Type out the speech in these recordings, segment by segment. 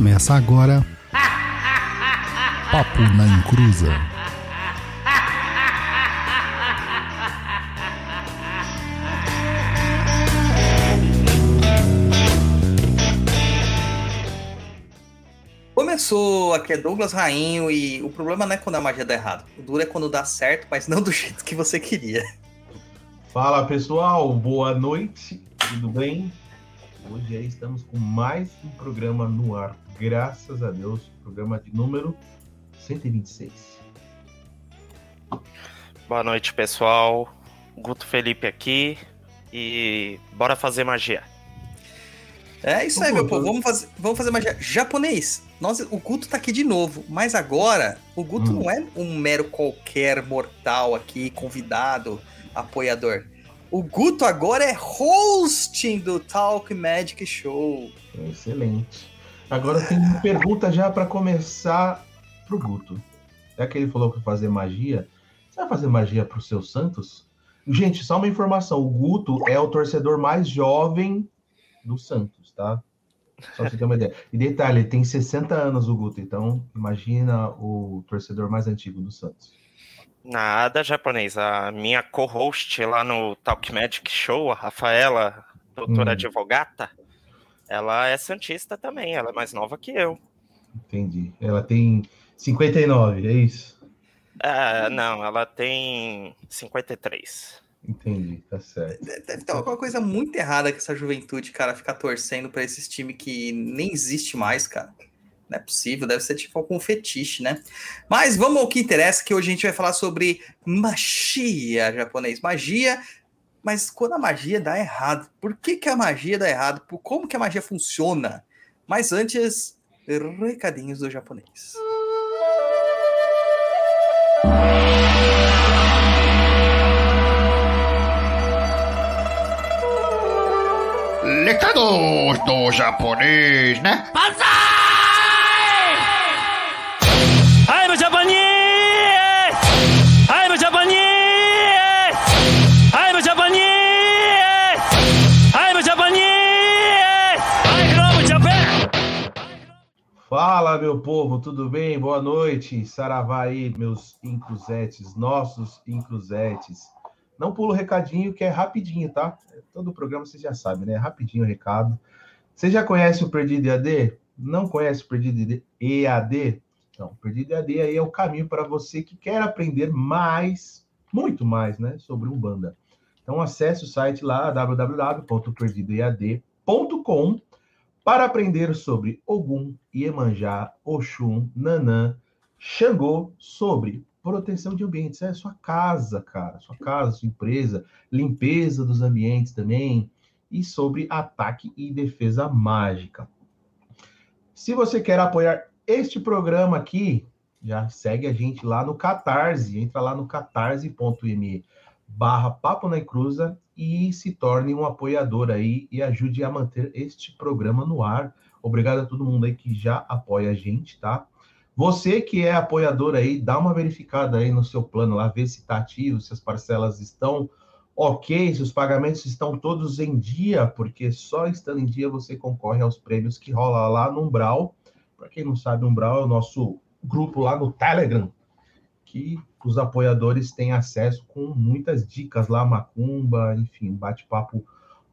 Começa agora. Papo na Encruza. Começou, aqui é Douglas Rainho e o problema não é quando a magia dá errado. O duro é quando dá certo, mas não do jeito que você queria. Fala pessoal, boa noite, tudo bem? Hoje aí estamos com mais um programa no ar, graças a Deus, programa de número 126. Boa noite, pessoal. Guto Felipe aqui e bora fazer magia. É isso aí, meu povo. Vamos fazer, vamos fazer magia. Japonês. Nós, o Guto tá aqui de novo, mas agora o Guto Hum. não é um mero qualquer mortal aqui, convidado, apoiador. O Guto agora é hosting do Talk Magic Show. Excelente. Agora tem uma pergunta já para começar pro Guto. Já que ele falou que fazer magia, você vai fazer magia pro seu Santos? Gente, só uma informação: o Guto é o torcedor mais jovem do Santos, tá? Só pra você ter uma ideia. E detalhe, tem 60 anos o Guto, então imagina o torcedor mais antigo do Santos. Nada, japonês. A minha co-host lá no Talk Magic Show, a Rafaela, doutora Hum. advogata, ela é santista também. Ela é mais nova que eu. Entendi. Ela tem 59, é isso? É, não, ela tem 53. Entendi, tá certo. Deve ter alguma coisa muito errada com essa juventude, cara, ficar torcendo pra esses times que nem existe mais, cara. Não é possível, deve ser tipo algum fetiche, né? Mas vamos ao que interessa, que hoje a gente vai falar sobre magia japonês. Magia, mas quando a magia dá errado. Por que, que a magia dá errado? Por como que a magia funciona? Mas antes, recadinhos do japonês. Recados do japonês, né? I'm Fala, meu povo, tudo bem? Boa noite. Saravá aí, meus incruzetes, nossos incruzetes. Não pula o recadinho, que é rapidinho, tá? Todo programa você já sabe, né? Rapidinho o recado. Você já conhece o Perdido EAD? Não conhece o Perdido EAD? Então, o Perdido EAD aí é o caminho para você que quer aprender mais, muito mais, né? Sobre Umbanda. Então, acesse o site lá, www.perdidoead.com para aprender sobre Ogum, Iemanjá, Oxum, Nanã, Xangô, sobre proteção de ambientes. É sua casa, cara, sua casa, sua empresa, limpeza dos ambientes também, e sobre ataque e defesa mágica. Se você quer apoiar este programa aqui, já segue a gente lá no Catarse, entra lá no catarse.me barra Papo na Encruza e se torne um apoiador aí e ajude a manter este programa no ar. Obrigado a todo mundo aí que já apoia a gente, tá? Você que é apoiador aí, dá uma verificada aí no seu plano lá, vê se está ativo, se as parcelas estão ok, se os pagamentos estão todos em dia, porque só estando em dia você concorre aos prêmios que rola lá no Umbral. Para quem não sabe, Umbral é o nosso grupo lá no Telegram, que os apoiadores têm acesso com muitas dicas lá, macumba, enfim, bate-papo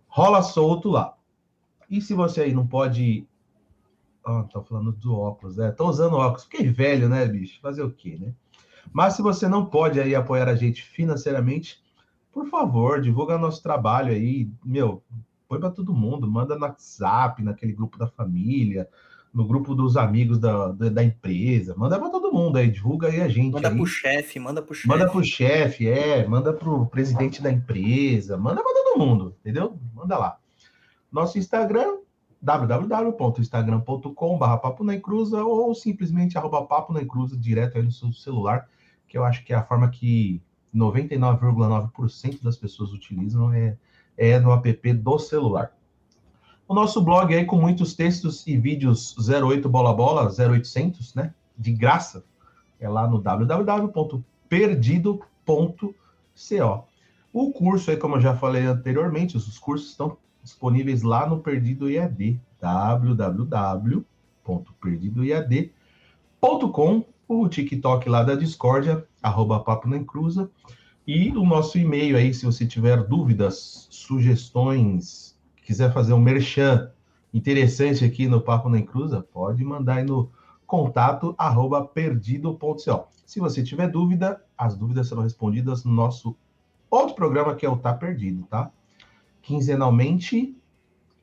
rola solto lá. E se você aí não pode. Ah, tô falando do óculos, né? Tô usando óculos, fiquei velho, né, bicho? Fazer o quê, né? Mas se você não pode aí apoiar a gente financeiramente, por favor, divulga nosso trabalho aí, meu, põe para todo mundo, manda no WhatsApp, naquele grupo da família, no grupo dos amigos da, da, da empresa, manda para todo mundo aí, divulga aí a gente. Manda aí. pro chefe, manda pro chefe. Manda pro chefe, é, manda pro presidente da empresa, manda pra todo mundo, entendeu? Manda lá. Nosso Instagram, www.instagram.com.br papo na encruza ou simplesmente arroba papo na encruza direto aí no seu celular, que eu acho que é a forma que 99,9% das pessoas utilizam é, é no app do celular. O nosso blog aí com muitos textos e vídeos 08 bola bola, 0800, né? De graça. É lá no www.perdido.co. O curso aí, como eu já falei anteriormente, os cursos estão disponíveis lá no Perdido EAD, www.perdidoiad.com, o TikTok lá da Discordia, arroba Papo na Encruza, e o nosso e-mail aí, se você tiver dúvidas, sugestões, quiser fazer um merchan interessante aqui no Papo na Encruza, pode mandar aí no contato arroba perdido.co. Se você tiver dúvida, as dúvidas serão respondidas no nosso outro programa que é o Tá Perdido, tá? Quinzenalmente,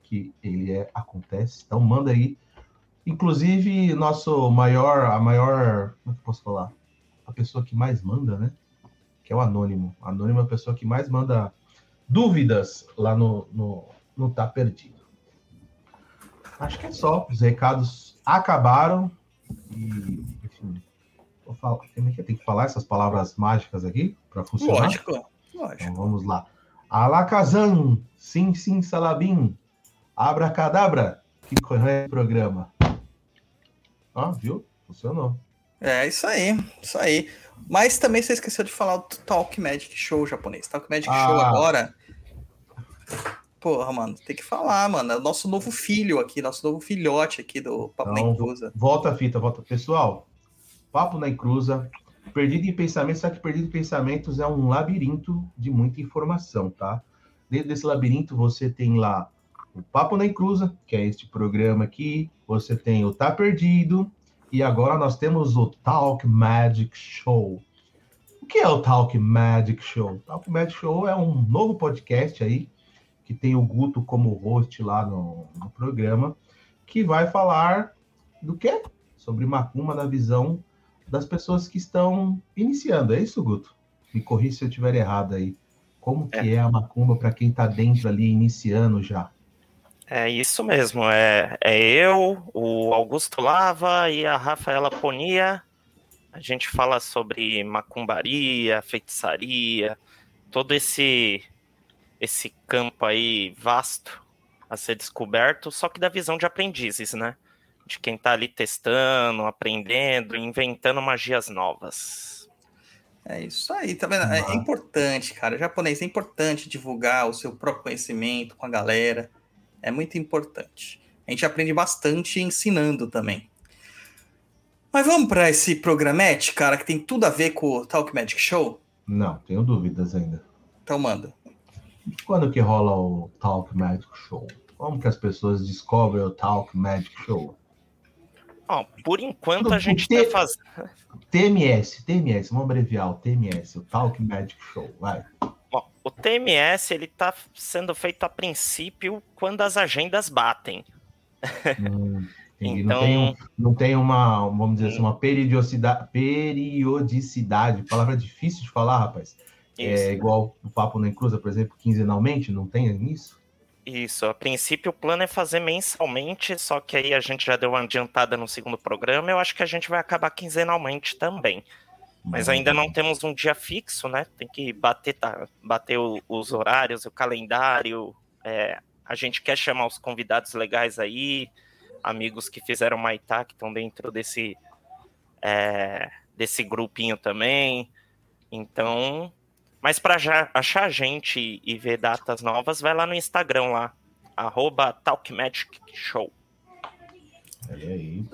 que ele é, acontece. Então manda aí. Inclusive, nosso maior, a maior, como é que eu posso falar? A pessoa que mais manda, né? Que é o Anônimo. Anônimo é a pessoa que mais manda dúvidas lá no, no, no Tá Perdido. Acho que é só. Os recados acabaram. E, enfim, vou falar, tem que falar essas palavras mágicas aqui para funcionar. Lógico, lógico. Então vamos lá. Alakazam, sim, sim, salabim, abracadabra, que correto programa. Ó, viu? Funcionou. É isso aí, isso aí. Mas também você esqueceu de falar do Talk Magic Show japonês. Talk Magic Ah. Show agora. Porra, mano, tem que falar, mano. É o nosso novo filho aqui, nosso novo filhote aqui do Papo Então, Nem Cruza. Volta a fita, volta. Pessoal, papo na encruza. Perdido em pensamentos, só que perdido em pensamentos é um labirinto de muita informação, tá? Dentro desse labirinto você tem lá o Papo na Encruza, que é este programa aqui. Você tem o Tá Perdido. E agora nós temos o Talk Magic Show. O que é o Talk Magic Show? Talk Magic Show é um novo podcast aí, que tem o Guto como host lá no, no programa, que vai falar do quê? Sobre macumba na visão das pessoas que estão iniciando. É isso, Guto? Me corrija se eu estiver errado aí. Como que é, a macumba para quem está dentro ali, iniciando já? É isso mesmo. É, é eu, o Augusto Lava e a Rafaela Ponia. A gente fala sobre macumbaria, feitiçaria, todo esse esse campo aí vasto a ser descoberto, só que da visão de aprendizes, né? De quem tá ali testando, aprendendo, inventando magias novas. É isso aí, tá vendo? É, é importante, cara. Japonês, é importante divulgar o seu próprio conhecimento com a galera. É muito importante. A gente aprende bastante ensinando também. Mas vamos para esse programete, cara, que tem tudo a ver com o Talk Magic Show? Não, tenho dúvidas ainda. Então manda. Quando que rola o Talk Magic Show? Como que as pessoas descobrem o Talk Magic Show? Bom, por enquanto a gente por tá fazendo. TMS, TMS, vamos abreviar o TMS, o Talk Magic Show, vai. Bom, o TMS ele tá sendo feito a princípio quando as agendas batem. Hum. Então- não, tem não tem uma, vamos dizer assim, uma periodicidade, periodicidade, palavra difícil de falar, rapaz. Isso. É igual o Papo na Encruza, por exemplo, quinzenalmente, não tem isso? Isso, a princípio o plano é fazer mensalmente, só que aí a gente já deu uma adiantada no segundo programa, eu acho que a gente vai acabar quinzenalmente também. Mas ainda não temos um dia fixo, né? Tem que bater, tá, bater o- os horários, o calendário. é, a gente quer chamar os convidados legais aí, amigos que fizeram Maitá, que estão dentro desse, é, desse grupinho também. Então, mas para achar a gente e- ver datas novas, vai lá no Instagram lá, arroba TalkMagicShow. Olha aí.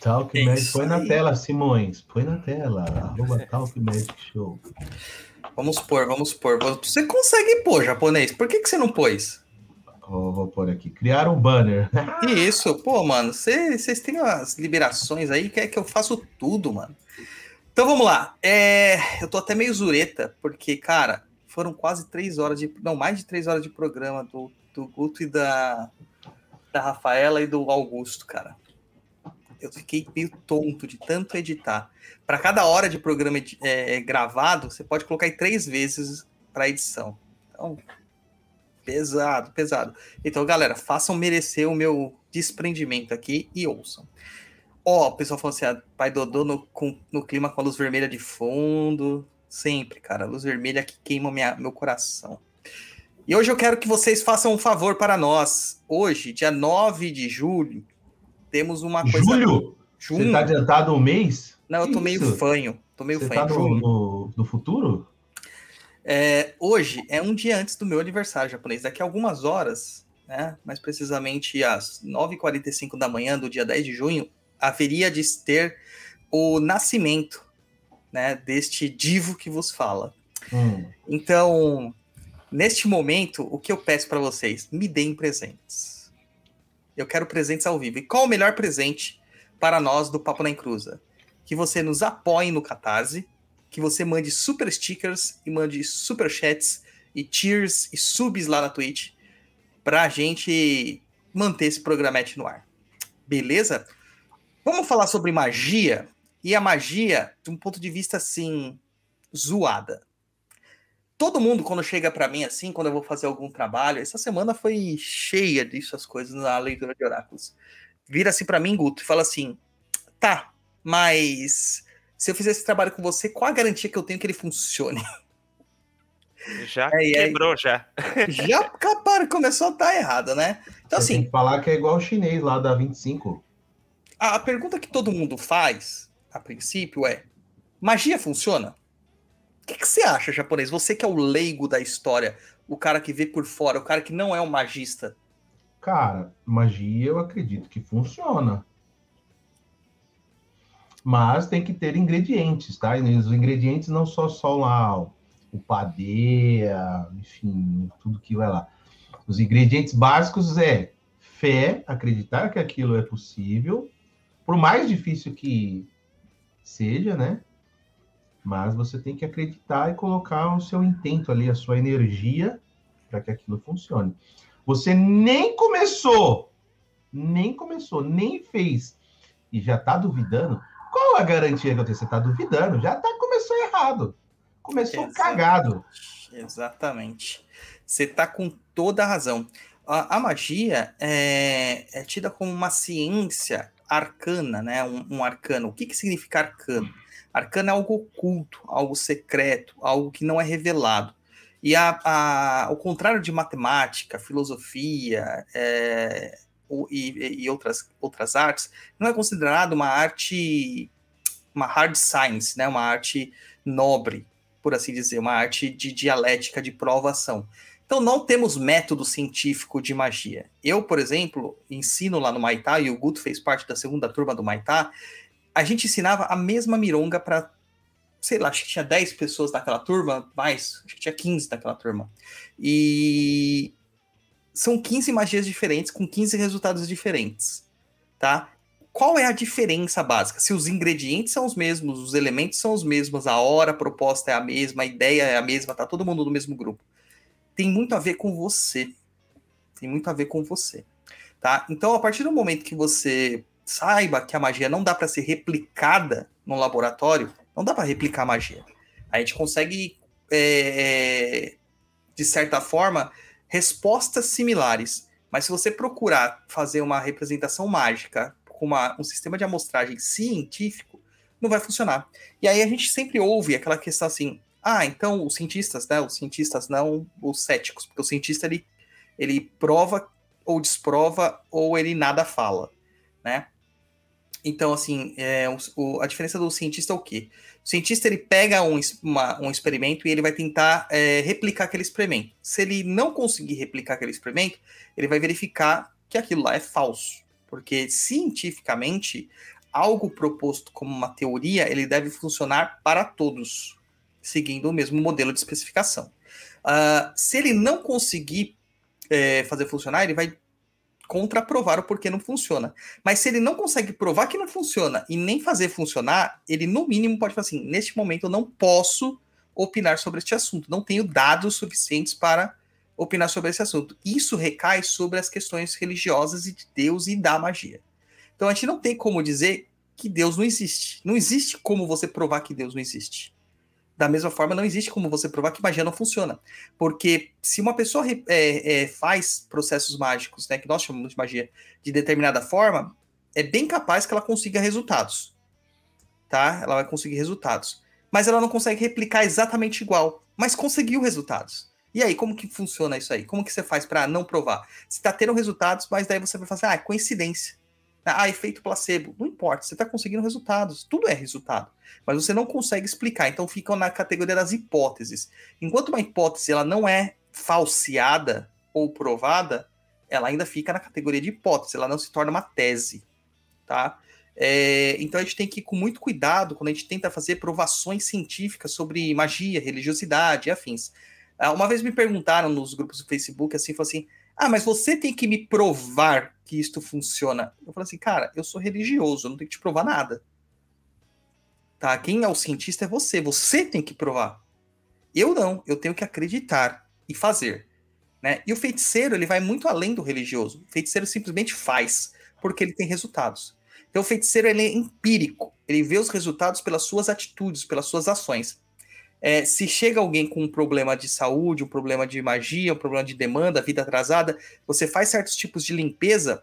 Talk É Magic, põe na tela, Simões, põe na tela, arroba Talk Magic Show. Vamos pôr, vamos pôr. Você consegue pôr, japonês. Por que, que você não pôs? Vou, vou pôr aqui, criar um banner. Isso, pô, mano. cê- Vocês têm as liberações aí, quer que eu faço tudo, mano. Então vamos lá. É, eu tô até meio zureta, porque, cara, foram quase três horas de. Não, mais de três horas de programa do, do Guto e da, da Rafaela e do Augusto, cara. Eu fiquei meio tonto de tanto editar. Para cada hora de programa edi- é, gravado, você pode colocar aí três vezes para edição. Então, pesado, pesado. Então, galera, façam merecer o meu desprendimento aqui e ouçam. Ó, o pessoal falando assim, ah, pai Dodô no, com- no clima com a luz vermelha de fundo. Sempre, cara, a luz vermelha que queima minha, meu coração. E hoje eu quero que vocês façam um favor para nós. Hoje, dia 9 de julho, temos uma coisa. Júlio, Junho. você tá adiantado um mês? Não, eu tô meio isso? fanho. Tô meio Você fanho. tá no, no, no futuro? É, hoje é um dia antes do meu aniversário japonês. Daqui a algumas horas né, mais precisamente às 9h45 da manhã do dia 10 de junho, haveria de ter o nascimento né, deste divo que vos fala. Hum. Então, neste momento, o que eu peço para vocês? Me deem presentes. Eu quero presentes ao vivo. E qual o melhor presente para nós do Papo na Encruza? Que você nos apoie no Catarse, que você mande super stickers e mande super chats e cheers e subs lá na Twitch para a gente manter esse programete no ar. Beleza? Vamos falar sobre magia e a magia de um ponto de vista assim zoada. Todo mundo quando chega para mim assim, quando eu vou fazer algum trabalho, essa semana foi cheia disso as coisas na leitura de oráculos. Vira assim para mim, Guto, e fala assim: "Tá, mas se eu fizer esse trabalho com você, qual a garantia que eu tenho que ele funcione?" Já É, quebrou, já. Já, cara, começou a estar errado, né? Então Você tem assim, que falar que é igual o chinês lá da 25. A, pergunta que todo mundo faz, a princípio, é: magia funciona? O que, que você acha, japonês? Você que é o leigo da história, o cara que vê por fora, o cara que não é um magista. Cara, magia eu acredito que funciona. Mas tem que ter ingredientes, tá? E os ingredientes não só só lá o padeia, enfim, tudo que vai lá. Os ingredientes básicos é fé, acreditar que aquilo é possível, por mais difícil que seja, né? Mas você tem que acreditar e colocar o seu intento ali, a sua energia para que aquilo funcione. Você nem começou, nem começou, nem fez e já está duvidando. Qual a garantia que eu tenho? Você está duvidando, já tá, começou errado. Começou Exatamente. cagado. Exatamente. Você tá com toda a razão. A, a magia é, é tida como uma ciência arcana, né? Um, um arcano. O que, que significa arcano? Arcano é algo oculto, algo secreto, algo que não é revelado. E a, a- ao contrário de matemática, filosofia é, e, e outras, outras artes, não é considerado uma arte, uma hard science, né? Uma arte nobre, por assim dizer, uma arte de dialética, de provação. Então, não temos método científico de magia. Eu, por exemplo, ensino lá no Maitá, e o Guto fez parte da segunda turma do Maitá, a gente ensinava a mesma mironga para, sei lá, acho que tinha 10 pessoas naquela turma, mais, acho que tinha 15 naquela turma. E são 15 magias diferentes, com 15 resultados diferentes, tá? Qual é a diferença básica? Se os ingredientes são os mesmos, os elementos são os mesmos, a hora proposta é a mesma, a ideia é a mesma, tá todo mundo no mesmo grupo. Tem muito a ver com você. Tem muito a ver com você, tá? Então, a partir do momento que você saiba que a magia não dá para ser replicada no laboratório, não dá para replicar a magia. A gente consegue, é, de certa forma, respostas similares. Mas se você procurar fazer uma representação mágica com uma- um sistema de amostragem científico, não vai funcionar. E aí a gente sempre ouve aquela questão assim: ah, então os cientistas, né? Os cientistas não os céticos, porque o cientista ele, ele prova ou desprova ou ele nada fala, né? Então, assim, é, o- a diferença do cientista é o quê? O cientista ele pega um, uma- um experimento e ele vai tentar é, replicar aquele experimento. Se ele não conseguir replicar aquele experimento, ele vai verificar que aquilo lá é falso. Porque cientificamente, algo proposto como uma teoria, ele deve funcionar para todos, seguindo o mesmo modelo de especificação. Ah, se ele não conseguir é, fazer funcionar, ele vai contraprovar o porquê não funciona. Mas se ele não consegue provar que não funciona e nem fazer funcionar, ele no mínimo pode falar assim: neste momento eu não posso opinar sobre este assunto, não tenho dados suficientes para opinar sobre esse assunto. Isso recai sobre as questões religiosas e de Deus e da magia. Então a gente não tem como dizer que Deus não existe. Não existe como você provar que Deus não existe. Da mesma forma, não existe como você provar que magia não funciona. Porque se uma pessoa é, é, faz processos mágicos, né, que nós chamamos de magia, de determinada forma, é bem capaz que ela consiga resultados. Tá? Ela vai conseguir resultados. Mas ela não consegue replicar exatamente igual. Mas conseguiu resultados. E aí, como que funciona isso aí? Como que você faz para não provar? Você tá tendo resultados, mas daí você vai fazer, ah, é coincidência. Ah, efeito placebo. Não importa, você tá conseguindo resultados. Tudo é resultado. Mas você não consegue explicar. Então ficam na categoria das hipóteses. Enquanto uma hipótese ela não é falseada ou provada, ela ainda fica na categoria de hipótese, ela não se torna uma tese, tá? É, então a gente tem que ir com muito cuidado quando a gente tenta fazer provações científicas sobre magia, religiosidade e afins. Ah, uma vez me perguntaram nos grupos do Facebook assim, falou assim: ah, mas você tem que me provar que isto funciona. Eu falei assim, cara, eu sou religioso, eu não tenho que te provar nada. Tá? Quem é o cientista é você, você tem que provar. Eu não, eu tenho que acreditar e fazer. Né? E o feiticeiro, ele vai muito além do religioso. O feiticeiro simplesmente faz, porque ele tem resultados. Então, o feiticeiro ele é empírico, ele vê os resultados pelas suas atitudes, pelas suas ações. É, se chega alguém com um problema de saúde, um problema de magia, um problema de demanda, vida atrasada, você faz certos tipos de limpeza,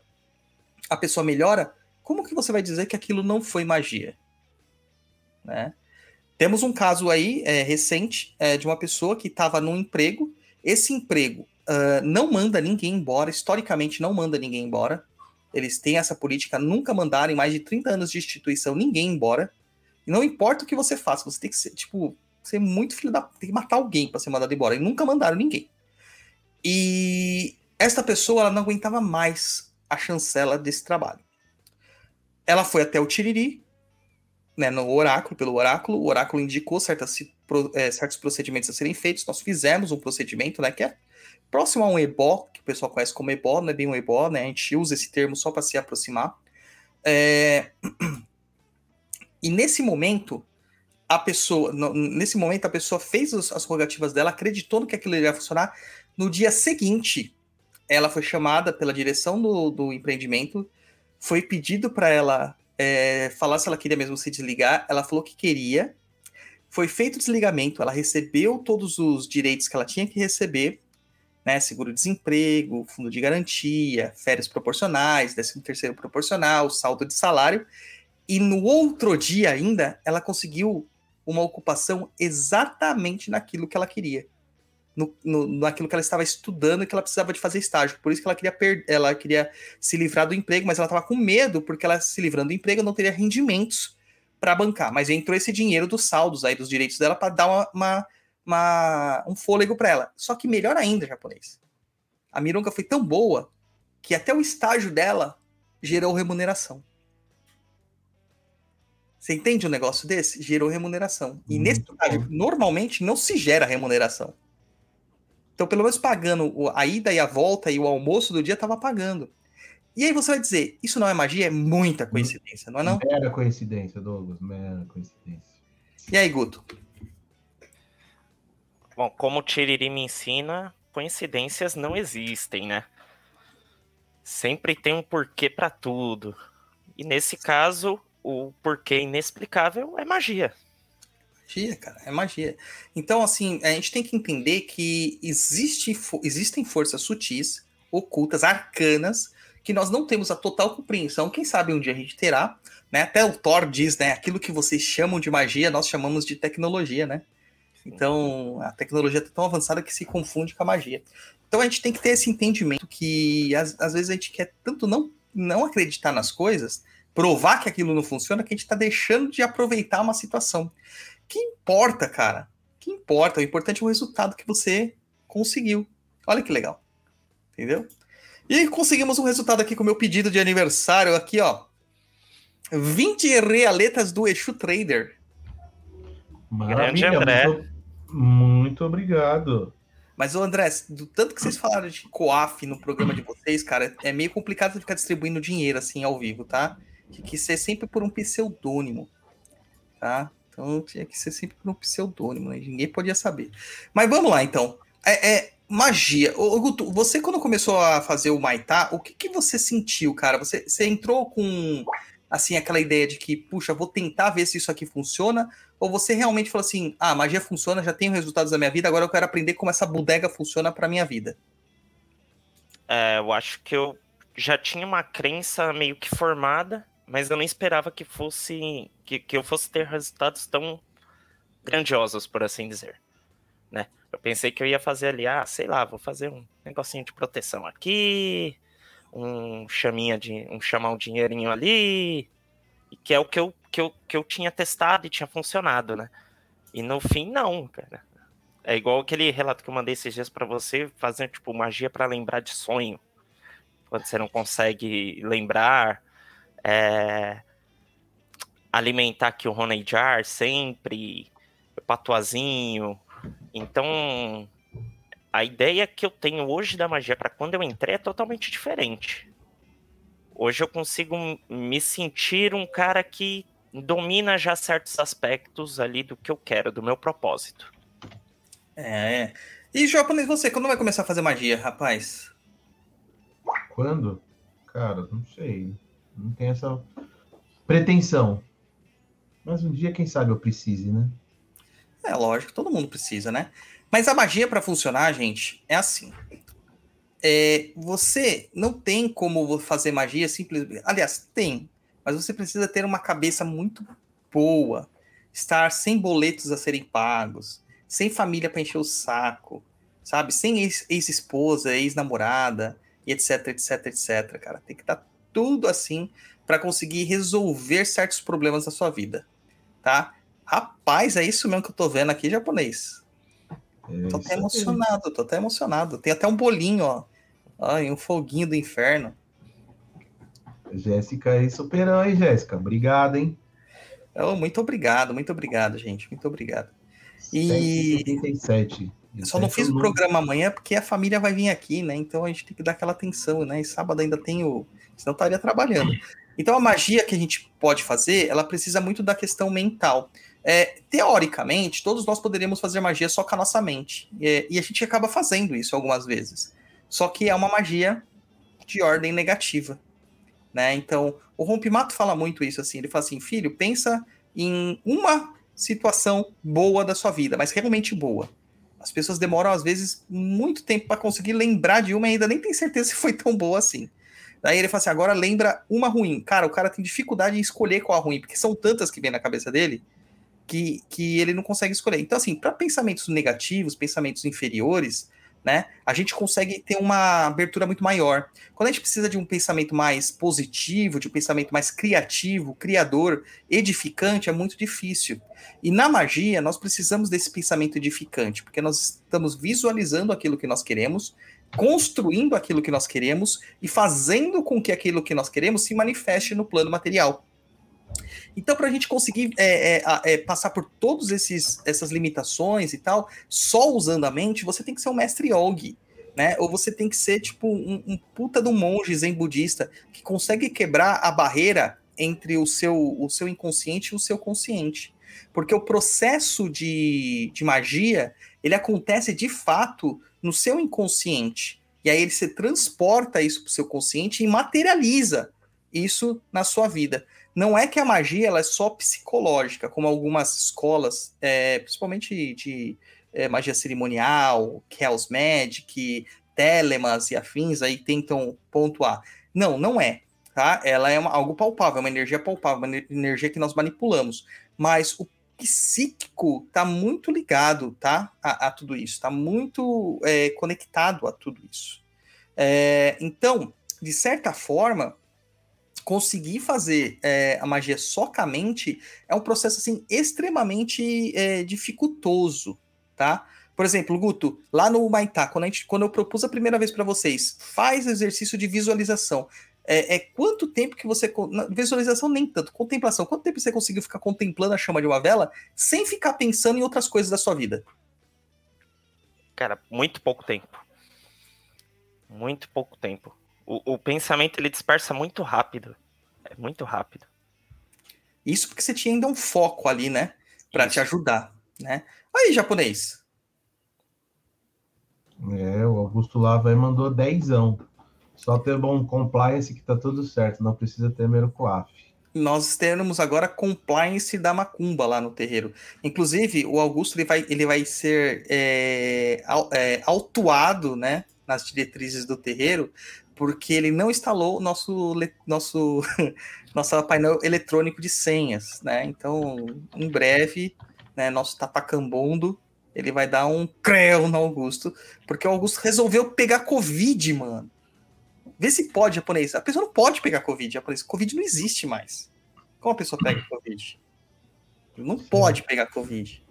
a pessoa melhora, como que você vai dizer que aquilo não foi magia? Né? Temos um caso aí é, recente é, de uma pessoa que estava num emprego, esse emprego uh, não manda ninguém embora, historicamente não manda ninguém embora, eles têm essa política, nunca mandaram em mais de 30 anos de instituição ninguém embora. E não importa o que você faça, você tem que ser, tipo, ser muito filho da. Tem que matar alguém para ser mandado embora. E nunca mandaram ninguém. E esta pessoa ela não aguentava mais a chancela desse trabalho. Ela foi até o Tiriri, né, no oráculo, pelo oráculo. O oráculo indicou certas, é, certos procedimentos a serem feitos. Nós fizemos um procedimento, né, que é próximo a um ebó, que o pessoal conhece como ebó, não é bem um ebó, né? A gente usa esse termo só para se aproximar. É... E nesse momento, a pessoa, nesse momento, a pessoa fez as rogativas dela, acreditou no que aquilo iria funcionar. No dia seguinte, ela foi chamada pela direção do, do empreendimento, foi pedido para ela é, falar se ela queria mesmo se desligar. Ela falou que queria. Foi feito o desligamento, ela recebeu todos os direitos que ela tinha que receber né, seguro-desemprego, fundo de garantia, férias proporcionais, décimo terceiro proporcional, saldo de salário, e no outro dia ainda, ela conseguiu uma ocupação exatamente naquilo que ela queria. No, no, naquilo que ela estava estudando e que ela precisava de fazer estágio. Por isso que ela queria, per ela queria se livrar do emprego, mas ela estava com medo, porque ela se livrando do emprego não teria rendimentos para bancar. Mas entrou esse dinheiro dos saldos aí, dos direitos dela, para dar uma, uma uma, um fôlego para ela. Só que melhor ainda, japonês. A Mirunga foi tão boa que até o estágio dela gerou remuneração. Você entende um negócio desse? Gerou remuneração. E nesse estágio, normalmente não se gera remuneração. Então, pelo menos pagando a ida e a volta e o almoço do dia, estava pagando. E aí você vai dizer, isso não é magia? É muita coincidência, não é não? Mera coincidência, Douglas, mera coincidência. E aí, Guto? Bom, como o Tiriri me ensina, coincidências não existem, né? Sempre tem um porquê para tudo. E nesse caso, o porquê inexplicável é magia. Magia, cara, é magia. Então, assim, a gente tem que entender que existe, existem forças sutis, ocultas, arcanas, que nós não temos a total compreensão. Quem sabe um dia a gente terá, né? Até o Thor diz, né? Aquilo que vocês chamam de magia, nós chamamos de tecnologia, né? Então, a tecnologia está tão avançada que se confunde com a magia. Então, a gente tem que ter esse entendimento que, às, às vezes, a gente quer tanto não, não acreditar nas coisas, provar que aquilo não funciona, que a gente está deixando de aproveitar uma situação. Que importa, cara? Que importa? O importante é o resultado que você conseguiu. Olha que legal. Entendeu? E conseguimos um resultado aqui com o meu pedido de aniversário aqui, ó. 20 realetas do Exu Trader. Maravilha, Grande André. Muito... Muito obrigado. Mas, o André, do tanto que vocês falaram de COAF no programa de vocês, cara, é meio complicado ficar distribuindo dinheiro assim ao vivo, tá? Que ser sempre por um pseudônimo, tá? Então tinha que ser sempre por um pseudônimo, né? Ninguém podia saber. Mas vamos lá, então. É, é magia. Ô, Guto, você quando começou a fazer o Maitá, o que, que você sentiu, cara? Você, você entrou com assim, aquela ideia de que, puxa, vou tentar ver se isso aqui funciona? Ou você realmente falou assim, ah, magia funciona, já tenho resultados da minha vida, agora eu quero aprender como essa bodega funciona para minha vida? É, eu acho que eu já tinha uma crença meio que formada, mas eu não esperava que fosse que, que eu fosse ter resultados tão grandiosos, por assim dizer, né? Eu pensei que eu ia fazer ali, ah, sei lá, vou fazer um negocinho de proteção aqui, um chaminha de um chamar um dinheirinho ali, que é o que eu, que eu, que eu tinha testado e tinha funcionado, né? E no fim, não, cara. É igual aquele relato que eu mandei esses dias para você, fazendo tipo magia para lembrar de sonho. quando você não consegue lembrar, é, alimentar aqui o Rony Jar sempre, o Patuazinho. Então, a ideia que eu tenho hoje da magia para quando eu entrei é totalmente diferente. Hoje eu consigo me sentir um cara que domina já certos aspectos ali do que eu quero, do meu propósito. É. E japonês, você, quando vai começar a fazer magia, rapaz? Quando? Cara, não sei. Não tem essa pretensão. Mas um dia, quem sabe, eu precise, né? É lógico, todo mundo precisa, né? Mas a magia para funcionar, gente, é assim. É, você não tem como fazer magia simplesmente. Aliás, tem, mas você precisa ter uma cabeça muito boa, estar sem boletos a serem pagos, sem família para encher o saco, sabe? Sem ex-esposa, ex-namorada, etc, etc, etc, cara. Tem que estar tudo assim para conseguir resolver certos problemas da sua vida, tá? Rapaz, é isso mesmo que eu tô vendo aqui, japonês. É tô até emocionado, tô até emocionado. Tem até um bolinho, ó. Ai, um foguinho do inferno. Jéssica aí superou, hein, Jéssica? Obrigado, hein? Oh, muito obrigado, muito obrigado, gente. Muito obrigado. E 187. Só não fiz o programa amanhã porque a família vai vir aqui, né? Então a gente tem que dar aquela atenção, né? E sábado ainda tem o. Senão estaria trabalhando. Então a magia que a gente pode fazer, ela precisa muito da questão mental. É, teoricamente, todos nós poderíamos fazer magia só com a nossa mente. É, e a gente acaba fazendo isso algumas vezes. Só que é uma magia de ordem negativa. Né? Então, o Rompimato fala muito isso assim. Ele fala assim: filho, pensa em uma situação boa da sua vida, mas realmente boa. As pessoas demoram, às vezes, muito tempo para conseguir lembrar de uma e ainda nem tem certeza se foi tão boa assim. Daí ele fala assim: agora lembra uma ruim. Cara, o cara tem dificuldade em escolher qual a ruim, porque são tantas que vem na cabeça dele que, que ele não consegue escolher. Então, assim, para pensamentos negativos, pensamentos inferiores, né, a gente consegue ter uma abertura muito maior. Quando a gente precisa de um pensamento mais positivo, de um pensamento mais criativo, criador, edificante, é muito difícil. E na magia, nós precisamos desse pensamento edificante, porque nós estamos visualizando aquilo que nós queremos, construindo aquilo que nós queremos e fazendo com que aquilo que nós queremos se manifeste no plano material. Então, para a gente conseguir é, é, é, passar por todas essas limitações e tal, só usando a mente, você tem que ser um mestre yogi, né? Ou você tem que ser tipo um, um puta de um monge zen budista que consegue quebrar a barreira entre o seu, o seu inconsciente e o seu consciente. Porque o processo de, de magia, ele acontece de fato no seu inconsciente. E aí ele se transporta isso para o seu consciente e materializa isso na sua vida. Não é que a magia ela é só psicológica, como algumas escolas, é, principalmente de é, magia cerimonial, Chaos Magic, Telemas e afins, aí tentam pontuar. Não, não é. Tá? Ela é uma, algo palpável, uma energia palpável, uma energia que nós manipulamos. Mas o psíquico está muito ligado tá, a, a tudo isso, está muito é, conectado a tudo isso. É, então, de certa forma, conseguir fazer é, a magia só com a mente é um processo assim extremamente é, dificultoso, tá? Por exemplo, Guto, lá no Maitá, quando, gente, quando eu propus a primeira vez para vocês, faz exercício de visualização. É, é, quanto tempo que você. Visualização nem tanto, contemplação. Quanto tempo você conseguiu ficar contemplando a chama de uma vela sem ficar pensando em outras coisas da sua vida? Cara, muito pouco tempo. Muito pouco tempo o, o pensamento ele dispersa muito rápido. É muito rápido. Isso porque você tinha ainda um foco ali, né? Para te ajudar, né? Aí, japonês. É, o Augusto Lava aí mandou dezão. Só ter bom compliance que tá tudo certo, não precisa ter mero coaf. Nós temos agora compliance da macumba lá no terreiro. Inclusive, o Augusto ele vai, ele vai ser é, é, autuado, né, nas diretrizes do terreiro, porque ele não instalou nosso nosso nosso painel eletrônico de senhas, né? Então, em breve, né, nosso tapacambondo, ele vai dar um creu no Augusto, porque o Augusto resolveu pegar Covid, mano. Vê se pode, japonês. A pessoa não pode pegar Covid, japonês. Covid não existe mais. Como a pessoa pega Covid? Não pode pegar Covid.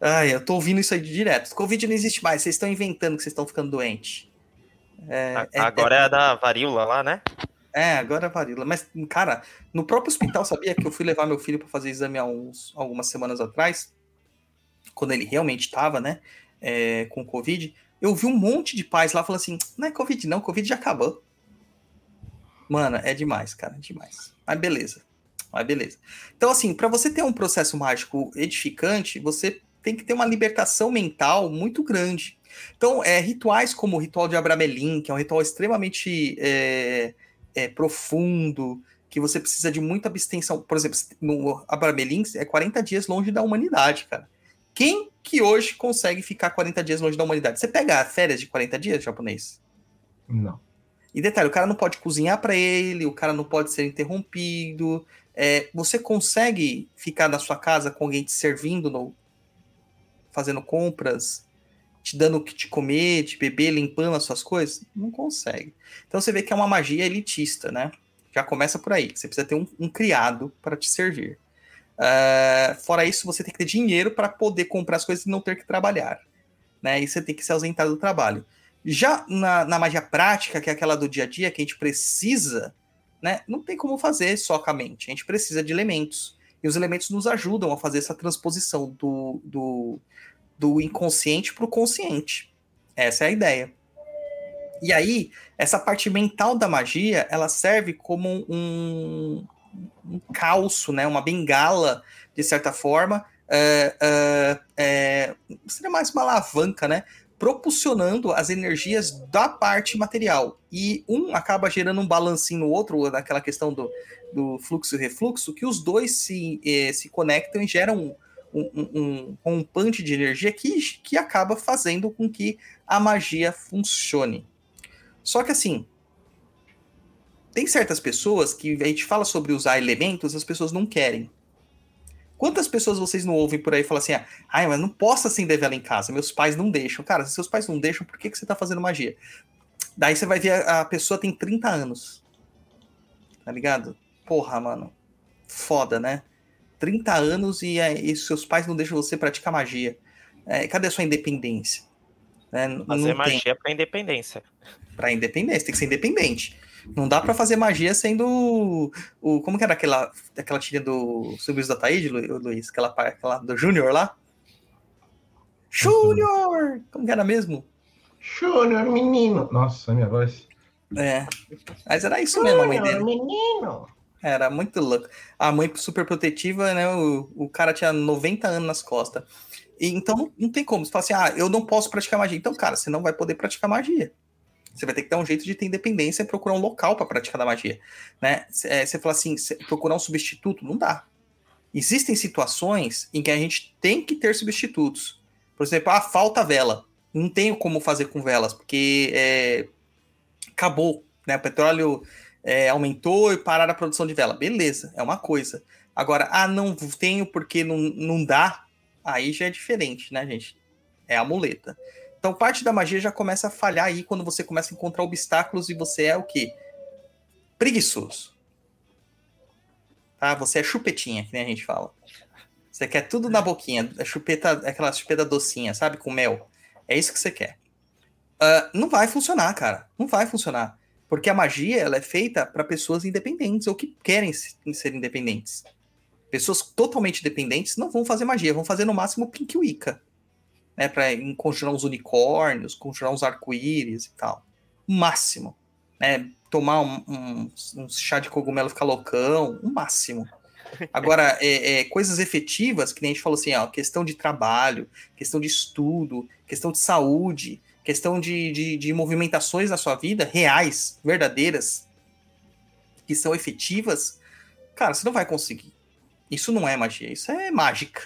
Ai, eu tô ouvindo isso aí direto. Covid não existe mais, vocês estão inventando que vocês estão ficando doentes. É, é- Agora é a da varíola lá, né? É, agora é varíola. Mas, cara, no próprio hospital, sabia que eu fui levar meu filho para fazer exame há uns, algumas semanas atrás, quando ele realmente estava, né, é, com Covid. Eu vi um monte de pais lá falando assim: não é Covid, não, Covid já acabou. Mano, é demais, cara, é demais. Mas beleza. Mas beleza. Então, assim, para você ter um processo mágico edificante, você tem que ter uma libertação mental muito grande. Então, é, rituais como o ritual de Abramelin, que é um ritual extremamente é, é, profundo, que você precisa de muita abstenção. Por exemplo, no Abramelin é 40 dias longe da humanidade, cara. Quem que hoje consegue ficar 40 dias longe da humanidade? Você pega férias de 40 dias, japonês? Não. E detalhe, o cara não pode cozinhar para ele, o cara não pode ser interrompido. É, você consegue ficar na sua casa com alguém te servindo, no, fazendo compras, te dando o que te comer, te beber, limpando as suas coisas? Não consegue. Então você vê que é uma magia elitista, né? Já começa por aí. Você precisa ter um, um criado para te servir. Uh, fora isso, você tem que ter dinheiro para poder comprar as coisas e não ter que trabalhar. Né? E você tem que se ausentar do trabalho. Já na, na magia prática, que é aquela do dia a dia, que a gente precisa, né? não tem como fazer só com a mente. A gente precisa de elementos. E os elementos nos ajudam a fazer essa transposição do, do, do inconsciente para o consciente. Essa é a ideia. E aí, essa parte mental da magia, ela serve como um, um calço, né? Uma bengala, de certa forma. É, é, é, seria mais uma alavanca, né? Propulsionando as energias da parte material. E um acaba gerando um balancinho no outro, naquela questão do, do fluxo e refluxo, que os dois se, eh, se conectam e geram um, um, um rompante de energia que, que acaba fazendo com que a magia funcione. Só que assim, tem certas pessoas que a gente fala sobre usar elementos, as pessoas não querem. Quantas pessoas vocês não ouvem por aí falar assim, ah, mas não posso acender vela em casa, meus pais não deixam. Cara, se seus pais não deixam, por que, que você tá fazendo magia? Daí você vai ver a, a pessoa tem 30 anos. Tá ligado? Porra, mano. Foda, né? 30 anos e, e seus pais não deixam você praticar magia. É, cadê a sua independência? É, Fazer magia para independência. Para independência, tem que ser independente. Não dá para fazer magia sendo o, Como que era aquela, aquela tirinha do Silvio da Taíde, Luiz? Aquela, aquela do Júnior lá? Júnior! Como que era mesmo? Júnior, menino. Nossa, minha voz. É. Mas era isso mesmo, a mãe dele. menino. Era muito louco. A mãe super protetiva, né? O, o cara tinha 90 anos nas costas. E, então não, tem como. Você fala assim, ah, eu não posso praticar magia. Então, cara, você não vai poder praticar magia. Você vai ter que dar um jeito de ter independência e procurar um local para praticar da magia. Né? É, você fala assim, procurar um substituto, não dá. Existem situações em que a gente tem que ter substitutos. Por exemplo, ah, falta vela. Não tenho como fazer com velas, porque é, acabou. Né? O petróleo é, aumentou e pararam a produção de vela. Beleza, é uma coisa. Agora, ah, não tenho porque não, não dá. Aí já é diferente, né, gente? É a muleta. Então, parte da magia já começa a falhar aí quando você começa a encontrar obstáculos e você é o quê? Preguiçoso. Tá? Você é chupetinha, que nem a gente fala. Você quer tudo na boquinha, a chupeta, aquela chupeta docinha, sabe? Com mel. É isso que você quer. Uh, não vai funcionar, cara. Não vai funcionar. Porque a magia ela é feita para pessoas independentes ou que querem ser independentes. Pessoas totalmente dependentes não vão fazer magia, vão fazer no máximo Pink Wicca né, para conjurar uns unicórnios, conjurar uns arco-íris e tal. O máximo. Né, tomar um, um, um, chá de cogumelo ficar loucão, o máximo. Agora, é, é, coisas efetivas, que nem a gente falou assim, ó, questão de trabalho, questão de estudo, questão de saúde, questão de, de, de movimentações na sua vida, reais, verdadeiras, que são efetivas, cara, você não vai conseguir. Isso não é magia, isso é mágica,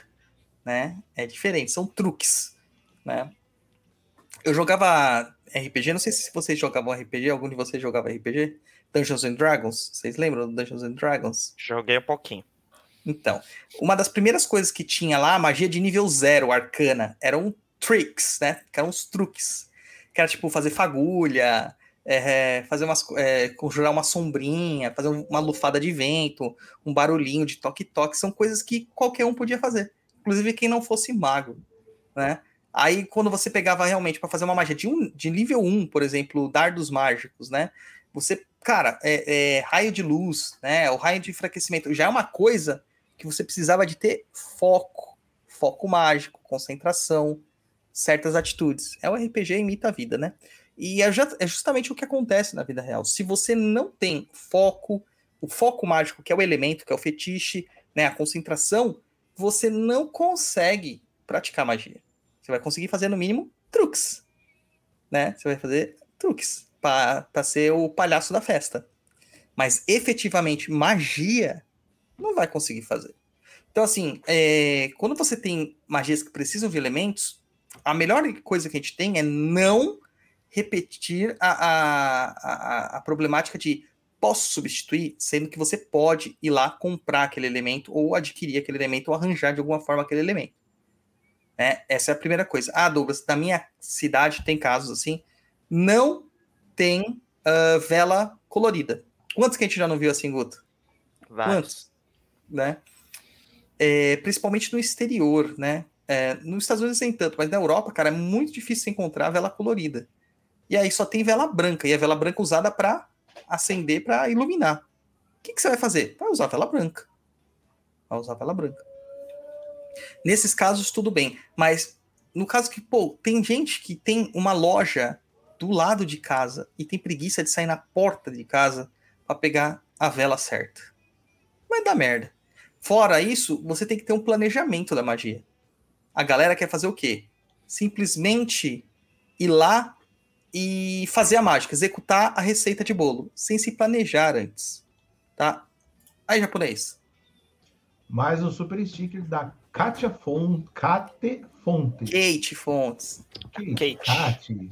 né? É diferente, são truques né? Eu jogava RPG, não sei se vocês jogavam RPG, algum de vocês jogava RPG? Dungeons and Dragons, vocês lembram do Dungeons and Dragons? Joguei um pouquinho. Então, uma das primeiras coisas que tinha lá, magia de nível zero, arcana, eram tricks, né? Que eram uns truques. Que era tipo fazer fagulha, é, fazer umas. É, conjurar uma sombrinha, fazer uma lufada de vento, um barulhinho de toque-toque. São coisas que qualquer um podia fazer. Inclusive quem não fosse mago, né? Aí, quando você pegava realmente para fazer uma magia de, um, de nível 1, por exemplo, dardos mágicos, né? Você, cara, é, é, raio de luz, né? O raio de enfraquecimento já é uma coisa que você precisava de ter foco, foco mágico, concentração, certas atitudes. É o RPG imita a vida, né? E é, é justamente o que acontece na vida real. Se você não tem foco, o foco mágico, que é o elemento, que é o fetiche, né, a concentração, você não consegue praticar magia. Você vai conseguir fazer, no mínimo, truques. Né? Você vai fazer truques para ser o palhaço da festa. Mas efetivamente, magia, não vai conseguir fazer. Então, assim, é, quando você tem magias que precisam de elementos, a melhor coisa que a gente tem é não repetir a, a, a, a problemática de posso substituir, sendo que você pode ir lá comprar aquele elemento, ou adquirir aquele elemento, ou arranjar de alguma forma aquele elemento. É, essa é a primeira coisa. Ah, Douglas, na minha cidade tem casos assim, não tem uh, vela colorida. Quantos que a gente já não viu assim, Guto? Vários. Quantos? Né? É, principalmente no exterior, né? É, nos Estados Unidos nem tanto, mas na Europa, cara, é muito difícil encontrar vela colorida. E aí só tem vela branca, e a vela branca usada para acender, para iluminar. O que, que você vai fazer? Vai usar vela branca. Vai usar vela branca. Nesses casos, tudo bem. Mas no caso que, pô, tem gente que tem uma loja do lado de casa e tem preguiça de sair na porta de casa para pegar a vela certa. Vai dar merda. Fora isso, você tem que ter um planejamento da magia. A galera quer fazer o quê? Simplesmente ir lá e fazer a mágica, executar a receita de bolo, sem se planejar antes. Tá? Aí, japonês. Mais um super sticker da Katia Font, Kate Fontes. Kate Fontes. Kate. Kate.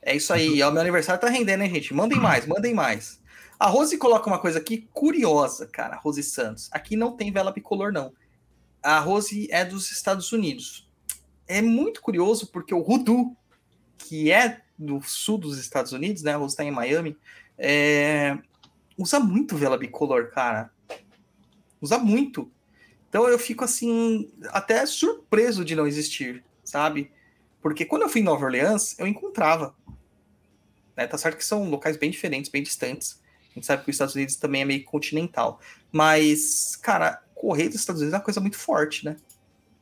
É isso aí. O meu aniversário tá rendendo, hein, gente? Mandem mais, mandem mais. A Rose coloca uma coisa aqui curiosa, cara, Rose Santos. Aqui não tem vela bicolor, não. A Rose é dos Estados Unidos. É muito curioso porque o Rudu, que é do sul dos Estados Unidos, né? A Rose tá em Miami, é... usa muito vela bicolor, cara. Usa muito. Então eu fico assim, até surpreso de não existir, sabe? Porque quando eu fui em Nova Orleans, eu encontrava. Né? Tá certo que são locais bem diferentes, bem distantes. A gente sabe que os Estados Unidos também é meio continental. Mas, cara, correr dos Estados Unidos é uma coisa muito forte, né?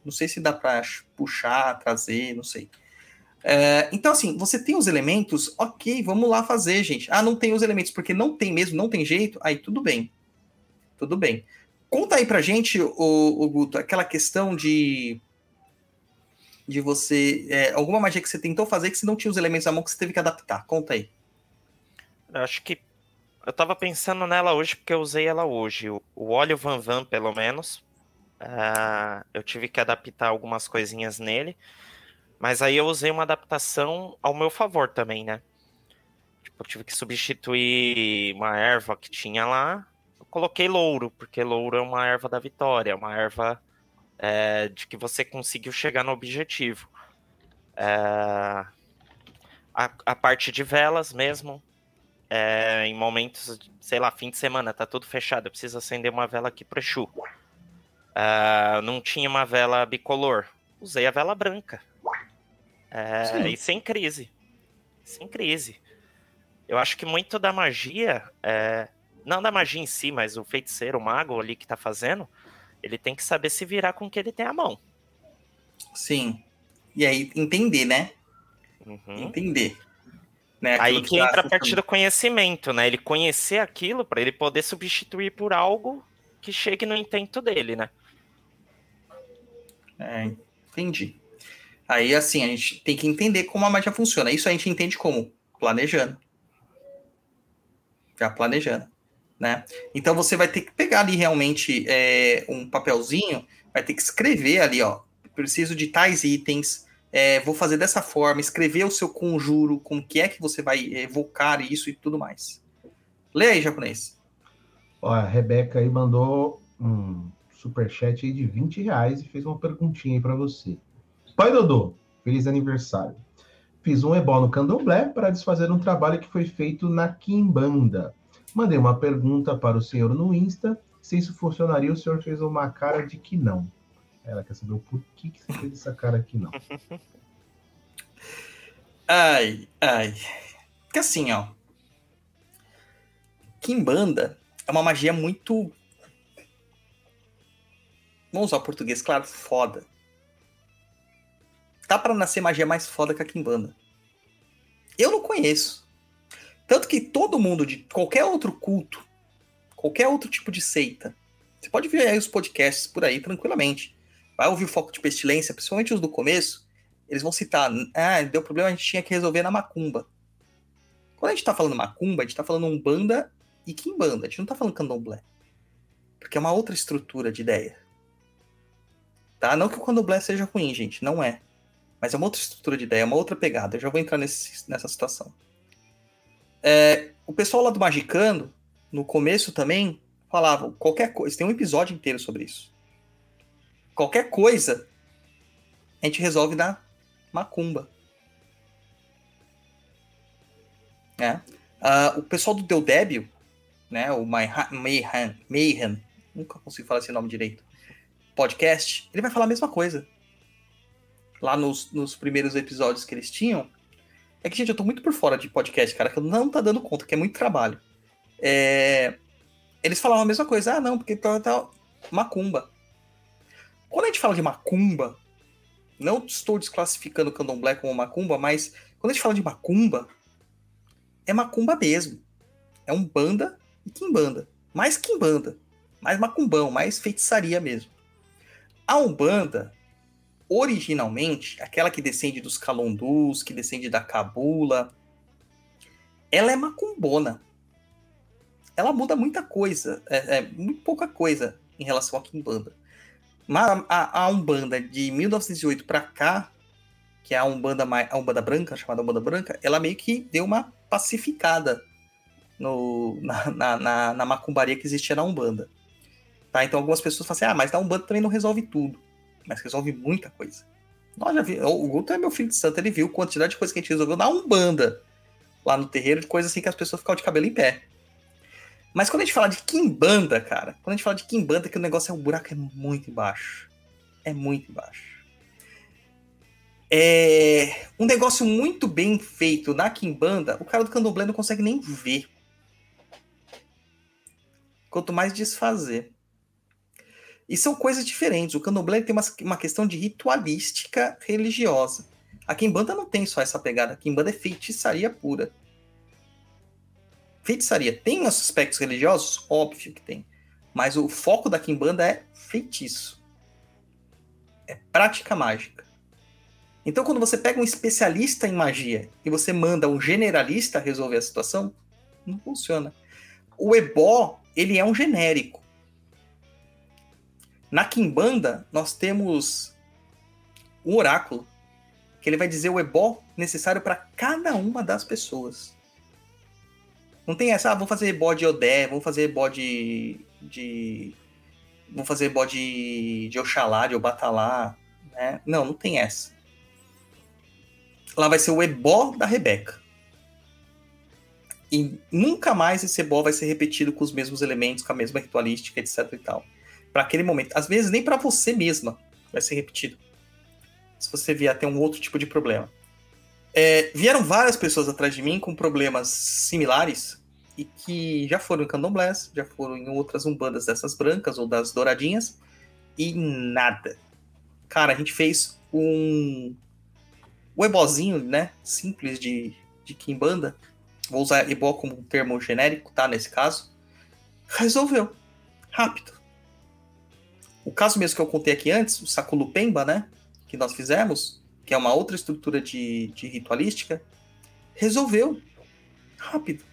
Não sei se dá para puxar, trazer, não sei. É, então, assim, você tem os elementos, ok, vamos lá fazer, gente. Ah, não tem os elementos porque não tem mesmo, não tem jeito, aí tudo bem. Tudo bem. Conta aí pra gente, o, o Guto, aquela questão de de você. É, alguma magia que você tentou fazer que você não tinha os elementos à mão que você teve que adaptar. Conta aí. Eu acho que. Eu tava pensando nela hoje porque eu usei ela hoje. O, óleo Van Van, pelo menos. Uh, eu tive que adaptar algumas coisinhas nele. Mas aí eu usei uma adaptação ao meu favor também, né? Tipo, eu tive que substituir uma erva que tinha lá coloquei louro, porque louro é uma erva da vitória, é uma erva é, de que você conseguiu chegar no objetivo. É, a, a, parte de velas mesmo, é, em momentos, sei lá, fim de semana, tá tudo fechado, eu preciso acender uma vela aqui pro Exu. É, não tinha uma vela bicolor, usei a vela branca. É, e sem crise. Sem crise. Eu acho que muito da magia é, não da magia em si, mas o feiticeiro, o mago ali que tá fazendo, ele tem que saber se virar com o que ele tem à mão. Sim. E aí entender, né? Uhum. Entender. Né? Aí que, que entra a partir do conhecimento, né? Ele conhecer aquilo para ele poder substituir por algo que chegue no intento dele, né? É, entendi. Aí, assim, a gente tem que entender como a magia funciona. Isso a gente entende como? Planejando. Já planejando né? Então você vai ter que pegar ali realmente é, um papelzinho, vai ter que escrever ali, ó. Preciso de tais itens, é, vou fazer dessa forma, escrever o seu conjuro, como que é que você vai evocar isso e tudo mais. Lê aí, japonês. Ó, a Rebeca aí mandou um superchat aí de 20 reais e fez uma perguntinha aí para você. Pai Dodô, feliz aniversário. Fiz um ebó no candomblé para desfazer um trabalho que foi feito na Quimbanda. Mandei uma pergunta para o senhor no Insta. Se isso funcionaria, o senhor fez uma cara de que não. Ela quer saber o porquê que você fez essa cara aqui, não. Ai, ai. Porque assim, ó. Kimbanda é uma magia muito. Vamos usar o português, claro, foda. Tá pra nascer magia mais foda que a Kimbanda. Eu não conheço. Tanto que todo mundo de qualquer outro culto, qualquer outro tipo de seita, você pode ver aí os podcasts por aí tranquilamente. Vai ouvir o foco de pestilência, principalmente os do começo, eles vão citar, ah, deu problema, a gente tinha que resolver na macumba. Quando a gente tá falando macumba, a gente tá falando umbanda e quimbanda, a gente não tá falando candomblé. Porque é uma outra estrutura de ideia. Tá? Não que o candomblé seja ruim, gente, não é. Mas é uma outra estrutura de ideia, é uma outra pegada. Eu já vou entrar nesse, nessa situação. É, o pessoal lá do Magicando, no começo também, falava qualquer coisa. Tem um episódio inteiro sobre isso. Qualquer coisa a gente resolve na macumba. É. Uh, o pessoal do Deu Débil, né, o Mayhan, Mayhan, nunca consigo falar esse nome direito, podcast, ele vai falar a mesma coisa. Lá nos, nos primeiros episódios que eles tinham, é que, gente, eu tô muito por fora de podcast, cara, que eu não tá dando conta, que é muito trabalho. É... Eles falavam a mesma coisa, ah, não, porque tá macumba. Quando a gente fala de macumba, não estou desclassificando o candomblé como macumba, mas quando a gente fala de macumba, é macumba mesmo. É um banda e quimbanda. Mais quimbanda. Mais macumbão, mais feitiçaria mesmo. A Umbanda, originalmente, aquela que descende dos calondus, que descende da cabula, ela é macumbona. Ela muda muita coisa, é, é muito pouca coisa em relação à quimbanda. Mas a, a Umbanda de 1908 para cá, que é a Umbanda, a Umbanda Branca, chamada Umbanda Branca, ela meio que deu uma pacificada no, na, na, na, na macumbaria que existia na Umbanda. Tá? Então algumas pessoas falam assim, ah, mas na Umbanda também não resolve tudo mas resolve muita coisa. Nós já vi, o Guto é meu filho de santo, ele viu a quantidade de coisa que a gente resolveu na Umbanda, lá no terreiro, de coisa assim que as pessoas ficam de cabelo em pé. Mas quando a gente fala de Kimbanda, cara, quando a gente fala de Kimbanda, que o negócio é o buraco é muito embaixo. É muito embaixo. É um negócio muito bem feito na Kimbanda, o cara do candomblé não consegue nem ver. Quanto mais desfazer. E são coisas diferentes. O candomblé tem uma, uma questão de ritualística religiosa. A Kimbanda não tem só essa pegada. A Kimbanda é feitiçaria pura. Feitiçaria. Tem os aspectos religiosos? Óbvio que tem. Mas o foco da Kimbanda é feitiço. É prática mágica. Então, quando você pega um especialista em magia e você manda um generalista resolver a situação, não funciona. O ebó, ele é um genérico. Na Kimbanda, nós temos um oráculo, que ele vai dizer o ebó necessário para cada uma das pessoas. Não tem essa, ah, vou fazer ebó de Odé, vou fazer ebó de. vou fazer ebó de, de Oxalá, de Obatalá. Né? Não, não tem essa. Lá vai ser o ebó da Rebeca. E nunca mais esse ebó vai ser repetido com os mesmos elementos, com a mesma ritualística, etc e tal para aquele momento. Às vezes nem para você mesma vai ser repetido. Se você vier ter um outro tipo de problema. É, vieram várias pessoas atrás de mim com problemas similares e que já foram em candomblés, já foram em outras umbandas dessas brancas ou das douradinhas e nada. Cara, a gente fez um o ebozinho, né, simples de, de Kimbanda, vou usar ebó como um termo genérico, tá, nesse caso, resolveu. Rápido. O caso mesmo que eu contei aqui antes, o Sakulupemba, né? Que nós fizemos, que é uma outra estrutura de, de ritualística, resolveu rápido.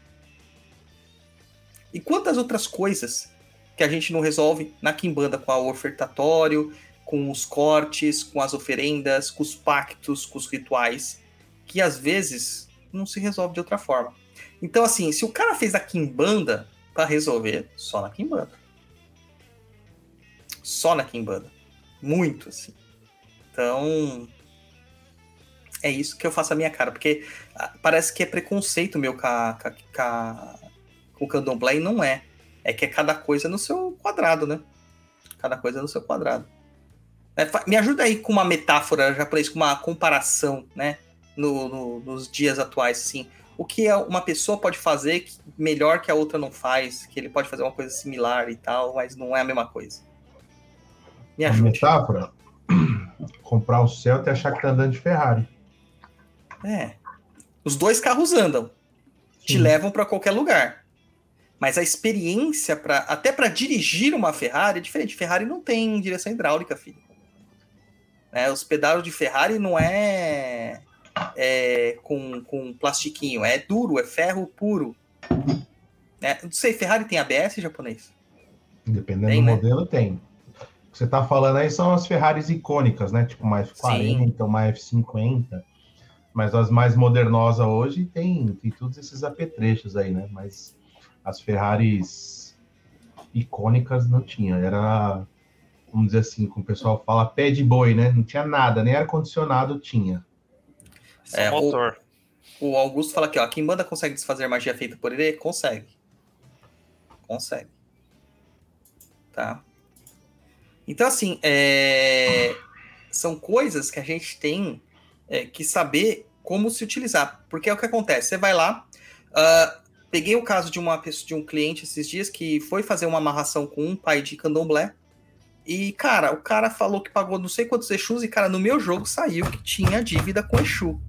E quantas outras coisas que a gente não resolve na Kimbanda com o ofertatório, com os cortes, com as oferendas, com os pactos, com os rituais, que às vezes não se resolve de outra forma. Então, assim, se o cara fez a Kimbanda para resolver, só na Kimbanda só na Kimbanda. Muito, assim. Então. É isso que eu faço a minha cara, porque ah, parece que é preconceito meu com, a, com, a, o candomblé não é. É que é cada coisa no seu quadrado, né? Cada coisa no seu quadrado. É, Me ajuda aí com uma metáfora japonês, com uma comparação, né? no- no- nos dias atuais, assim. O que é uma pessoa pode fazer que- melhor que a outra não faz, que ele pode fazer uma coisa similar e tal, mas não é a mesma coisa. Me A ajude. metáfora, comprar o Celta e achar que tá andando de Ferrari. É. Os dois carros andam, te Sim. levam para qualquer lugar. Mas a experiência para até para dirigir uma Ferrari é diferente. Ferrari não tem direção hidráulica, filho. Né, os pedalos de Ferrari não é, é com, com plastiquinho, é duro, é ferro puro. Né? Não sei, Ferrari tem ABS japonês? Dependendo Tem, do né? modelo, tem. O que você tá falando aí são as Ferraris icônicas, né? Tipo uma F40, uma F50. Mas as mais modernosas hoje tem, tem todos esses apetrechos aí, né? Mas as Ferraris icônicas não tinha. Era, vamos dizer assim, como o pessoal fala, pé de boi, né? Não tinha nada, nem ar-condicionado tinha. É, o- motor. O Augusto fala aqui, ó, quem manda consegue desfazer magia feita por ele? Consegue. Consegue. Tá? Então, assim, é, são coisas que a gente tem é, que saber como se utilizar. Porque é o que acontece. Você vai lá. ah, peguei o caso de uma pessoa, de um cliente esses dias que foi fazer uma amarração com um pai de candomblé. E, cara, o cara falou que pagou não sei quantos Exus, e, cara, no meu jogo saiu que tinha dívida com Exu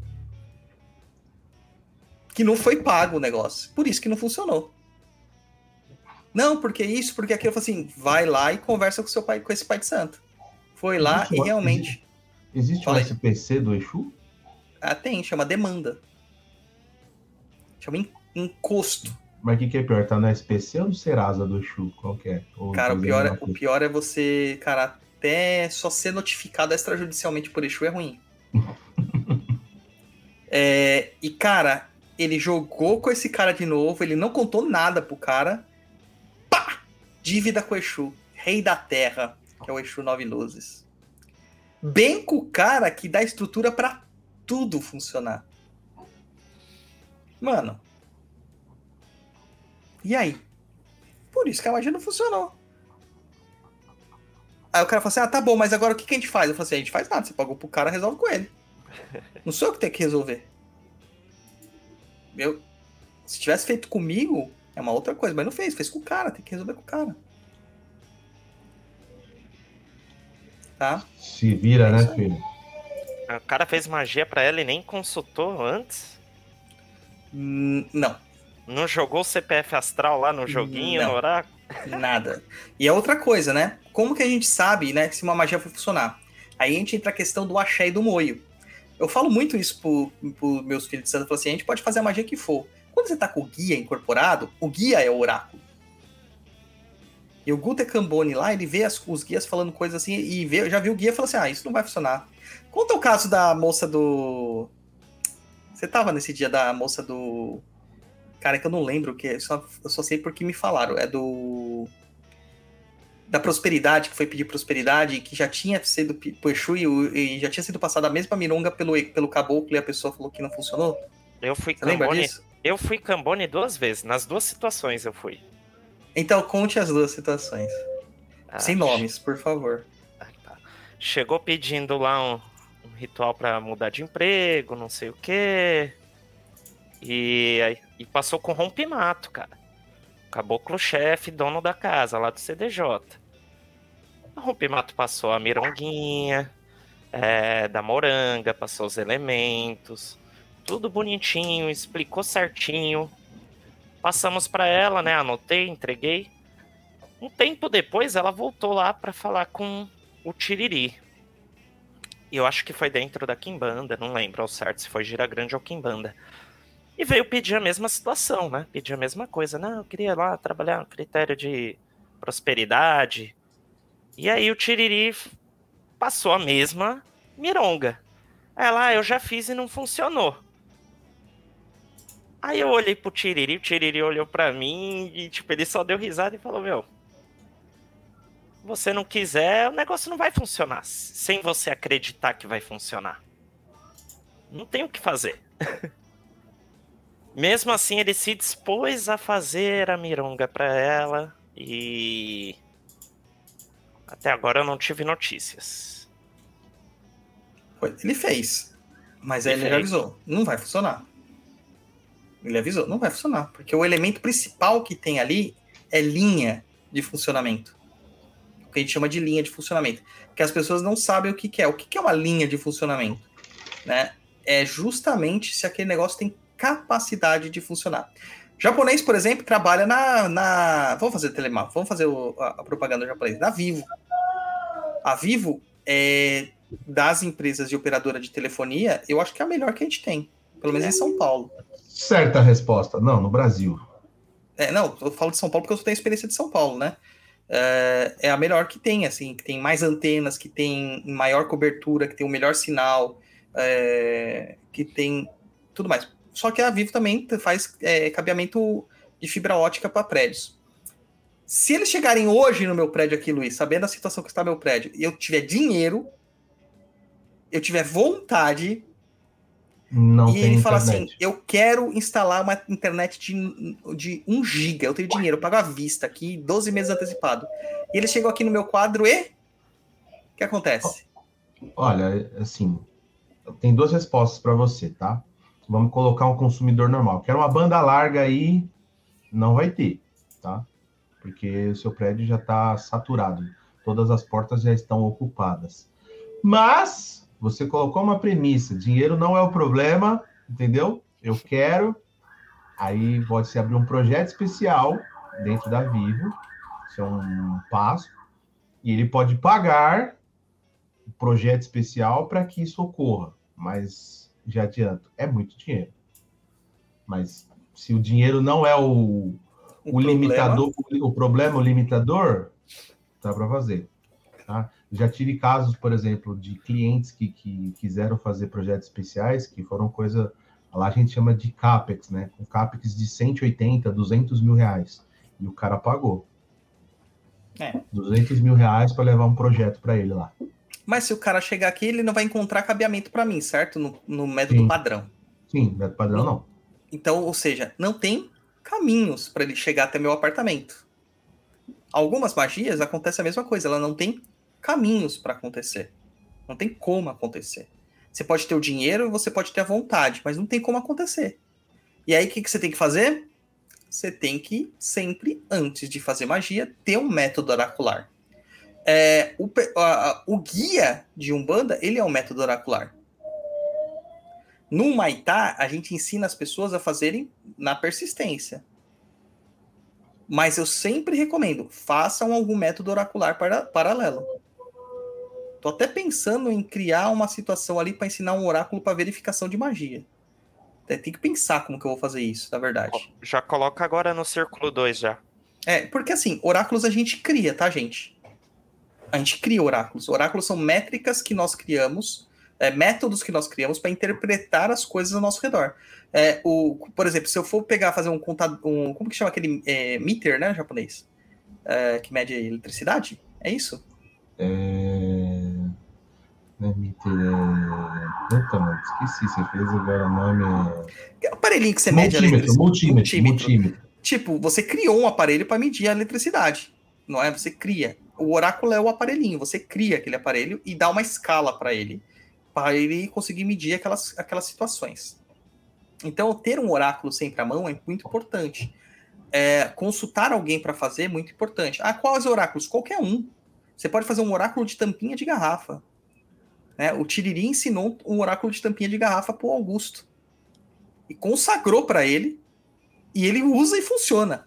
que não foi pago o negócio. Por isso que não funcionou. Não, porque isso, porque aquilo. Eu falei assim, vai lá e conversa com seu pai, com esse pai de santo. Foi lá Existe e uma- realmente. Existe Fala um. SPC do Exu? Ah, tem, chama demanda. Chama encosto. Mas o que, que é pior? Tá no SPC ou no Serasa do Exu? Qual que é? Ou Cara, o pior, é, o pior é você, cara, até só ser notificado extrajudicialmente por Exu é ruim. É, e, cara, ele jogou com esse cara de novo, ele não contou nada pro cara. Pá! Dívida com o Exu, rei da terra, que é o Exu Nove Luzes. Bem com o cara que dá estrutura pra tudo funcionar. Mano. E aí? Por isso que a magia não funcionou. Aí o cara fala assim: ah, tá bom, mas agora o que, que a gente faz? Eu falei assim: a gente faz nada, você pagou pro cara, resolve com ele. Não sou eu que tenho que resolver. Eu, se tivesse feito comigo, é uma outra coisa, mas não fez, fez com o cara, tem que resolver com o cara. Tá? Se vira, É né, filho? O cara fez magia pra ela e nem consultou antes. Hum, Não, Não jogou o CPF astral lá no joguinho, Não. no oráculo. nada. E é outra coisa, né? Como que a gente sabe, né, se uma magia vai funcionar? Aí a gente entra a questão do axé e do moio. Eu falo muito isso pro, pro meus filhos de santo, eu falo assim, a gente pode fazer a magia que for. Quando você tá com o guia incorporado, o guia é o oráculo. E o Guter Cambone lá, ele vê as- os guias falando coisas assim, e vê, já viu o guia e fala assim, ah, isso não vai funcionar. Conta o caso da moça do... Você tava nesse dia da moça do... Cara, que eu não lembro o que é, só, eu só sei porque me falaram. É do... Da prosperidade, que foi pedir prosperidade, que já tinha sido pro Exu e, e já tinha sido passada a mesma mironga pelo, pelo caboclo e a pessoa falou que não funcionou. Eu fui Você Cambone. Eu fui Cambone duas vezes. Nas duas situações eu fui. Então conte as duas situações. Ah, Sem nomes, por favor. Ah, tá. Chegou pedindo lá um, um ritual pra mudar de emprego, não sei o quê. E, e passou com rompimato, cara. Caboclo-chefe, dono da casa, lá do CDJ. O rompimato passou a mironguinha, é, da moranga, passou os elementos. Tudo bonitinho, explicou certinho. Passamos pra ela, né? Anotei, entreguei. Um tempo depois, ela voltou lá pra falar com o Tiriri. E eu acho que foi dentro da Kimbanda, não lembro ao certo se foi Gira Grande ou Kimbanda. E veio pedir a mesma situação, né? Pedir a mesma coisa. Não, eu queria lá trabalhar no critério de prosperidade. E aí o Tiriri passou a mesma mironga. Ela, ah, eu já fiz e não funcionou. Aí eu olhei pro Tiriri, o Tiriri olhou pra mim e, tipo, ele só deu risada e falou, meu, você não quiser, o negócio não vai funcionar. Sem você acreditar que vai funcionar. Não tem o que fazer. Mesmo assim, ele se dispôs a fazer a mironga pra ela e. Até agora eu não tive notícias. Ele fez. Mas aí Ele ele já fez. avisou. Não vai funcionar. Ele avisou, não vai funcionar. Porque o elemento principal que tem ali é linha de funcionamento. O que a gente chama de linha de funcionamento. Que as pessoas não sabem o que, que é. O que, que é uma linha de funcionamento? Né? É justamente se aquele negócio tem capacidade de funcionar. Japonês, por exemplo, trabalha na. na... Vamos fazer telemar, vamos fazer o- a, a propaganda japonesa. Na Vivo. A Vivo é das empresas de operadora de telefonia, eu acho que é a melhor que a gente tem. Pelo menos em São Paulo. Certa resposta. Não, no Brasil. É, não, eu falo de São Paulo porque eu tenho experiência de São Paulo, né? É, é a melhor que tem, assim, que tem mais antenas, que tem maior cobertura, que tem o melhor sinal, é, que tem tudo mais. Só que a Vivo também faz é, cabeamento de fibra ótica para prédios. Se eles chegarem hoje no meu prédio aqui, Luiz, sabendo a situação que está meu prédio, e eu tiver dinheiro, eu tiver vontade, Não e ele fala internet. assim: eu quero instalar uma internet de, de 1 giga, eu tenho dinheiro, eu pago à vista aqui, 12 meses antecipado. E ele chegou aqui no meu quadro e. O que acontece? Olha, assim, tem duas respostas para você, tá? Vamos colocar um consumidor normal. Quero uma banda larga aí, não vai ter, tá? Porque o seu prédio já está saturado. Todas as portas já estão ocupadas. Mas você colocou uma premissa: dinheiro não é o problema, entendeu? Eu quero. Aí pode se abrir um projeto especial dentro da Vivo. Isso é um passo. E ele pode pagar um projeto especial para que isso ocorra. Mas já adianto, é muito dinheiro. Mas se o dinheiro não é o, o, problema- limitador, o problema, o limitador, dá para fazer. Tá? Já tive casos, por exemplo, de clientes que, que quiseram fazer projetos especiais, que foram coisa, lá a gente chama de CAPEX, né? Com CAPEX de 180, 200 mil reais. E o cara pagou. É. 200 mil reais para levar um projeto para ele lá. Mas se o cara chegar aqui, ele não vai encontrar cabeamento para mim, certo? No, no método Sim. padrão. Sim, método padrão não. Então, ou seja, não tem caminhos para ele chegar até meu apartamento. Algumas magias acontece a mesma coisa, ela não tem caminhos para acontecer. Não tem como acontecer. Você pode ter o dinheiro, você pode ter a vontade, mas não tem como acontecer. E aí o que, que você tem que fazer? Você tem que sempre, antes de fazer magia, ter um método oracular. É, o, a- o guia de Umbanda, ele é um método oracular. No Maitá, a gente ensina as pessoas a fazerem na persistência. Mas eu sempre recomendo, façam algum método oracular para, paralelo. Tô até pensando em criar uma situação ali para ensinar um oráculo para verificação de magia. É, Tem que pensar como que eu vou fazer isso, na verdade. Já coloca agora no círculo 2 já. É, porque assim, oráculos a gente cria, tá, gente? A gente cria oráculos. Oráculos são métricas que nós criamos, é, métodos que nós criamos para interpretar as coisas ao nosso redor. É, o, por exemplo, se eu for pegar, fazer um contador. Um, como que chama aquele é, meter, né, japonês? É, que mede eletricidade? É isso? É... Não é meter, é... Puta, mano, esqueci. Você fez agora o nome. Que aparelhinho que você É... mede a Multímetro, eletricidade? multímetro, multímetro. Tipo, você criou um aparelho para medir a eletricidade. Não é? Você cria. O oráculo é o aparelhinho. Você cria aquele aparelho e dá uma escala para ele. Para ele conseguir medir aquelas, aquelas situações. Então, ter um oráculo sempre à mão é muito importante. É, consultar alguém para fazer é muito importante. Ah, quais oráculos? Qualquer um. Você pode fazer um oráculo de tampinha de garrafa. Né? O Tiriri ensinou um oráculo de tampinha de garrafa para o Augusto. E consagrou para ele e ele usa e funciona.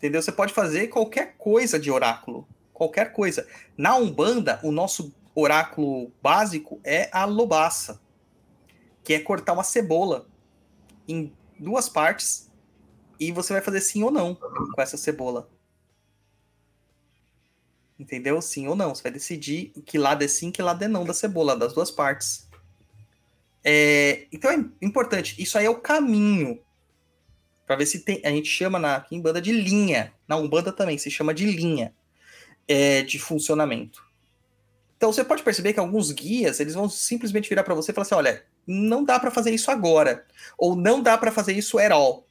Entendeu? Você pode fazer qualquer coisa de oráculo. Qualquer coisa. Na Umbanda, o nosso oráculo básico é a lobaça, que é cortar uma cebola em duas partes e você vai fazer sim ou não com essa cebola. Entendeu? Sim ou não. Você vai decidir que lado é sim, que lado é não da cebola, das duas partes. É, então é importante. Isso aí é o caminho para ver se tem. A gente chama na aqui em banda de linha. Na Umbanda também se chama de linha é, de funcionamento. Então você pode perceber que alguns guias eles vão simplesmente virar para você e falar assim: olha, não dá para fazer isso agora, ou não dá para fazer isso at all.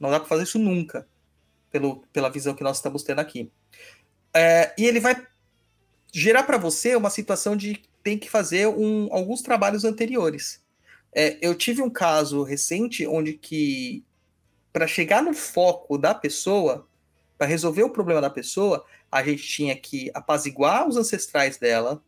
Não dá para fazer isso nunca, pelo, pela visão que nós estamos tendo aqui. É, e ele vai gerar para você uma situação de tem que fazer um, alguns trabalhos anteriores. É, eu tive um caso recente onde que para chegar no foco da pessoa, para resolver o problema da pessoa, a gente tinha que apaziguar os ancestrais dela,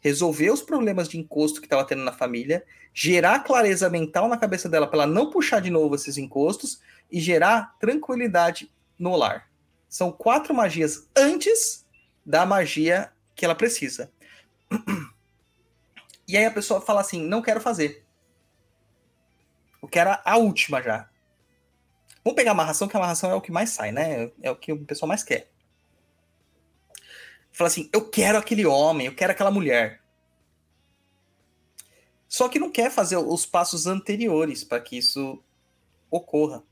resolver os problemas de encosto que estava tendo na família, gerar clareza mental na cabeça dela para ela não puxar de novo esses encostos e gerar tranquilidade no lar. São quatro magias antes da magia que ela precisa. E aí a pessoa fala assim: não quero fazer. Eu quero a última já. Vamos pegar a amarração, que a amarração é o que mais sai, né? É o que o pessoal mais quer. Fala assim: eu quero aquele homem, eu quero aquela mulher. Só que não quer fazer os passos anteriores para que isso ocorra.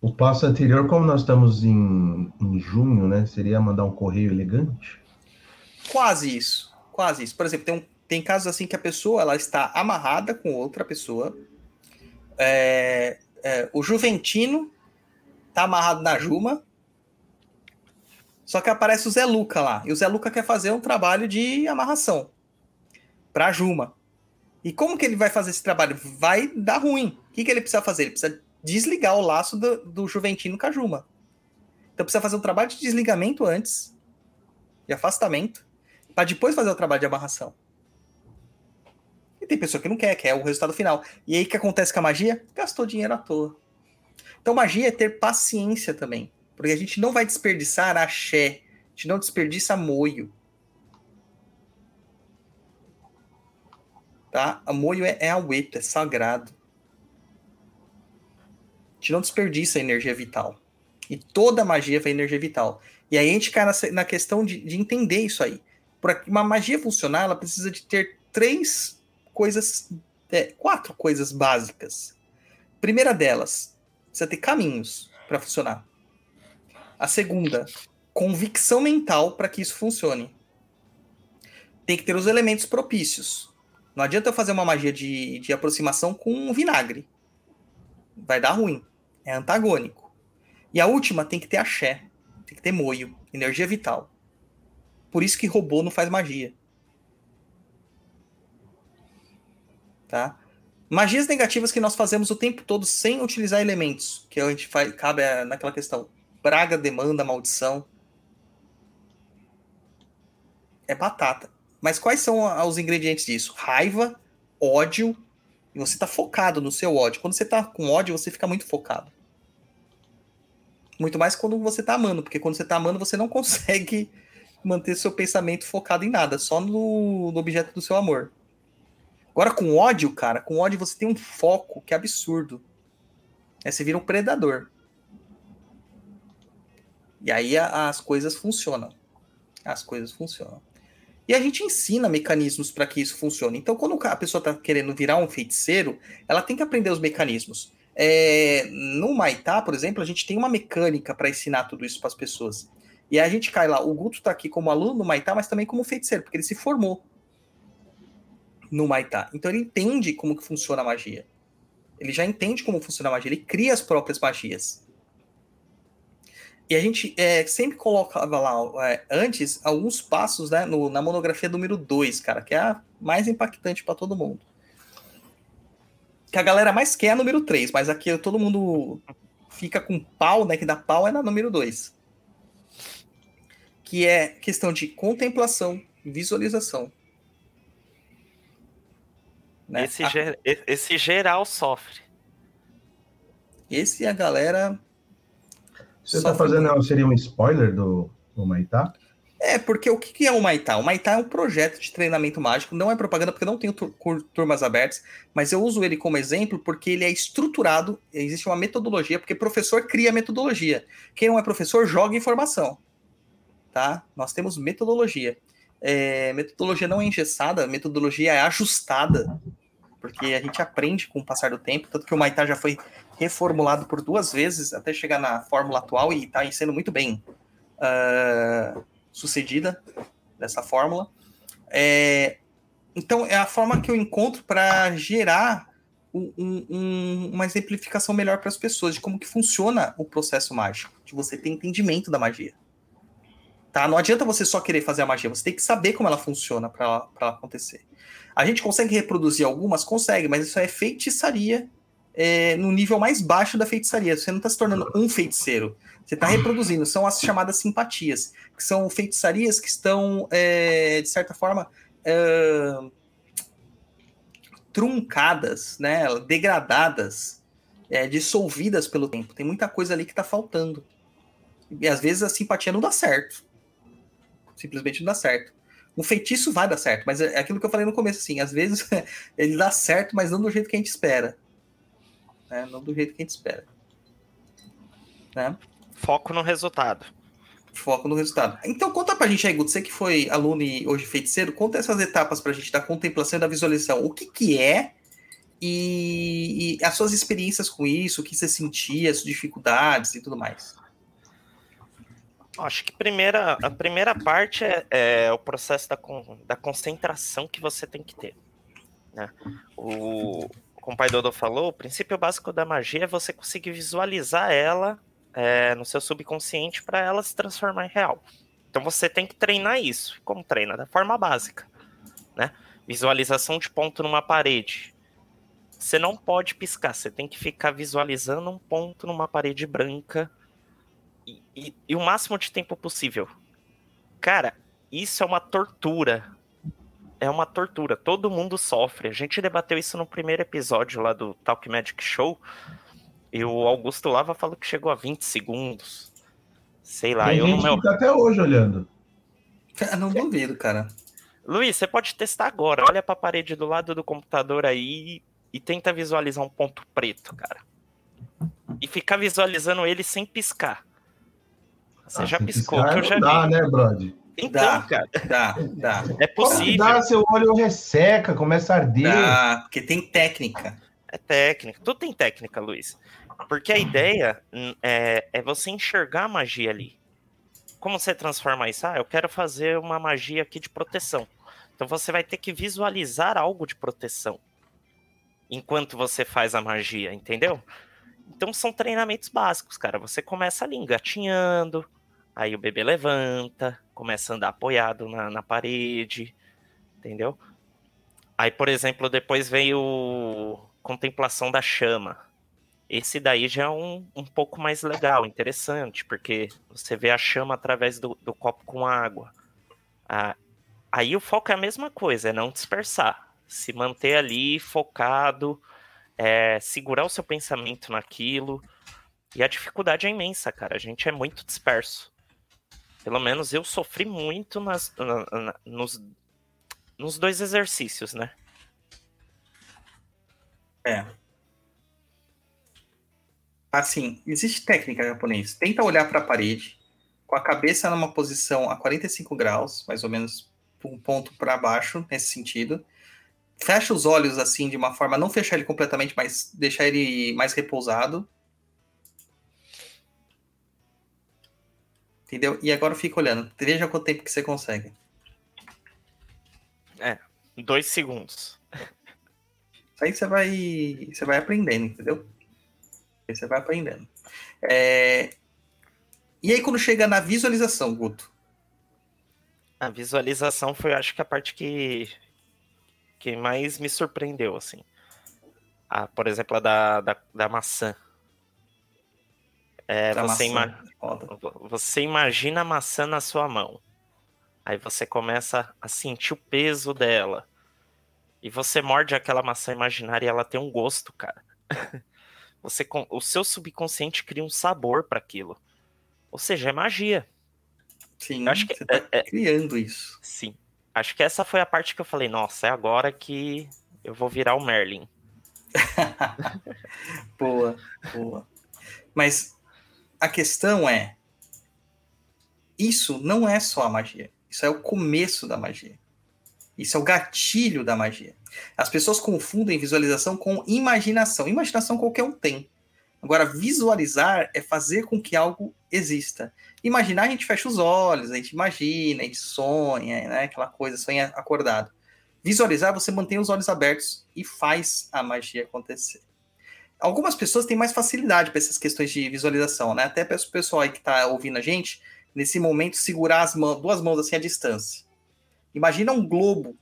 O passo anterior, como nós estamos em, em junho, né? Seria mandar um correio elegante? Quase isso. Quase isso. Por exemplo, tem, um, tem casos assim que a pessoa ela está amarrada com outra pessoa. É, é, o Juventino tá amarrado na Juma. Só que aparece o Zé Luca lá. E o Zé Luca quer fazer um trabalho de amarração para Juma. E como que ele vai fazer esse trabalho? Vai dar ruim. O que, que ele precisa fazer? Ele precisa desligar o laço do, do Juventino com a Juma. Então precisa fazer um trabalho de desligamento antes, de afastamento, para depois fazer o trabalho de amarração. E tem pessoa que não quer, quer o resultado final. E aí o que acontece com a magia? Gastou dinheiro à toa. Então magia é ter paciência também. Porque a gente não vai desperdiçar axé, a gente não desperdiça moio. Tá? A moio é, é aueto, é sagrado gente não desperdiça energia vital. E toda magia vai energia vital. E aí a gente cai na, na questão de, de, entender isso aí. Para uma magia funcionar, ela precisa de ter três coisas, é, quatro coisas básicas. Primeira delas, precisa ter caminhos para funcionar. A segunda, convicção mental para que isso funcione. Tem que ter os elementos propícios. Não adianta eu fazer uma magia de, de aproximação com vinagre. Vai dar ruim é antagônico. E a última tem que ter axé, tem que ter moio, energia vital. Por isso que robô não faz magia. Tá? Magias negativas que nós fazemos o tempo todo sem utilizar elementos, que a gente faz, cabe naquela questão. Praga, demanda, maldição. É batata. Mas quais são os ingredientes disso? Raiva, ódio, e você está focado no seu ódio. Quando você está com ódio, você fica muito focado. Muito mais quando você está amando, porque quando você está amando, você não consegue manter seu pensamento focado em nada, só no, no objeto do seu amor. Agora, com ódio, cara, com ódio você tem um foco que é absurdo. É, você vira um predador. E aí a, as coisas funcionam. As coisas funcionam. E a gente ensina mecanismos para que isso funcione. Então, quando a pessoa está querendo virar um feiticeiro, ela tem que aprender os mecanismos. É, no Maitá, por exemplo, a gente tem uma mecânica para ensinar tudo isso para as pessoas. E a gente cai lá. O Guto está aqui como aluno no Maitá, mas também como feiticeiro, porque ele se formou no Maitá. Então ele entende como que funciona a magia. Ele já entende como funciona a magia, ele cria as próprias magias. E a gente é, sempre colocava lá é, antes alguns passos né, no, na monografia número 2, cara, que é a mais impactante para todo mundo. Que a galera mais quer é a número 3, mas aqui todo mundo fica com pau, né? Que dá pau é na número 2. Que é questão de contemplação, visualização. Né? Esse, a... ger esse geral sofre. Esse a galera você está fazendo, seria um spoiler do, do Maitá? É, porque o que é o Maitá? O Maitá é um projeto de treinamento mágico, não é propaganda porque não tenho turmas abertas, mas eu uso ele como exemplo porque ele é estruturado, existe uma metodologia, porque professor cria metodologia. Quem não é professor joga informação. Tá? Nós temos metodologia. É, metodologia não é engessada, metodologia é ajustada, porque a gente aprende com o passar do tempo, tanto que o Maitá já foi reformulado por duas vezes até chegar na fórmula atual e está sendo muito bem uh, sucedida dessa fórmula. É, então, é a forma que eu encontro para gerar um, um, uma exemplificação melhor para as pessoas de como que funciona o processo mágico, de você ter entendimento da magia. Tá? Não adianta você só querer fazer a magia, você tem que saber como ela funciona para ela, acontecer. A gente consegue reproduzir algumas? Consegue, mas isso é feitiçaria é, no nível mais baixo da feitiçaria. Você não está se tornando um feiticeiro. Você está reproduzindo. São as chamadas simpatias, que são feitiçarias que estão, é, de certa forma, é, truncadas, né, degradadas, é, dissolvidas pelo tempo. Tem muita coisa ali que está faltando. E às vezes a simpatia não dá certo simplesmente não dá certo. Um feitiço vai dar certo, mas é aquilo que eu falei no começo, assim, às vezes ele dá certo, mas não do jeito que a gente espera. Né? Não do jeito que a gente espera. Né? Foco no resultado. Foco no resultado. Então conta pra gente aí, Guto, você que foi aluno e hoje feiticeiro, conta essas etapas pra gente da contemplação e da visualização. O que que é e, e as suas experiências com isso, o que você sentia, as dificuldades e tudo mais. Acho que primeira, a primeira parte é, é o processo da, da concentração que você tem que ter. Né? O, como o pai Dodo falou, o princípio básico da magia é você conseguir visualizar ela é, no seu subconsciente para ela se transformar em real. Então você tem que treinar isso. Como treina? Da forma básica. Né? Visualização de ponto numa parede. Você não pode piscar, você tem que ficar visualizando um ponto numa parede branca e, e, o máximo de tempo possível. Cara, isso é uma tortura. É uma tortura. Todo mundo sofre. A gente debateu isso no primeiro episódio lá do Talk Magic Show. E o Augusto Lava falou que chegou a 20 segundos. Sei lá, Tem eu gente meu. que tá até hoje olhando. Eu não duvido, cara. Luiz, você pode testar agora. Olha pra parede do lado do computador aí e tenta visualizar um ponto preto, cara. E ficar visualizando ele sem piscar. Você Ah, já piscou, que eu já não dá, vi. né, brother? Então, Dá. cara, Dá, dá. é possível. dar, seu olho resseca, começa a arder. Dá, porque tem técnica. É técnica. Tudo tem técnica, Luiz. Porque a ideia hum, é, é você enxergar a magia ali. Como você transforma isso? Ah, eu quero fazer uma magia aqui de proteção. Então você vai ter que visualizar algo de proteção enquanto você faz a magia, entendeu? Então são treinamentos básicos, cara. Você começa ali engatinhando, aí o bebê levanta, começa a andar apoiado na, na parede, entendeu? Aí, por exemplo, depois veio contemplação da chama. Esse daí já é um, um pouco mais legal, interessante, porque você vê a chama através do, do copo com água. Ah, aí o foco é a mesma coisa, é não dispersar. Se manter ali focado, é, segurar o seu pensamento naquilo. E a dificuldade é imensa, cara. A gente é muito disperso. Pelo menos eu sofri muito nas, na- na- nos, nos dois exercícios, né? É. Assim, existe técnica japonês. Tenta olhar para a parede, com a cabeça numa posição a 45 graus, mais ou menos um ponto para baixo, nesse sentido. Fecha os olhos assim, de uma forma, não fechar ele completamente, mas deixar ele mais repousado. Entendeu? E agora fica olhando. Veja quanto tempo que você consegue. Dois segundos. Isso aí você vai, você vai aprendendo, entendeu? Aí você vai aprendendo. É, E aí, quando chega na visualização, Guto? A visualização foi, acho que, a parte que, que mais me surpreendeu, assim. A, por exemplo, a da, da, da maçã. É, Da você, maçã. ima- você imagina a maçã na sua mão. Aí você começa a sentir o peso dela. E você morde aquela maçã imaginária e ela tem um gosto, cara. Você, o seu subconsciente cria um sabor para aquilo. Ou seja, é magia. Sim, Eu acho que você tá é- é- criando isso. Sim. Acho que essa foi a parte que eu falei, nossa, é agora que eu vou virar o Merlin. Boa, boa. Mas a questão é: isso não é só a magia. Isso é o começo da magia. Isso é o gatilho da magia. As pessoas confundem visualização com imaginação. Imaginação qualquer um tem. Agora, visualizar é fazer com que algo exista. Imaginar, a gente fecha os olhos, a gente imagina, a gente sonha, né? aquela coisa, sonha acordado. Visualizar, você mantém os olhos abertos e faz a magia acontecer algumas pessoas têm mais facilidade para essas questões de visualização, né? Até peço pro pessoal aí que está ouvindo a gente, nesse momento, segurar as mãos, duas mãos assim à distância. Imagina um globo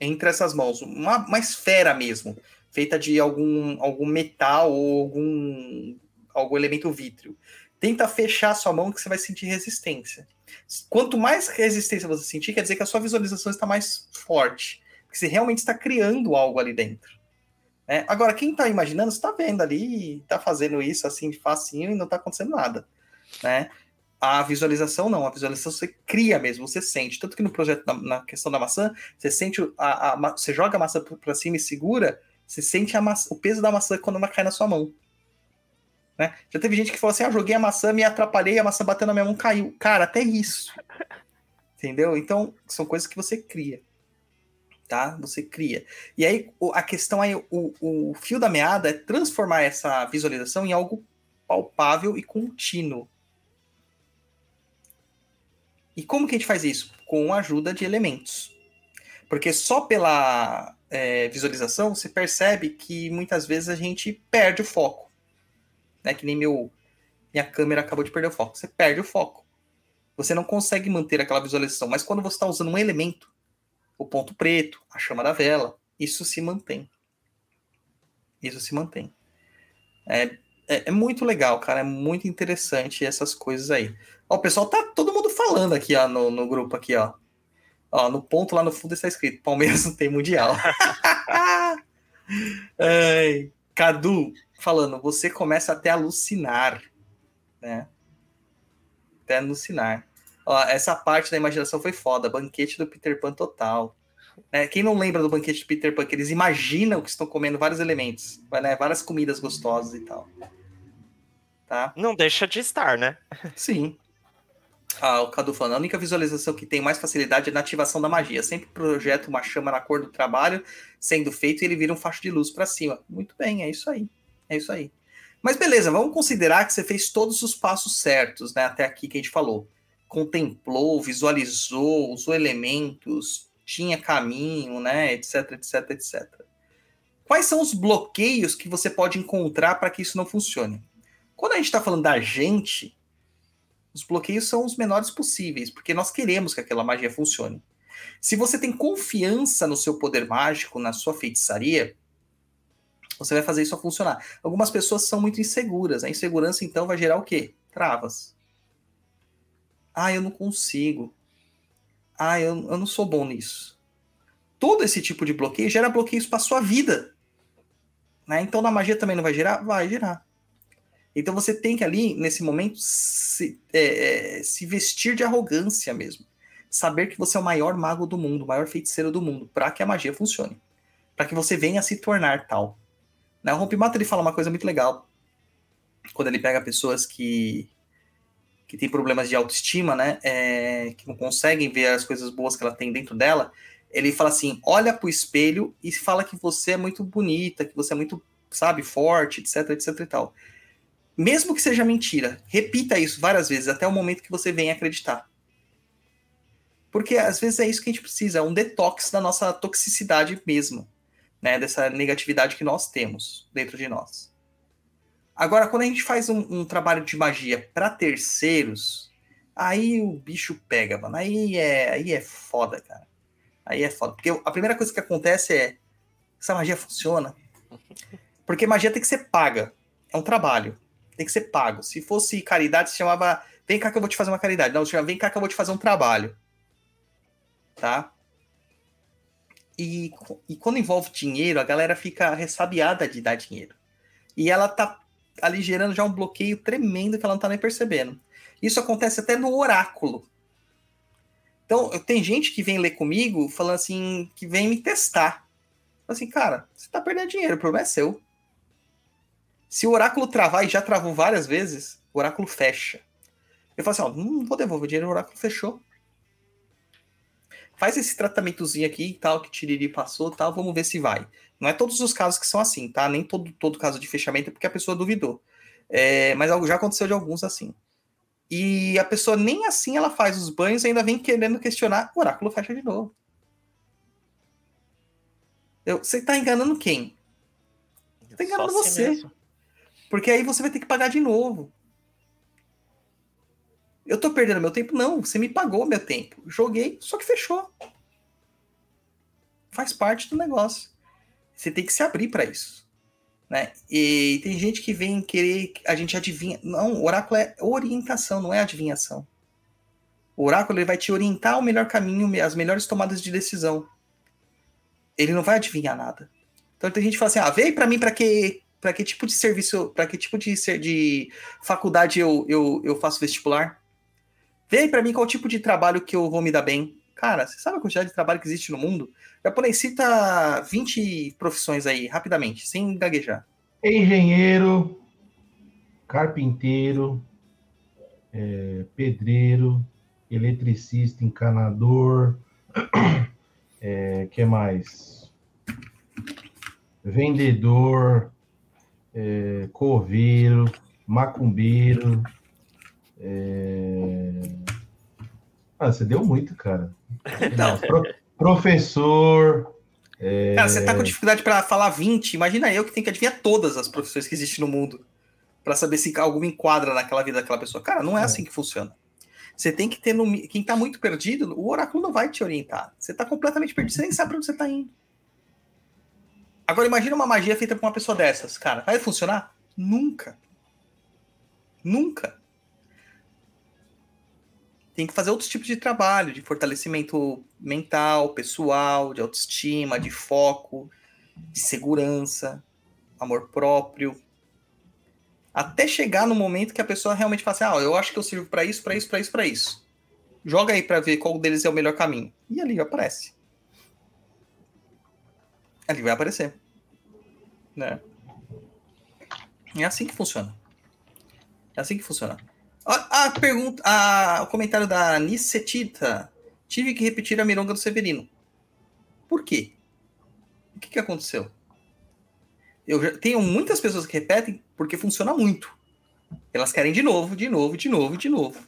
entre essas mãos, uma, uma esfera mesmo, feita de algum, algum metal ou algum, algum elemento vítreo. Tenta fechar a sua mão que você vai sentir resistência. Quanto mais resistência você sentir, quer dizer que a sua visualização está mais forte. Porque você realmente está criando algo ali dentro. Né? Agora, quem está imaginando, está vendo ali, está fazendo isso assim de facinho e não está acontecendo nada. Né? A visualização não, a visualização você cria mesmo, você sente. Tanto que no projeto, na, na questão da maçã, você sente, a, a, você joga a maçã para cima e segura, você sente maçã, o peso da maçã quando ela cai na sua mão. Né? Já teve gente que falou assim: ah, joguei a maçã, me atrapalhei, a maçã bateu na minha mão, caiu. Cara, até isso. Entendeu? Então, são coisas que você cria. Tá? Você cria. E aí, a questão aí, o, o fio da meada é transformar essa visualização em algo palpável e contínuo. E como que a gente faz isso? Com a ajuda de elementos. Porque só pela é, visualização você percebe que muitas vezes a gente perde o foco né? Que nem meu minha câmera acabou de perder o foco. Você perde o foco. Você não consegue manter aquela visualização. Mas quando você está usando um elemento, o ponto preto, a chama da vela, isso se mantém. Isso se mantém. É, é, é muito legal, cara. É muito interessante essas coisas aí. Ó, o pessoal tá todo mundo falando aqui, ó, no, no grupo aqui, ó. Ó, no ponto lá no fundo está escrito: Palmeiras não tem mundial. Cadu, falando, você começa até a alucinar, né? Até alucinar. Ó, essa parte da imaginação foi foda, banquete do Peter Pan total. Né? Quem não lembra do banquete de Peter Pan, que eles imaginam que estão comendo vários elementos, né? várias comidas gostosas e tal. Tá? Não deixa de estar, né? Sim. Ah, o Cadu falando, a única visualização que tem mais facilidade é na ativação da magia. Sempre projeta uma chama na cor do trabalho sendo feito e ele vira um facho de luz para cima. Muito bem, é isso aí. É isso aí. Mas beleza, vamos considerar que você fez todos os passos certos, né? Até aqui que a gente falou. Contemplou, visualizou, usou elementos, tinha caminho, né? Etc, etc, etc. Quais são os bloqueios que você pode encontrar para que isso não funcione? Quando a gente está falando da gente, os bloqueios são os menores possíveis, porque nós queremos que aquela magia funcione. Se você tem confiança no seu poder mágico, na sua feitiçaria, você vai fazer isso funcionar. Algumas pessoas são muito inseguras. A insegurança, então, vai gerar o quê? Travas. Ah, eu não consigo. Ah, eu, eu não sou bom nisso. Todo esse tipo de bloqueio gera bloqueios para sua vida. Né? Então, na magia também não vai gerar? Vai gerar. Então, você tem que ali, nesse momento, se, é, é se vestir de arrogância mesmo. Saber que você é o maior mago do mundo, o maior feiticeiro do mundo, para que a magia funcione. Para que você venha a se tornar tal. Né? O Rompimato ele fala uma coisa muito legal. Quando ele pega pessoas que, que têm problemas de autoestima, né? É, que não conseguem ver as coisas boas que ela tem dentro dela, ele fala assim: olha pro espelho e fala que você é muito bonita, que você é muito, sabe, forte, etc, etc e tal. Mesmo que seja mentira, repita isso várias vezes até o momento que você venha acreditar. Porque às vezes é isso que a gente precisa, é um detox da nossa toxicidade mesmo né, dessa negatividade que nós temos dentro de nós. Agora, quando a gente faz um, um trabalho de magia para terceiros, aí o bicho pega, mano. Aí é, aí é foda, cara. Aí é foda. Porque a primeira coisa que acontece é: essa magia funciona? Porque magia tem que ser paga. É um trabalho. Tem que ser pago. Se fosse caridade, se chamava vem cá que eu vou te fazer uma caridade. Não, se chama vem cá que eu vou te fazer um trabalho. Tá? E, e quando envolve dinheiro, a galera fica ressabiada de dar dinheiro. E ela tá ali gerando já um bloqueio tremendo que ela não tá nem percebendo. Isso acontece até no oráculo. Então, tem gente que vem ler comigo falando assim, que vem me testar. Assim, cara, você tá perdendo dinheiro, o problema é seu. Se o oráculo travar, e já travou várias vezes, o oráculo fecha. Eu falo assim, ó, não vou devolver o dinheiro, o oráculo fechou faz esse tratamentozinho aqui e tal, que Tiriri passou tal, vamos ver se vai. Não é todos os casos que são assim, tá? Nem todo, todo caso de fechamento é porque a pessoa duvidou. É, mas já aconteceu de alguns assim. E a pessoa nem assim ela faz os banhos e ainda vem querendo questionar, o oráculo fecha de novo. Eu, você tá enganando quem? Tá enganando você. Mesmo. Porque aí você vai ter que pagar de novo. Eu tô perdendo meu tempo? Não, você me pagou meu tempo. Joguei, só que fechou. Faz parte do negócio. Você tem que se abrir para isso. Né? E tem gente que vem querer a gente adivinha. Não, o oráculo é orientação, não é adivinhação. O oráculo ele vai te orientar o melhor caminho, as melhores tomadas de decisão. Ele não vai adivinhar nada. Então tem gente que fala assim: ah, veio para mim para que para que tipo de serviço, para que tipo de, de faculdade eu, eu, eu faço vestibular? Vê para mim qual tipo de trabalho que eu vou me dar bem. Cara, você sabe a quantidade de trabalho que existe no mundo? Japonês, cita 20 profissões aí, rapidamente, sem gaguejar. Engenheiro, carpinteiro, é, pedreiro, eletricista, encanador, é, que mais? Vendedor, é, coveiro, macumbeiro. É... Ah, você deu muito, cara. Não, pro, professor. É... Cara, você tá com dificuldade para falar 20. Imagina eu que tenho que adivinhar todas as profissões que existem no mundo para saber se alguma enquadra naquela vida daquela pessoa. Cara, não é, é. assim que funciona. Você tem que ter no. Quem tá muito perdido, o oráculo não vai te orientar. Você tá completamente perdido, você nem sabe pra onde você tá indo. Agora imagina uma magia feita por uma pessoa dessas, cara. Vai funcionar? Nunca. Nunca. Tem que fazer outros tipos de trabalho, de fortalecimento mental, pessoal, de autoestima, de foco, de segurança, amor próprio. Até chegar no momento que a pessoa realmente fala assim: ah, eu acho que eu sirvo para isso, para isso, para isso, para isso. Joga aí para ver qual deles é o melhor caminho. E ali aparece ali vai aparecer. Né? É assim que funciona. É assim que funciona. A, a pergunta, a, o comentário da Nicetita. Tive que repetir a mironga do Severino. Por quê? O que, que aconteceu? Eu já, tenho muitas pessoas que repetem porque funciona muito. Elas querem de novo, de novo, de novo, de novo.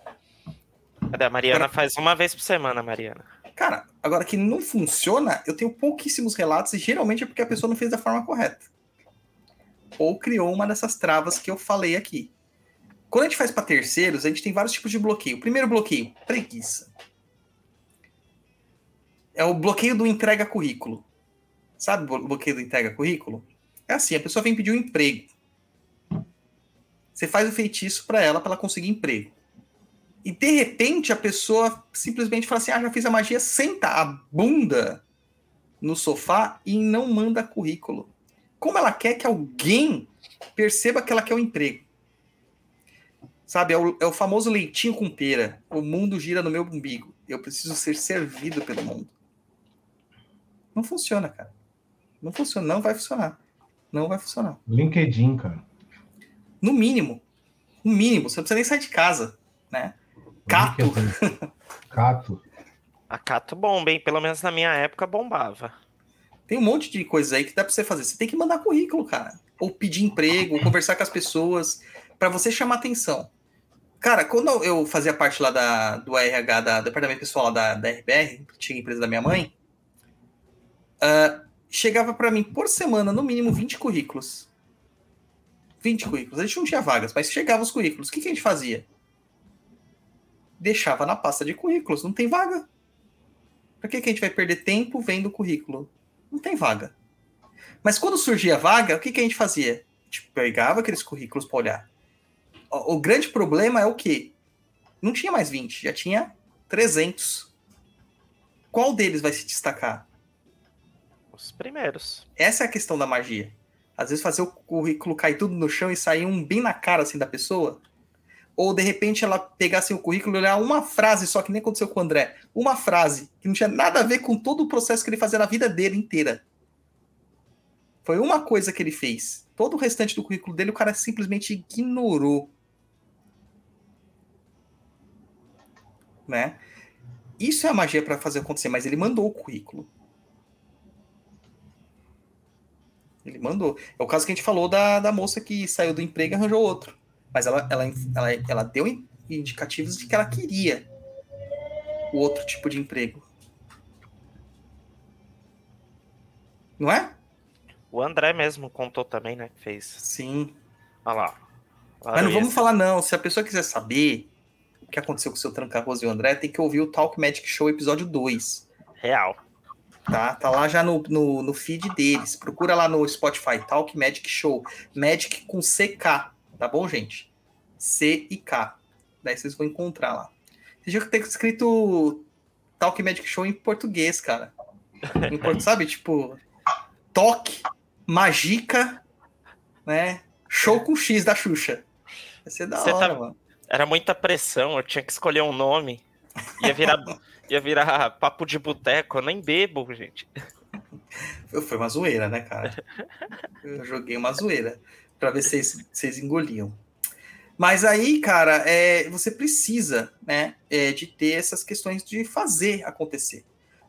Cadê? A Mariana faz uma vez por semana, Mariana. Cara, agora que não funciona, eu tenho pouquíssimos relatos e geralmente é porque a pessoa não fez da forma correta. Ou criou uma dessas travas que eu falei aqui. Quando a gente faz para terceiros, a gente tem vários tipos de bloqueio. O primeiro bloqueio, preguiça. É o bloqueio do entrega currículo. Sabe o bloqueio do entrega currículo? É assim, a pessoa vem pedir um emprego. Você faz o feitiço para ela para ela conseguir emprego. E de repente a pessoa simplesmente fala assim: ah, já fiz a magia, senta a bunda no sofá e não manda currículo. Como ela quer que alguém perceba que ela quer um emprego? Sabe, é o, é o, famoso leitinho com pera. O mundo gira no meu umbigo. Eu preciso ser servido pelo mundo. Não funciona, cara. Não funciona, não vai funcionar. Não vai funcionar. LinkedIn, cara. No mínimo. No mínimo. Você não precisa nem sair de casa, né? Cato. Cato. A Cato bomba, hein? Pelo menos na minha época bombava. Tem um monte de coisas aí que dá pra você fazer. Você tem que mandar currículo, cara. Ou pedir emprego, ou conversar com as pessoas, para você chamar atenção. Cara, quando eu fazia parte lá da, do RH, da, do departamento pessoal da, da RBR, que tinha a empresa da minha mãe, uh, chegava para mim por semana, no mínimo, 20 currículos. 20 currículos. A gente não tinha vagas, mas chegava os currículos. O que, que a gente fazia? deixava na pasta de currículos. Não tem vaga. Por que, que a gente vai perder tempo vendo o currículo? Não tem vaga. Mas quando surgia vaga, o que, que a gente fazia? A gente pegava aqueles currículos para olhar. O, grande problema é o quê? Não tinha mais 20, já tinha 300. Qual deles vai se destacar? Os primeiros. Essa é a questão da magia. Às vezes fazer o currículo cair tudo no chão e sair um bem na cara assim da pessoa ou de repente ela pegasse o currículo e olhar uma frase só, que nem aconteceu com o André, uma frase que não tinha nada a ver com todo o processo que ele fazia na vida dele inteira. Foi uma coisa que ele fez. Todo o restante do currículo dele o cara simplesmente ignorou. Né? Isso é a magia para fazer acontecer, mas ele mandou o currículo. Ele mandou. É o caso que a gente falou da, da moça que saiu do emprego e arranjou outro. Mas ela, ela, ela, ela deu indicativos de que ela queria o outro tipo de emprego. Não é? O André mesmo contou também, né? Que fez. Sim. Olha lá. Mas não vamos falar, não. Se a pessoa quiser saber, que aconteceu com o seu Tranca-Rosa e o André, tem que ouvir o Talk Magic Show episódio 2. Real. Tá? Tá lá já no, no, no feed deles. Procura lá no Spotify, Talk Magic Show. Magic com CK, tá bom, gente? C e K. Daí vocês vão encontrar lá. Você já tem escrito Talk Magic Show em português, cara. Em portu- sabe? Tipo, Toque, Magica, né? Show com X da Xuxa. Vai ser da Você hora, tá- mano. Era muita pressão, eu tinha que escolher um nome. Ia virar, ia virar papo de boteco, eu nem bebo, gente. Foi uma zoeira, né, cara? Eu joguei uma zoeira pra ver se vocês- vocês engoliam. Mas aí, cara, é, você precisa, né, é, de ter essas questões de fazer acontecer.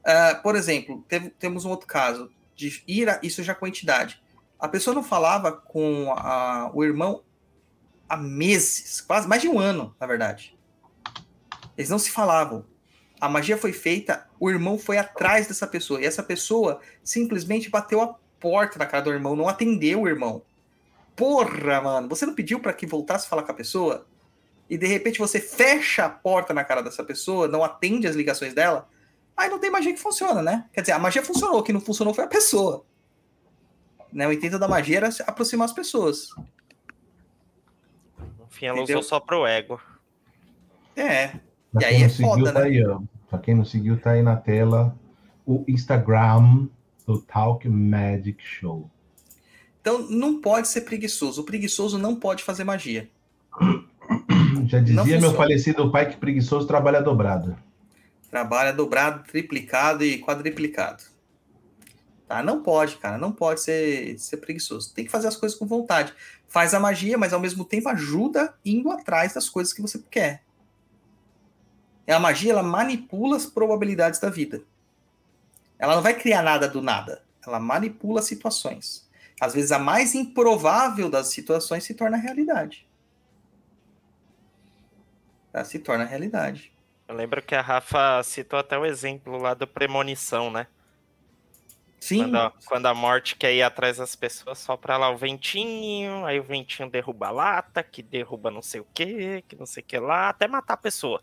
Ah, por exemplo, teve- temos um outro caso de ir, a, isso já com a entidade. A pessoa não falava com a- o irmão há meses, quase mais de um ano, na verdade. Eles não se falavam. A magia foi feita, o irmão foi atrás dessa pessoa e essa pessoa simplesmente bateu a porta na cara do irmão, não atendeu o irmão. Porra, mano, você não pediu para que voltasse a falar com a pessoa? E de repente você fecha a porta na cara dessa pessoa, não atende as ligações dela? Aí não tem magia que funciona, né? Quer dizer, a magia funcionou, o que não funcionou foi a pessoa. Né? O intento da magia era aproximar as pessoas. Enfim, ela Entendeu? usou só pro ego. É. Pra E aí quem é não seguiu, foda, tá né? aí. Pra quem não seguiu, tá aí na tela o Instagram do Talk Magic Show. Então não pode ser preguiçoso. O preguiçoso não pode fazer magia. Já dizia meu falecido pai que preguiçoso trabalha dobrado. Trabalha dobrado, triplicado e quadriplicado. Tá? Não pode, cara. Não pode ser, ser preguiçoso. Tem que fazer as coisas com vontade. Faz a magia, mas ao mesmo tempo ajuda indo atrás das coisas que você quer. E a magia, ela manipula as probabilidades da vida. Ela não vai criar nada do nada. Ela manipula situações. Às vezes, a mais improvável das situações se torna realidade. Tá? Se torna realidade. Eu lembro que a Rafa citou até o exemplo lá do premonição, né? Sim. Quando a, quando a morte quer ir atrás das pessoas, sopra lá o ventinho, aí o ventinho derruba a lata, que derruba não sei o que, que não sei o que lá, até matar a pessoa.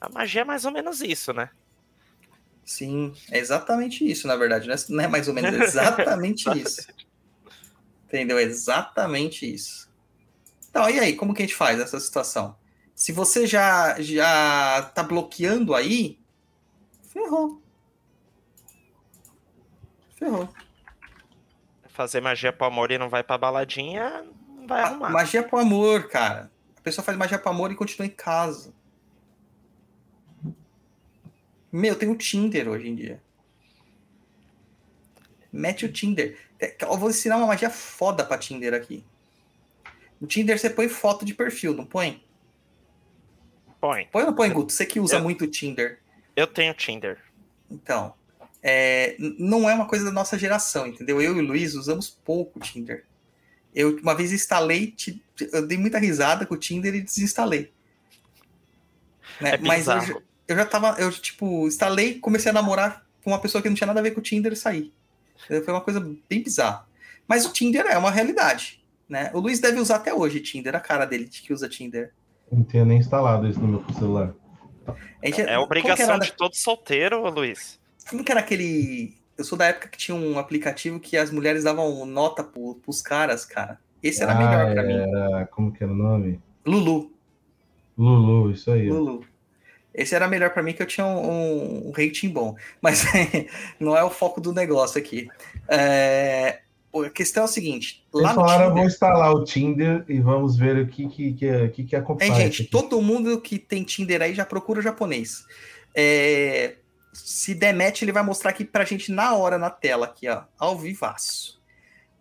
A magia é mais ou menos isso, né? Sim, é exatamente isso, na verdade. Não é, não é mais ou menos é exatamente isso. Entendeu? É exatamente isso. Então, e aí, como que a gente faz essa situação? Se você já já tá bloqueando aí, ferrou. Ferrou. Fazer magia pro amor e não vai pra baladinha, não vai Ah, arrumar. Magia pro amor, cara. A pessoa faz magia pro amor e continua em casa. Meu, tem o Tinder hoje em dia. Mete o Tinder. É, Eu vou ensinar uma magia foda pra Tinder aqui. No Tinder você põe foto de perfil, não põe? Põe. Põe ou não põe, Guto? Você que usa Eu- muito o Tinder. Eu tenho Tinder. Então, é, não é uma coisa da nossa geração, entendeu? Eu e o Luiz usamos pouco o Tinder. Eu uma vez instalei, eu dei muita risada com o Tinder e desinstalei. Né? É Mas eu, eu já tava, eu tipo, instalei, comecei a namorar com uma pessoa que não tinha nada a ver com o Tinder e saí. Entendeu? Foi uma coisa bem bizarra. Mas o Tinder é uma realidade, né? O Luiz deve usar até hoje Tinder, a cara dele de que usa Tinder. Não tinha nem instalado isso no meu celular. É que obrigação era- de todo solteiro, Luiz. Como que era aquele. Eu sou da época que tinha um aplicativo que as mulheres davam nota pro, pros caras, cara. Esse era Ah, melhor pra mim. Era, como que era o nome? Lulu. Lulu, isso aí. Lulu. Esse era melhor pra mim que eu tinha um, um rating bom. Mas não é o foco do negócio aqui. É, a questão é o seguinte: lá no falaram, eu vou Tinder. instalar o Tinder e vamos ver o que que, que, que, que acompanha. Hein, gente, todo mundo que tem Tinder aí já procura japonês. É, se der match, ele vai mostrar aqui pra gente na hora, na tela, aqui, ó, ao vivaço.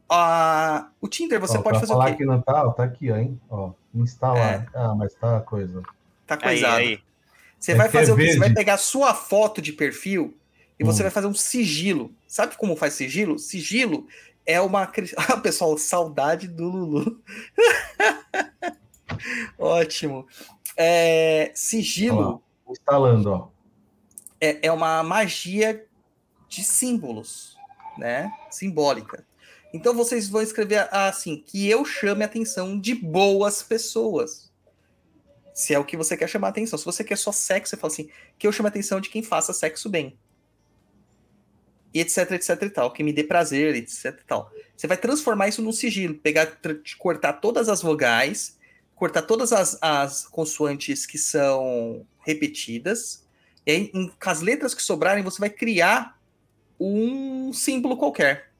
Ah, o Tinder, você Ó, pode fazer o falar quê? que não tá, ó, tá aqui, ó, hein? Ó, instalar. É. Ah, mas tá a coisa. Tá Aí, coisado. aí. Você É vai que é fazer o quê? Você vai pegar a sua foto de perfil e você Hum. vai fazer um sigilo. Sabe como faz sigilo? Sigilo é uma. Ah, pessoal, saudade do Lulu. Ótimo. É, sigilo Instalando, ó. É, é uma magia de símbolos, né? Simbólica. Então vocês vão escrever assim: que eu chame a atenção de boas pessoas. Se é o que você quer chamar atenção. Se você quer só sexo, você fala assim, que eu chamo a atenção de quem faça sexo bem. E etc, etc e tal. Que me dê prazer, etc e tal. Você vai transformar isso num sigilo. Pegar, cortar todas as vogais, cortar todas as, as consoantes que são repetidas. E aí, em- com as letras que sobrarem, você vai criar um símbolo qualquer.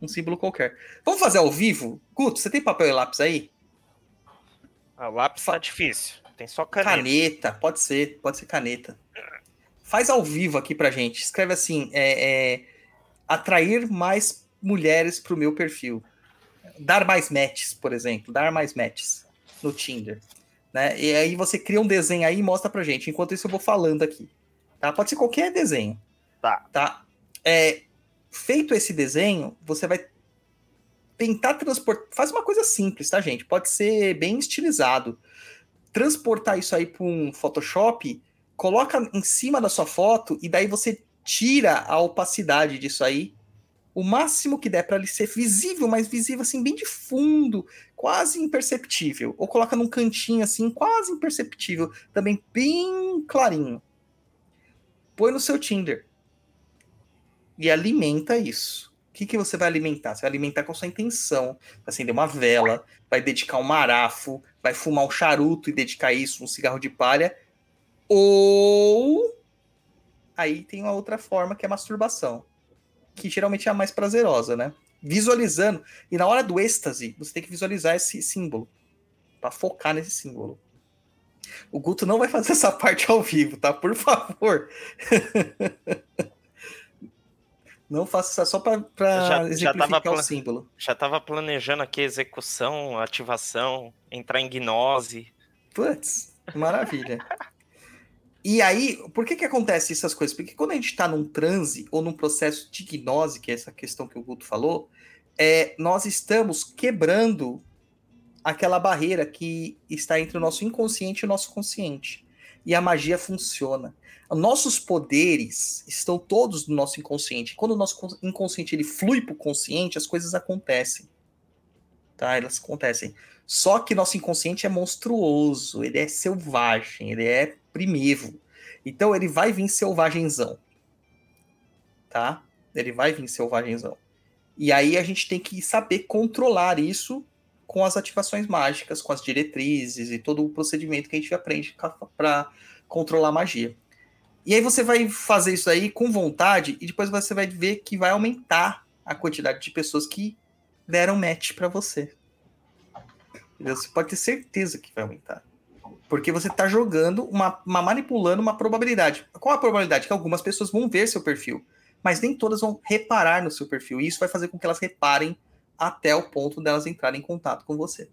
Um símbolo qualquer. Vamos fazer ao vivo? Guto, você tem papel e lápis aí? Ah, lápis tá difícil. Tem só caneta. Caneta, pode ser, pode ser caneta. Faz ao vivo aqui pra gente. Escreve assim: é, é, atrair mais mulheres pro meu perfil. Dar mais matches, por exemplo. Dar mais matches no Tinder. Né? E aí você cria um desenho aí e mostra pra gente. Enquanto isso, eu vou falando aqui. Tá? Pode ser qualquer desenho. Tá. Tá? É, feito esse desenho, você vai tentar transportar. Faz uma coisa simples, tá, gente? Pode ser bem estilizado. Transportar isso aí para um Photoshop, coloca em cima da sua foto e daí você tira a opacidade disso aí. O máximo que der para ele ser visível, mas visível assim, bem de fundo, quase imperceptível. Ou coloca num cantinho assim, quase imperceptível, também bem clarinho. Põe no seu Tinder e alimenta isso. O que, que você vai alimentar? Você vai alimentar com sua intenção. Vai acender uma vela, vai dedicar um marafo, vai fumar um charuto e dedicar isso, um cigarro de palha. Ou aí tem uma outra forma que é masturbação, que geralmente é a mais prazerosa, né? Visualizando. E na hora do êxtase, você tem que visualizar esse símbolo. Para focar nesse símbolo. O Guto não vai fazer essa parte ao vivo, tá? Por favor. Não faça isso só para Já- já exemplificar tava o símbolo. Já tava planejando aqui execução, ativação, entrar em gnose. Putz, maravilha. E aí, por que que acontece essas coisas? Porque quando a gente está num transe ou num processo de gnose, que é essa questão que o Guto falou, é, nós estamos quebrando aquela barreira que está entre o nosso inconsciente e o nosso consciente. E a magia funciona. Nossos poderes estão todos no nosso inconsciente. Quando o nosso con- inconsciente ele flui para o consciente, as coisas acontecem. Tá? Elas acontecem. Só que nosso inconsciente é monstruoso, ele é selvagem, ele é primevo. Então ele vai vir selvagenzão. Tá? Ele vai vir selvagenzão. E aí a gente tem que saber controlar isso com as ativações mágicas, com as diretrizes e todo o procedimento que a gente aprende para controlar magia. E aí você vai fazer isso aí com vontade e depois você vai ver que vai aumentar a quantidade de pessoas que deram match para você. Você pode ter certeza que vai aumentar. Porque você está jogando, uma, uma- manipulando uma probabilidade. Qual a probabilidade? Que algumas pessoas vão ver seu perfil, mas nem todas vão reparar no seu perfil. E isso vai fazer com que elas reparem até o ponto delas entrarem em contato com você.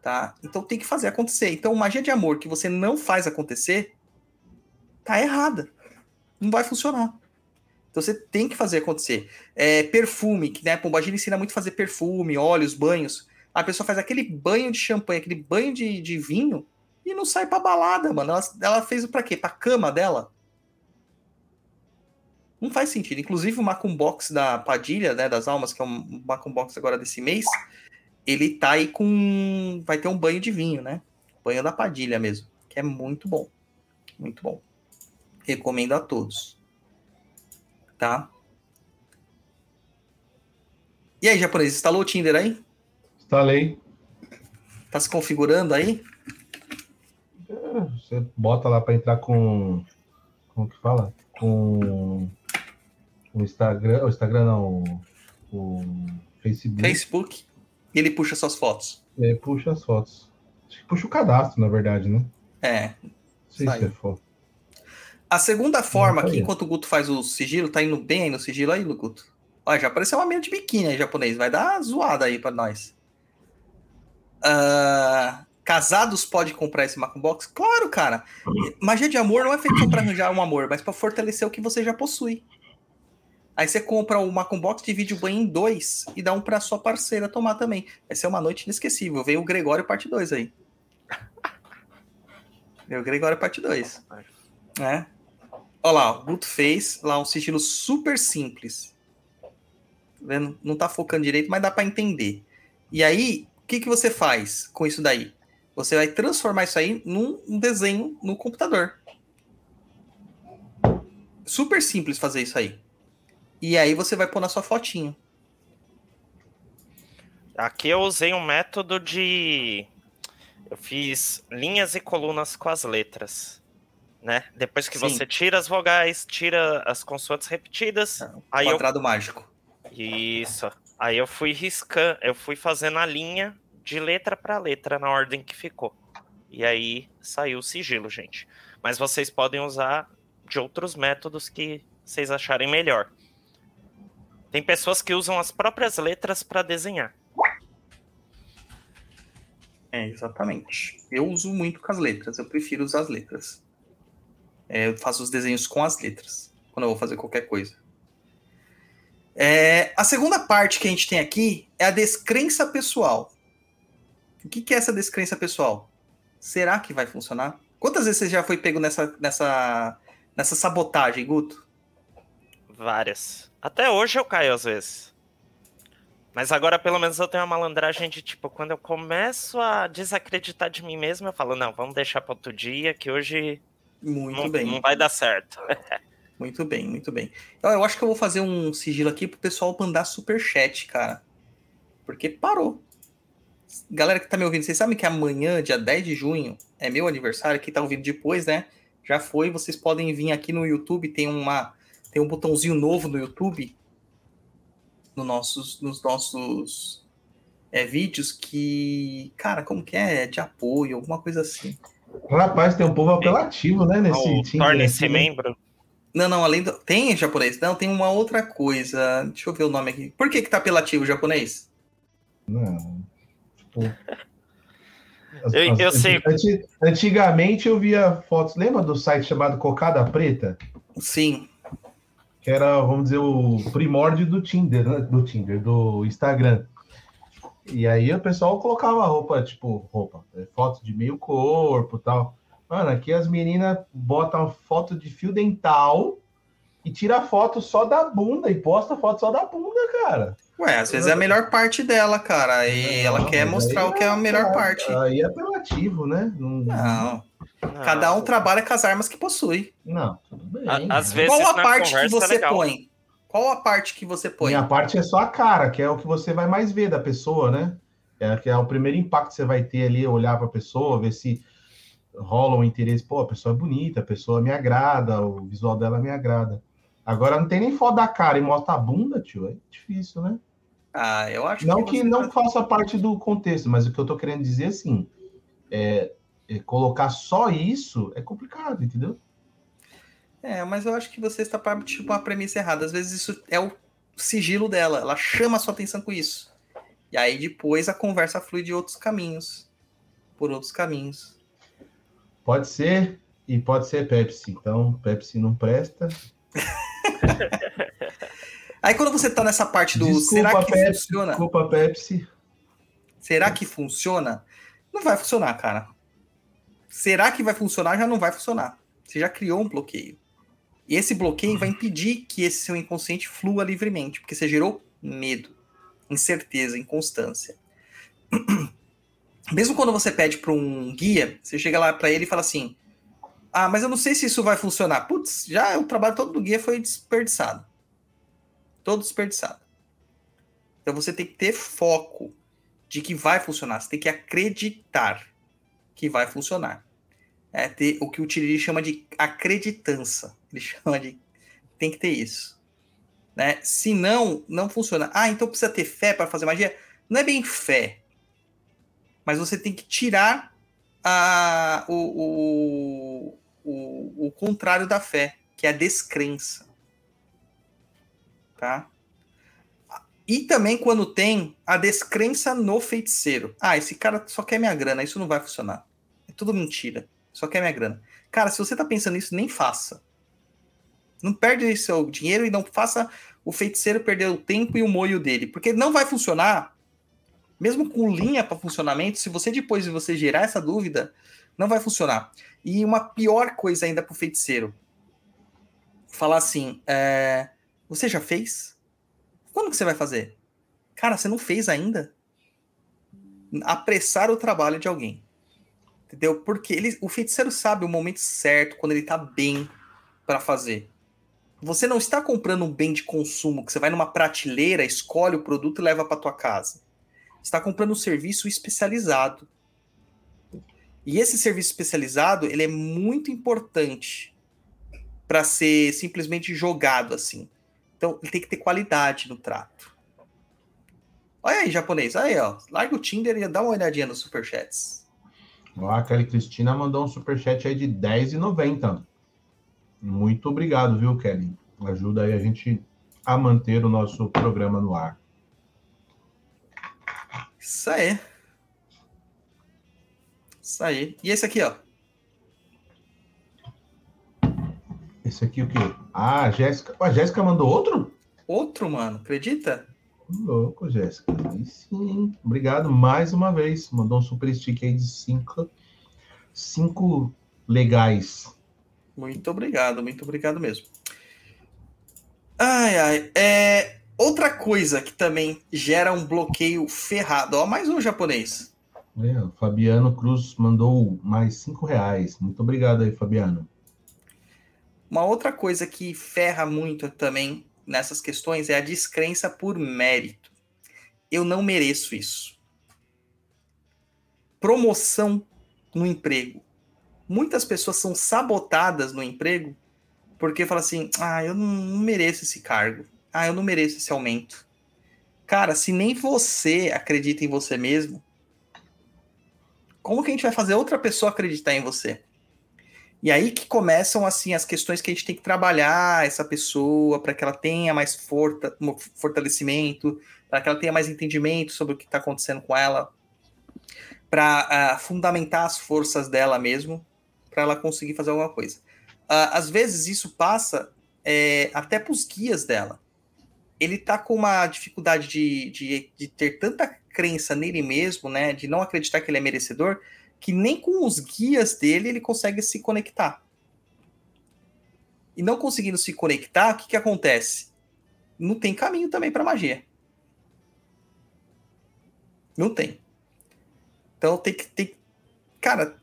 Tá? Então tem que fazer acontecer. Então, magia de amor que você não faz acontecer, tá errada. Não vai funcionar. Então você tem que fazer acontecer. É, perfume, que né, Pombagira ensina muito a fazer perfume, óleos, banhos. A pessoa faz aquele banho de champanhe, aquele banho de, de vinho e não sai pra balada, mano. Ela, ela fez pra quê? Pra cama dela? Não faz sentido. Inclusive o Macumbox da Padilha, né, das Almas, que é um Macumbox agora desse mês, ele tá aí com... vai ter um banho de vinho, né? Banho da Padilha mesmo, que é muito bom. Muito bom. Recomendo a todos. Tá? E aí, japonês, instalou o Tinder aí? Instalei. Tá se configurando aí? É, Você bota lá para entrar com. Como que fala? Com o Instagram. O Instagram não. O Facebook. Facebook. E ele puxa suas fotos. Aí puxa as fotos. Acho que puxa o cadastro, na verdade, né? É. Não sei se é foto. A segunda forma tá aqui, enquanto o Guto faz o sigilo, tá indo bem aí no sigilo aí, Guto? Ó, já apareceu uma mina de biquíni aí, japonês. Vai dar zoada aí pra nós. Ah, casados podem comprar esse Macumbox? Claro, cara. Magia de amor não é feito pra arranjar um amor, mas pra fortalecer o que você já possui. Aí você compra o Macumbox, divide o banho em dois e dá um pra sua parceira tomar também. Vai ser uma noite inesquecível. Veio o Gregório parte 2 aí. Veio o Gregório parte 2. Né? Olha lá, o Guto fez lá um sigilo super simples. Tá vendo? Não tá focando direito, mas dá para entender. E aí, o que, que você faz com isso daí? Você vai transformar isso aí num um desenho no computador. Super simples fazer isso aí. E aí você vai pôr na sua fotinho. Aqui eu usei um método de. Eu fiz linhas e colunas com as letras. Né? Depois que Sim. você tira as vogais, tira as consoantes repetidas, aí eu Quadrado mágico. Isso. Aí eu fui riscando, eu fui fazendo a linha de letra para letra na ordem que ficou. E aí saiu o sigilo, gente. Mas vocês podem usar de outros métodos que vocês acharem melhor. Tem pessoas que usam as próprias letras para desenhar. É, exatamente. Eu uso muito com as letras, eu prefiro usar as letras. É, eu faço os desenhos com as letras, quando eu vou fazer qualquer coisa. É, a segunda parte que a gente tem aqui é a descrença pessoal. O que, que é essa descrença pessoal? Será que vai funcionar? Quantas vezes você já foi pego nessa, nessa, nessa sabotagem, Guto? Várias. Até hoje eu caio às vezes. Mas agora pelo menos eu tenho uma malandragem de tipo, quando eu começo a desacreditar de mim mesmo, eu falo, não, vamos deixar para outro dia, que hoje Muito não, bem. não vai dar certo. Muito bem, muito bem. Então, eu acho que eu vou fazer um sigilo aqui pro pessoal mandar superchat, cara. Porque parou. Galera que tá me ouvindo, vocês sabem que amanhã, dia 10 de junho, é meu aniversário. Quem tá ouvindo depois, né? Já foi. Vocês podem vir aqui no YouTube. Tem uma tem um botãozinho novo no YouTube. No nossos, nos nossos é, vídeos que. Cara, como que é? De apoio, alguma coisa assim. Rapaz, tem um povo apelativo, né? Nesse Tinder Torne-se né? membro. Não, não, além do. Tem em japonês? Não, tem uma outra coisa. Deixa eu ver o nome aqui. Por que, que tá apelativo japonês? Não. Tipo. as- Eu- as- eu sei. anti- Antigamente eu via fotos. Lembra do site chamado Cocada Preta? Sim. Que era, vamos dizer, o primórdio do Tinder, né? Do Tinder, do Instagram. E aí o pessoal colocava roupa, tipo, roupa, é, foto de meio corpo e tal. Mano, aqui as meninas botam foto de fio dental e tira foto só da bunda e posta foto só da bunda, cara. Ué, às vezes é a melhor parte dela, cara. E ela Não, quer mas mostrar o que é a melhor cara, parte. Aí é apelativo, né? Não, Não. Não. Cada um trabalha com as armas que possui. não tudo bem. A- às né? vezes- Qual a parte que é você legal. põe? Qual a parte que você põe? Minha parte é só a cara, que é o que você vai mais ver da pessoa, né? É, que é o primeiro impacto que você vai ter ali, olhar para a pessoa, ver se rola um interesse. Pô, a pessoa é bonita, a pessoa me agrada, o visual dela me agrada. Agora não tem nem foto da cara e mostra a bunda, tio. É difícil, né? Ah, eu acho Não que, que não tá- faça parte do contexto, mas o que eu tô querendo dizer assim, é, é colocar só isso é complicado, entendeu? É, mas eu acho que você está partindo uma premissa errada. Às vezes isso é o sigilo dela. Ela chama a sua atenção com isso. E aí depois a conversa flui de outros caminhos. Por outros caminhos. Pode ser e pode ser Pepsi. Então, Pepsi não presta. Aí quando você tá nessa parte do Desculpa, será que Pepsi, funciona? Desculpa, Pepsi. Será que funciona? Não vai funcionar, cara. Será que vai funcionar? Já não vai funcionar. Você já criou um bloqueio. E esse bloqueio vai impedir que esse seu inconsciente flua livremente, porque você gerou medo, incerteza, inconstância. Mesmo quando você pede para um guia, você chega lá para ele e fala assim: Ah, mas eu não sei se isso vai funcionar. Putz, já o trabalho todo do guia foi desperdiçado. Todo desperdiçado. Então você tem que ter foco de que vai funcionar. Você tem que acreditar que vai funcionar. É ter o que o Tiriri chama de acreditança. Ele chama de. Tem que ter isso. Né? Se não, não funciona. Ah, então precisa ter fé para fazer magia? Não é bem fé. Mas você tem que tirar a, o, o, o, o contrário da fé, que é a descrença. Tá? E também quando tem a descrença no feiticeiro. Ah, esse cara só quer minha grana, isso não vai funcionar. É tudo mentira. Só quer minha grana. Cara, se você tá pensando nisso, nem faça. Não perde seu dinheiro e não faça o feiticeiro perder o tempo e o moio dele. Porque não vai funcionar. Mesmo com linha para funcionamento, se você depois de você gerar essa dúvida, não vai funcionar. E uma pior coisa ainda pro feiticeiro. Falar assim, é, você já fez? Quando que você vai fazer? Cara, você não fez ainda? Apressar o trabalho de alguém. Entendeu? Porque ele, o feiticeiro sabe o momento certo, quando ele tá bem para fazer. Você não está comprando um bem de consumo que você vai numa prateleira, escolhe o produto e leva para tua casa. Está comprando um serviço especializado. E esse serviço especializado, ele é muito importante para ser simplesmente jogado assim. Então, ele tem que ter qualidade no trato. Olha aí, japonês. Aí, ó. Larga o Tinder e dá uma olhadinha nos superchats. Ó, a Kelly Cristina mandou um superchat aí de R$10,90. Muito obrigado, viu, Kelly? Ajuda aí a gente a manter o nosso programa no ar. Isso aí. Isso aí. E esse aqui, ó. Esse aqui o quê? Ah, a Jéssica. A Jéssica mandou outro? Outro, mano. Acredita? Louco, Jéssica. Aí sim. Obrigado mais uma vez. Mandou um super stick aí de cinco, cinco legais. Muito obrigado, muito obrigado mesmo. Ai, ai. É, outra coisa que também gera um bloqueio ferrado. Ó, mais um japonês. É, o Fabiano Cruz mandou mais cinco reais. Muito obrigado aí, Fabiano. Uma outra coisa que ferra muito também nessas questões é a descrença por mérito. Eu não mereço isso. Promoção no emprego. Muitas pessoas são sabotadas no emprego porque falam assim: ah, eu não mereço esse cargo. Ah, eu não mereço esse aumento. Cara, se nem você acredita em você mesmo, como que a gente vai fazer outra pessoa acreditar em você? E aí que começam assim as questões que a gente tem que trabalhar essa pessoa para que ela tenha mais forta, fortalecimento, para que ela tenha mais entendimento sobre o que está acontecendo com ela, para uh, ah, fundamentar as forças dela mesmo, para ela conseguir fazer alguma coisa. Uh, às vezes isso passa é, até para os guias dela. Ele está com uma dificuldade de, de, de ter tanta crença nele mesmo, né, de não acreditar que ele é merecedor, que nem com os guias dele ele consegue se conectar. E não conseguindo se conectar, o que, que acontece? Não tem caminho também para magia. Não tem. Então tem que ter. Cara,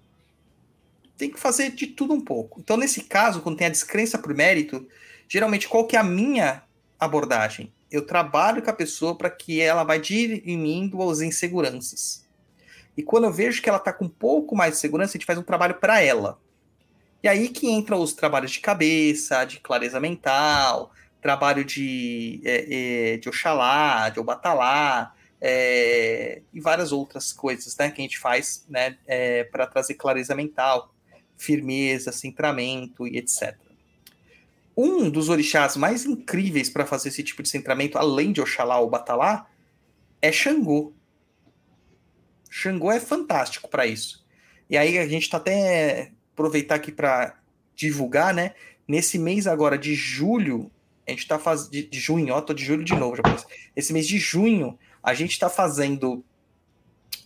tem que fazer de tudo um pouco. Então, nesse caso, quando tem a descrença por mérito, geralmente qual que é a minha abordagem? Eu trabalho com a pessoa para que ela vai dirimindo as inseguranças. E quando eu vejo que ela está com um pouco mais de segurança, a gente faz um trabalho para ela. E aí que entra os trabalhos de cabeça, de clareza mental, trabalho de, é, é, de Oxalá, de Obatalá, é, e várias outras coisas né, que a gente faz né, é, para trazer clareza mental, firmeza, centramento e etc. Um dos orixás mais incríveis para fazer esse tipo de centramento, além de Oxalá ou Batalá, é Xangô. Xangô é fantástico para isso. E aí a gente está até aproveitar aqui para divulgar, né? Nesse mês agora de julho, a gente está fazendo de, de, junho, ó, tô de julho de novo, já Esse mês de junho, a gente está fazendo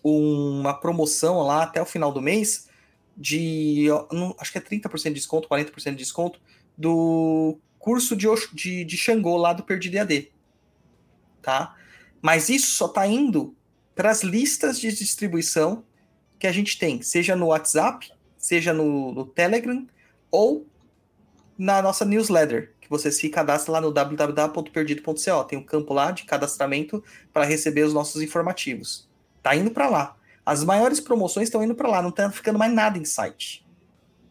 uma promoção lá até o final do mês de, não, acho que é 30% de desconto, 40% de desconto do curso de, de, de Xangô lá do Perdido AD. Tá? Mas isso só está indo para as listas de distribuição que a gente tem, seja no WhatsApp, seja no, no Telegram ou na nossa newsletter, que você se cadastra lá no www.perdido.co. Tem um campo lá de cadastramento para receber os nossos informativos. Tá indo para lá. As maiores promoções estão indo para lá, não tá ficando mais nada em site.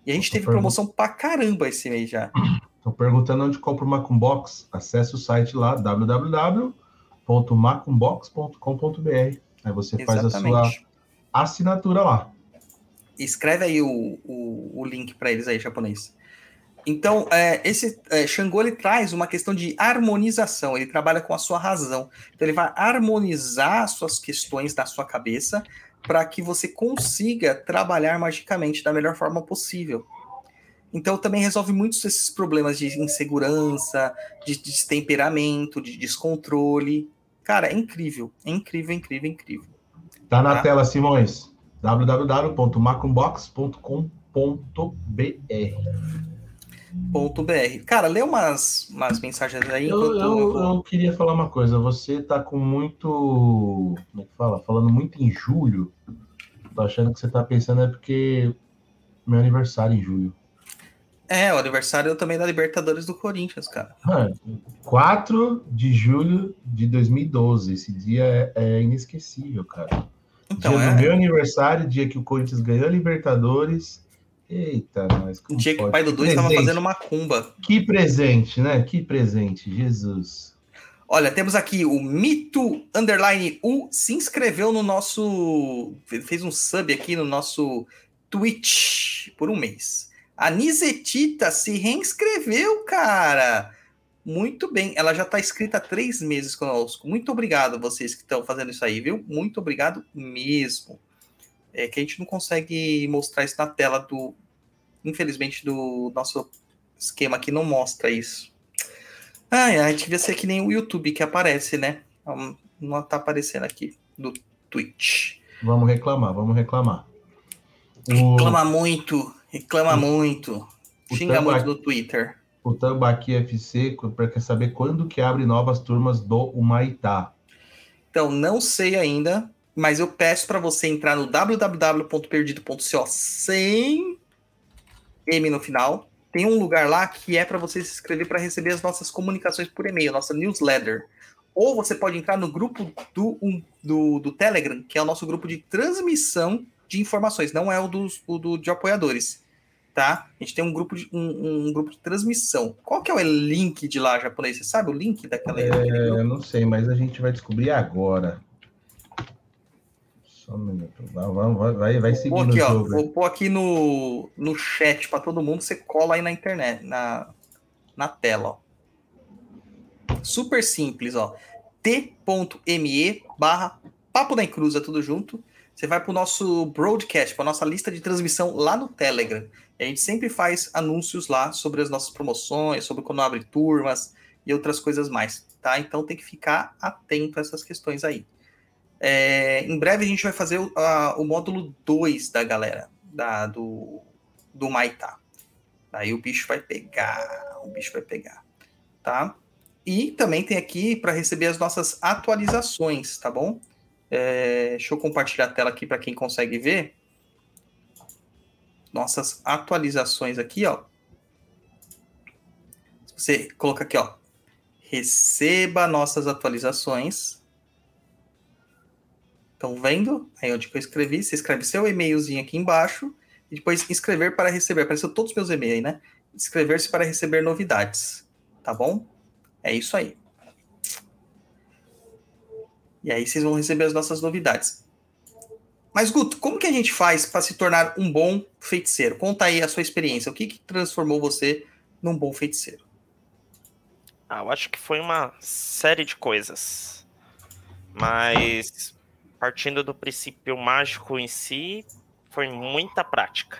E a gente teve promoção pra caramba esse mês já. Estão perguntando onde compra o Macumbox. Acesse o site lá, www.macumbox.com.br. Aí você Exatamente. faz a sua assinatura lá. Escreve aí o, o, o link para eles aí, japonês. Então, é, esse é, Xangô ele traz uma questão de harmonização, ele trabalha com a sua razão. Então, ele vai harmonizar suas questões da sua cabeça para que você consiga trabalhar magicamente da melhor forma possível. Então, também resolve muitos desses problemas de insegurança, de destemperamento, de descontrole. Cara, é incrível. É incrível, incrível, incrível. Tá na tá? tela, Simões. www.macumbox.com.br .br. Cara, lê umas, umas mensagens aí. Eu, eu, eu, queria falar uma coisa. Você tá com muito. Como é que fala? Falando muito em julho. Tô achando que você tá pensando é porque meu aniversário em julho. É, o aniversário também da Libertadores do Corinthians, cara. Ah, 4 de julho de 2012. Esse dia é, é inesquecível, cara. Então, dia é do meu aniversário, dia que o Corinthians ganhou a Libertadores. Eita, nós. como dia que o pai do Dudu estava fazendo macumba. Que presente, né? Que presente, Jesus. Olha, temos aqui o Mito Underline U se inscreveu no nosso. fez um sub aqui no nosso Twitch por um mês. A Nizetita se reinscreveu, cara. Muito bem. Ela já está inscrita há três meses conosco. Muito obrigado vocês que estão fazendo isso aí, viu? Muito obrigado mesmo. É que a gente não consegue mostrar isso na tela do. Infelizmente, do nosso esquema aqui não mostra isso. Ai, ai, devia ser que nem o YouTube que aparece, né? Não- tá aparecendo aqui do Twitch. Vamos reclamar, vamos reclamar. O, Reclama muito, reclama muito. o Xinga Tamba- muito no Twitter. o Tambaqui FC para quer saber quando que abre novas turmas do Humaitá. Então, não sei ainda, mas eu peço para você entrar no www.perdido.co sem M no final. Tem um lugar lá que é para você se inscrever para receber as nossas comunicações por e-mail, nossa newsletter. Ou você pode entrar no grupo do, um- do, do Telegram, que é o nosso grupo de transmissão de informações, não é o, dos, o do, de apoiadores. Tá? A gente tem um grupo de, um, um grupo de transmissão. Qual que é o link de lá, japonês? Você sabe o link daquela? É, eu não sei, mas a gente vai descobrir agora. Só um minuto. Vamos, vai, vai, vai seguindo aqui, o ó, jogo. vou pôr aqui no, no chat para todo mundo, você cola aí na internet, na, na tela, ó. Super simples, ó. t.me barra Papo da Encruza, tudo junto. Você vai para o nosso broadcast, para nossa lista de transmissão lá no Telegram. E a gente sempre faz anúncios lá sobre as nossas promoções, sobre quando abre turmas e outras coisas mais, tá? Então tem que ficar atento a essas questões aí. É, em breve a gente vai fazer o, a- o módulo 2 da galera, da, do, do Maitá. Aí o bicho vai pegar, o bicho vai pegar, tá? E também tem aqui para receber as nossas atualizações, tá bom? É, deixa eu compartilhar a tela aqui para quem consegue ver. Nossas atualizações aqui, ó. Você coloca aqui, ó. Receba nossas atualizações. Estão vendo? Aí onde que eu escrevi, você escreve seu e-mailzinho aqui embaixo e depois inscrever para receber. Apareceu todos os meus e-mails aí, né? Inscrever-se para receber novidades. Tá bom? É isso aí. E aí vocês vão receber as nossas novidades. Mas, Guto, como que a gente faz para se tornar um bom feiticeiro? Conta aí a sua experiência. O que, que transformou você num bom feiticeiro? Ah, eu acho que foi uma série de coisas. Mas partindo do princípio mágico em si, foi muita prática.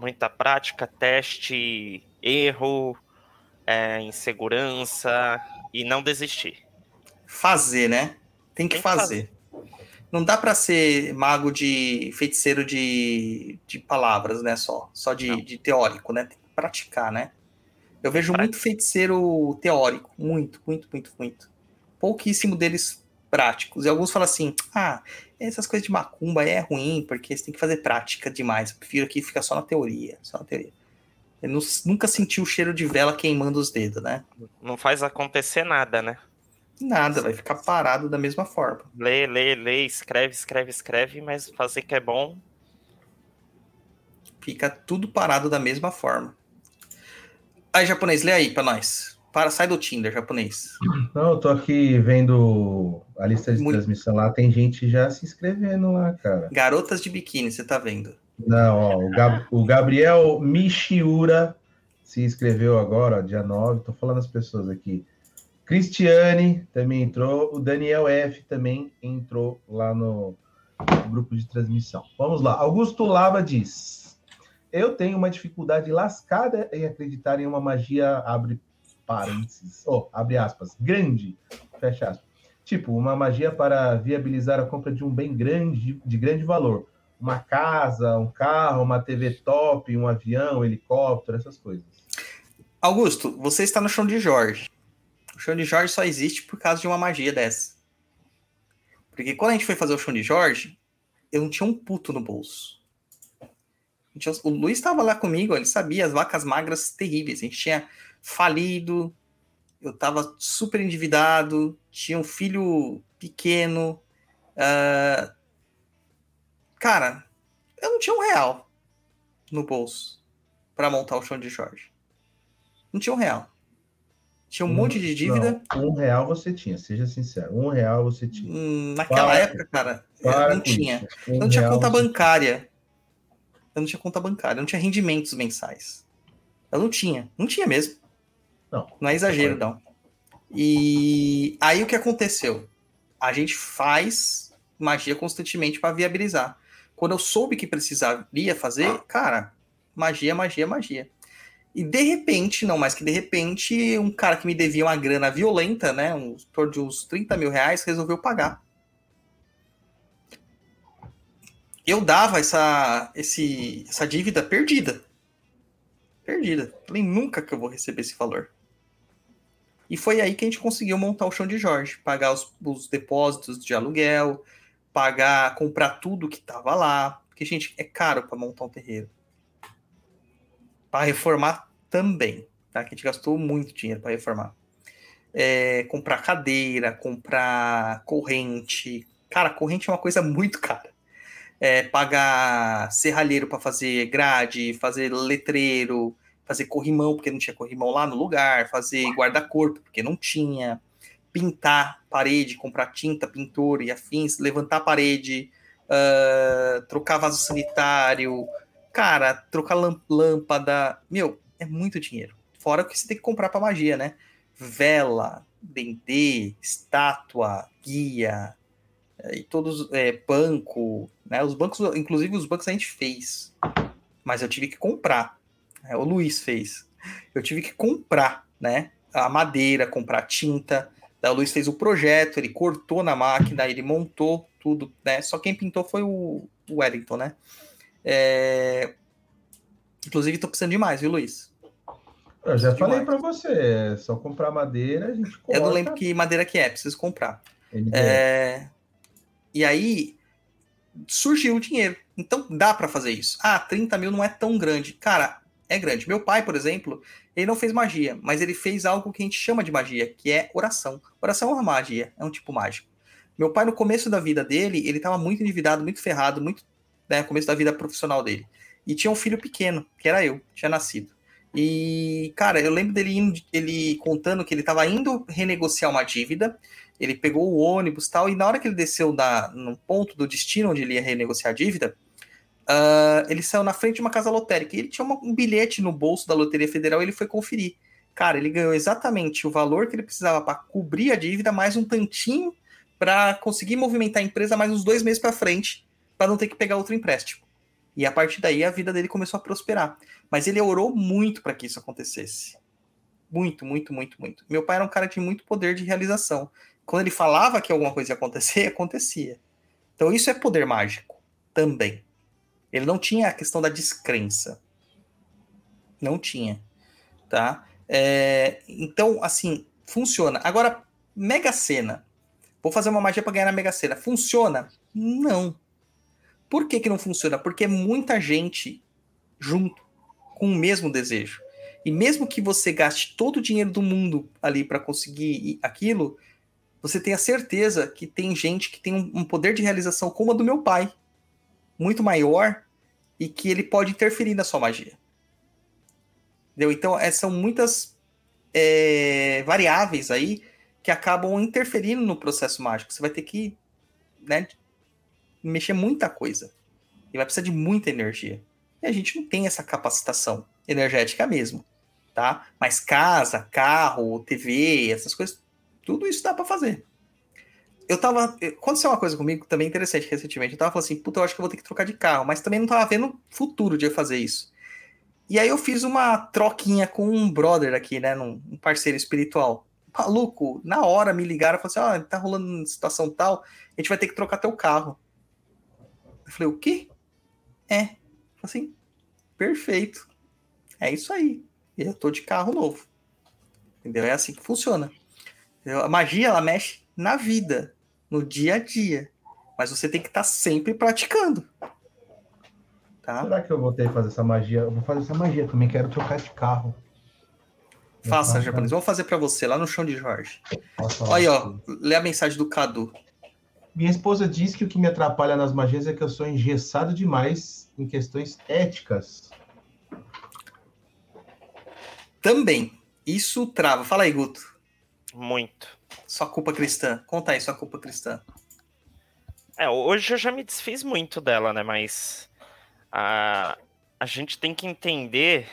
Muita prática, teste, erro, é, insegurança e não desistir. Fazer, né? Tem que Tem que fazer. Não dá para ser mago de feiticeiro de, de palavras, né? Só, só de, de teórico, né? Tem que praticar, né? Eu vejo muito feiticeiro teórico, muito, muito, muito, muito. Pouquíssimo deles práticos. E alguns falam assim: ah, essas coisas de macumba é ruim, porque você tem que fazer prática demais. Eu prefiro aqui ficar só na teoria. Só na teoria. Eu nu- nunca senti o cheiro de vela queimando os dedos, né? Não faz acontecer nada, né? Nada, vai ficar parado da mesma forma. Lê, lê, lê, escreve, escreve, escreve, mas fazer que é bom. Fica tudo parado da mesma forma. Aí, japonês, lê aí pra nós. Para, sai do Tinder, japonês. Não, eu tô aqui vendo a lista de Muito- transmissão lá, tem gente já se inscrevendo lá, cara. Garotas de biquíni, você tá vendo? Não, ó, o, Gab- o Gabriel Michiura se inscreveu agora, ó, dia 9, tô falando as pessoas aqui. Cristiane também entrou, o Daniel F também entrou lá no grupo de transmissão. Vamos lá, Augusto Lava diz: Eu tenho uma dificuldade lascada em acreditar em uma magia, abre parênteses, oh, abre aspas, grande, fecha aspas. Tipo, uma magia para viabilizar a compra de um bem grande, de grande valor uma casa, um carro, uma TV top, um avião, um helicóptero, essas coisas. Augusto, você está no chão de Jorge. O chão de Jorge só existe por causa de uma magia dessa. Porque quando a gente foi fazer o chão de Jorge, eu não tinha um puto no bolso. O Luiz estava lá comigo, ele sabia as vacas magras terríveis. A gente tinha falido, eu estava super endividado, tinha um filho pequeno. Uh, cara, eu não tinha um real no bolso para montar o chão de Jorge. Não tinha um real. Tinha um, um monte de dívida. Não, um real você tinha, seja sincero. Um real você tinha. Hum, naquela para, época, cara, não tinha. Um não tinha conta bancária. Eu não tinha conta bancária, eu não tinha rendimentos mensais. Eu não tinha, não tinha mesmo. Não. Não é exagero, não. E aí o que aconteceu? A gente faz magia constantemente para viabilizar. Quando eu soube que precisaria fazer, cara, magia, magia, magia. E de repente, não mais que de repente, um cara que me devia uma grana violenta, né? Um torno de uns 30 mil reais, resolveu pagar. Eu dava essa, esse, essa dívida perdida. Perdida. Falei, nunca que eu vou receber esse valor. E foi aí que a gente conseguiu montar o chão de Jorge, pagar os, os depósitos de aluguel, pagar, comprar tudo que tava lá. Porque, gente, é caro para montar um terreiro. Para reformar também, tá? Que a gente gastou muito dinheiro para reformar. É, comprar cadeira, comprar corrente. Cara, corrente é uma coisa muito cara. É, pagar serralheiro para fazer grade, fazer letreiro, fazer corrimão, porque não tinha corrimão lá no lugar, fazer guarda-corpo, porque não tinha, pintar parede, comprar tinta, pintor e afins, levantar parede, uh, trocar vaso sanitário, cara, trocar lâmpada. Meu, é muito dinheiro. Fora o que você tem que comprar para magia, né? Vela, dendê, estátua, guia, eh, e todos, é, banco, né? Os bancos, inclusive os bancos a gente fez, mas eu tive que comprar. É, o Luiz fez. Eu tive que comprar, né? A madeira, comprar tinta. Daí o Luiz fez o projeto, ele cortou na máquina, ele montou tudo, né? Só quem pintou foi o, Wellington, né? É, Inclusive, tô precisando de mais, viu, Luiz? Eu já falei para você, é só comprar madeira, a gente compra. Eu não lembro que madeira que é, preciso comprar. É... E aí, surgiu o dinheiro. Então, dá para fazer isso. Ah, 30 mil não é tão grande. Cara, é grande. Meu pai, por exemplo, ele não fez magia, mas ele fez algo que a gente chama de magia, que é oração. Oração é uma magia, é um tipo mágico. Meu pai, no começo da vida dele, ele estava muito endividado, muito ferrado, muito. Né, começo da vida profissional dele e tinha um filho pequeno, que era eu, tinha nascido. E, cara, eu lembro dele indo, ele contando que ele estava indo renegociar uma dívida, ele pegou o ônibus tal, e na hora que ele desceu da, no ponto do destino onde ele ia renegociar a dívida, uh, ele saiu na frente de uma casa lotérica, e ele tinha uma, um bilhete no bolso da Loteria Federal, e ele foi conferir. Cara, ele ganhou exatamente o valor que ele precisava para cobrir a dívida, mais um tantinho para conseguir movimentar a empresa mais uns dois meses para frente, para não ter que pegar outro empréstimo. E a partir daí a vida dele começou a prosperar. Mas ele orou muito para que isso acontecesse. Muito, muito, muito, muito. Meu pai era um cara de muito poder de realização. Quando ele falava que alguma coisa ia acontecer, acontecia. Então isso é poder mágico também. Ele não tinha a questão da descrença. Não tinha, tá? É, então, assim, funciona. Agora, Mega Sena. Vou fazer uma magia para ganhar na Mega Sena. Funciona? Não. Por que, que não funciona? Porque é muita gente junto, com o mesmo desejo. E mesmo que você gaste todo o dinheiro do mundo ali para conseguir aquilo, você tem a certeza que tem gente que tem um poder de realização como a do meu pai, muito maior, e que ele pode interferir na sua magia. Entendeu? Então, é, são muitas é, variáveis aí que acabam interferindo no processo mágico. Você vai ter que né, mexer muita coisa. E vai precisar de muita energia. E a gente não tem essa capacitação energética mesmo, tá? Mas casa, carro, TV, essas coisas, tudo isso dá para fazer. Eu tava. Aconteceu uma coisa comigo também interessante recentemente. Eu tava falando assim, puta, eu acho que eu vou ter que trocar de carro, mas também não tava vendo futuro de eu fazer isso. E aí eu fiz uma troquinha com um brother aqui, né? Um parceiro espiritual. Maluco, na hora me ligaram e falaram assim: ó, tá rolando situação tal, a gente vai ter que trocar teu carro. Eu falei, o quê? É. Assim, perfeito. É isso aí. Eu tô de carro novo. Entendeu? É assim que funciona. A magia, ela mexe na vida, no dia a dia. Mas você tem que estar sempre praticando. Tá? Será que eu vou ter que fazer essa magia? Eu vou fazer essa magia também, quero trocar de carro. Faça, japonês. Vou fazer pra você lá no chão de Jorge. Olha aí, ó. Lê a mensagem do Cadu. Minha esposa diz que o que me atrapalha nas magias é que eu sou engessado demais em questões éticas. Também. Isso trava. Fala aí, Guto. Muito. Sua culpa cristã. Conta aí, sua culpa cristã. É, hoje eu já me desfiz muito dela, né? Mas a, a gente tem que entender.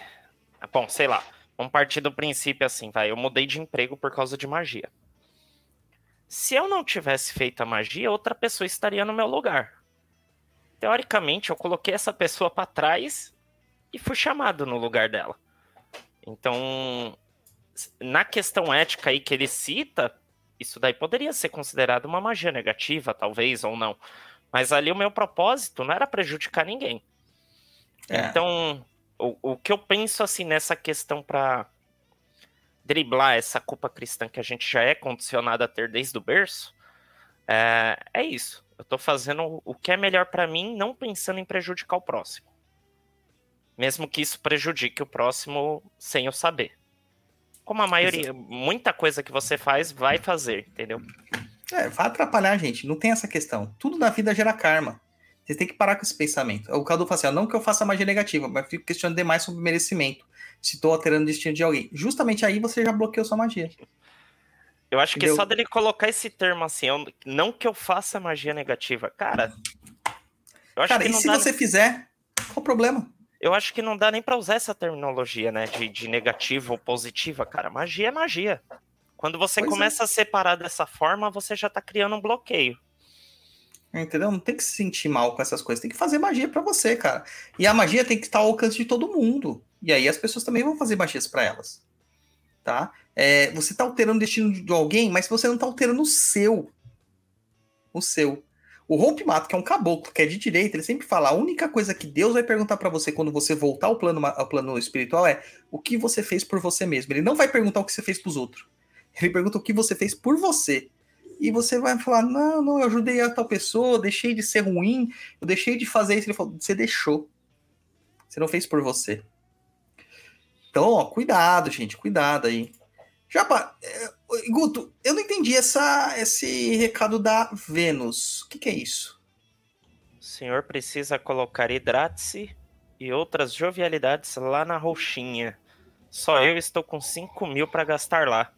Bom, sei lá. Vamos partir do princípio assim, vai. Eu mudei de emprego por causa de magia. Se eu não tivesse feito a magia, outra pessoa estaria no meu lugar. Teoricamente, eu coloquei essa pessoa para trás e fui chamado no lugar dela. Então, na questão ética aí que ele cita, isso daí poderia ser considerado uma magia negativa, talvez, ou não. Mas ali o meu propósito não era prejudicar ninguém. É. Então, o, o que eu penso assim nessa questão para driblar essa culpa cristã que a gente já é condicionado a ter desde o berço, é, é isso. Eu tô fazendo o que é melhor para mim, não pensando em prejudicar o próximo. Mesmo que isso prejudique o próximo sem eu saber. Como a maioria, muita coisa que você faz, vai fazer, entendeu? É, vai atrapalhar a gente. Não tem essa questão. Tudo na vida gera karma. Você tem que parar com esse pensamento. O Cadu fala assim, ó, não que eu faça magia negativa, mas fico questionando demais sobre merecimento. Se estou alterando o destino de alguém. Justamente aí você já bloqueou sua magia. Eu acho que Entendeu? só dele colocar esse termo assim, eu- não que eu faça magia negativa, cara. Eu acho Cara, que e não se dá, você fizer, qual o problema? Eu acho que não dá nem pra usar essa terminologia, né, de, de negativa ou positiva, cara. Magia é magia. Quando você Pois é. começa a separar dessa forma, você já tá criando um bloqueio. Entendeu? Não tem que se sentir mal com essas coisas. Tem que fazer magia pra você, cara. E a magia tem que estar ao alcance de todo mundo. E aí as pessoas também vão fazer magias pra elas. Tá? É, você tá alterando o destino de alguém, mas você não tá alterando o seu. O seu. O rompe-mato, que é um caboclo, que é de direita, ele sempre fala: a única coisa que Deus vai perguntar pra você quando você voltar ao plano, ao plano espiritual é o que você fez por você mesmo. Ele não vai perguntar o que você fez pros outros. Ele pergunta o que você fez por você. E você vai falar: não, não, eu ajudei a tal pessoa, eu deixei de ser ruim, eu deixei de fazer isso. Ele falou: você deixou. Você não fez por você. Então, ó, cuidado, gente, cuidado aí. Japa, é, Guto, eu não entendi essa, esse recado da Vênus. O que, que é isso? O senhor precisa colocar hidrate-se e outras jovialidades lá na roxinha. Só eu estou com 5 mil para gastar lá.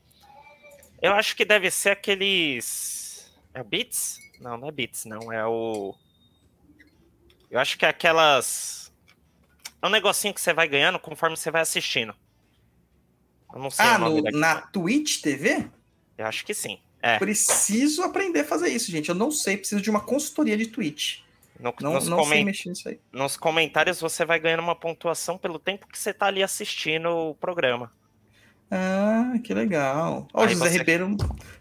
Eu acho que deve ser aqueles. É Bits? Não, não é Bits, não. É o. Eu acho que é aquelas. É um negocinho que você vai ganhando conforme você vai assistindo. Eu não sei Ah, no- na Twitch TV? Eu acho que sim. É, Preciso aprender a fazer isso, gente. Eu não sei, preciso de uma consultoria de Twitch. no- Não, nos, não comen- sei mexer nisso aí. nos comentários você vai ganhando uma pontuação pelo tempo que você tá ali assistindo o programa. Ah, que legal. Ó, o José você- Ribeiro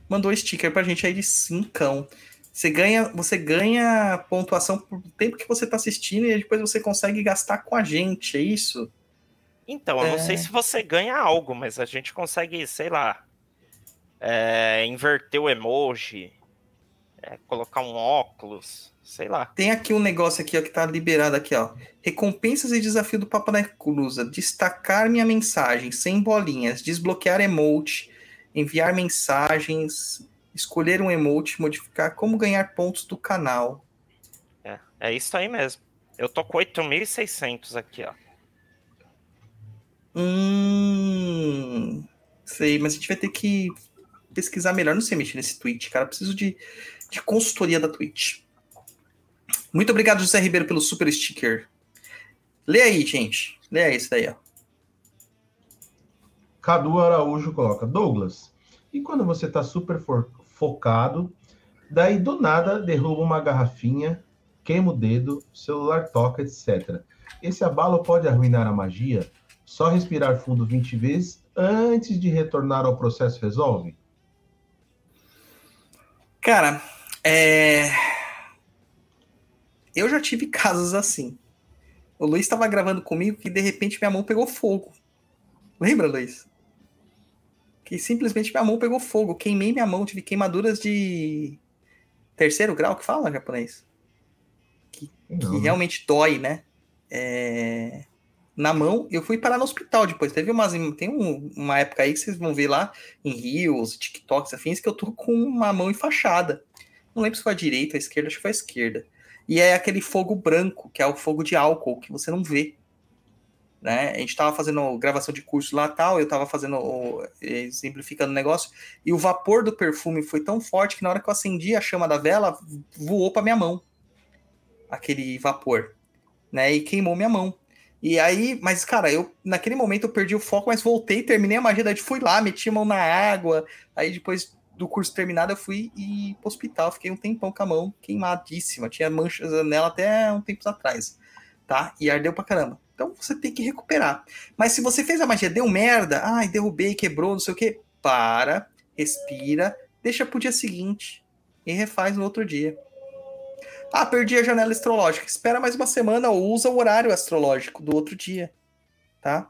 mandou sticker pra gente aí de cincão. Você ganha, você ganha pontuação por tempo que você tá assistindo e depois você consegue gastar com a gente, é isso? Então, eu não É. sei se você ganha algo, mas a gente consegue, sei lá, é, inverter o emoji, é, colocar um óculos, sei lá. Tem aqui um negócio aqui, ó, que tá liberado aqui, ó. Recompensas e desafio do Papa na Cruza. Destacar minha mensagem sem bolinhas. Desbloquear emote. Enviar mensagens. Escolher um emote. Modificar. Como ganhar pontos do canal. É, é isso aí mesmo. Eu tô com 8.600 aqui, ó. Hum. Sei, mas a gente vai ter que pesquisar melhor. Não sei mexer nesse tweet, cara. Preciso de, de consultoria da Twitch. Muito obrigado, José Ribeiro, pelo super sticker. Lê aí, gente. Lê aí isso daí, ó. Cadu Araújo coloca, Douglas, e quando você tá super focado, daí do nada derruba uma garrafinha, queima o dedo, celular toca, etc. Esse abalo pode arruinar a magia? Só respirar fundo 20 vezes antes de retornar ao processo resolve? Cara, é... eu já tive casos assim. O Luiz estava gravando comigo que de repente minha mão pegou fogo. Lembra, Luiz? Que simplesmente minha mão pegou fogo. Queimei minha mão, tive queimaduras de terceiro grau que fala japonês? Que, que realmente dói, né? É, na mão, eu fui parar no hospital depois. Teve umas, tem um- uma época aí que vocês vão ver lá em Rios, TikToks, afins, que eu tô com uma mão enfaixada. Não lembro se foi a direita a esquerda, acho que foi a esquerda. E é aquele fogo branco, que é o fogo de álcool, que você não vê. Né? A gente tava fazendo gravação de curso lá tal, eu tava fazendo, exemplificando o negócio, e o vapor do perfume foi tão forte que na hora que eu acendi a chama da vela, voou pra minha mão. Aquele vapor. Né? E queimou minha mão. E aí, mas cara, eu naquele momento eu perdi o foco, mas voltei, terminei a magia, daí fui lá, meti a mão na água. Aí depois do curso terminado eu fui e pro hospital, fiquei um tempão com a mão queimadíssima, tinha manchas nela até um tempo atrás, tá? E ardeu pra caramba. Então você tem que recuperar. Mas se você fez a magia, deu merda, ai, derrubei, quebrou, não sei o que, para, respira, deixa pro dia seguinte e refaz no outro dia. Ah, perdi a janela astrológica. Espera mais uma semana ou usa o horário astrológico do outro dia, tá?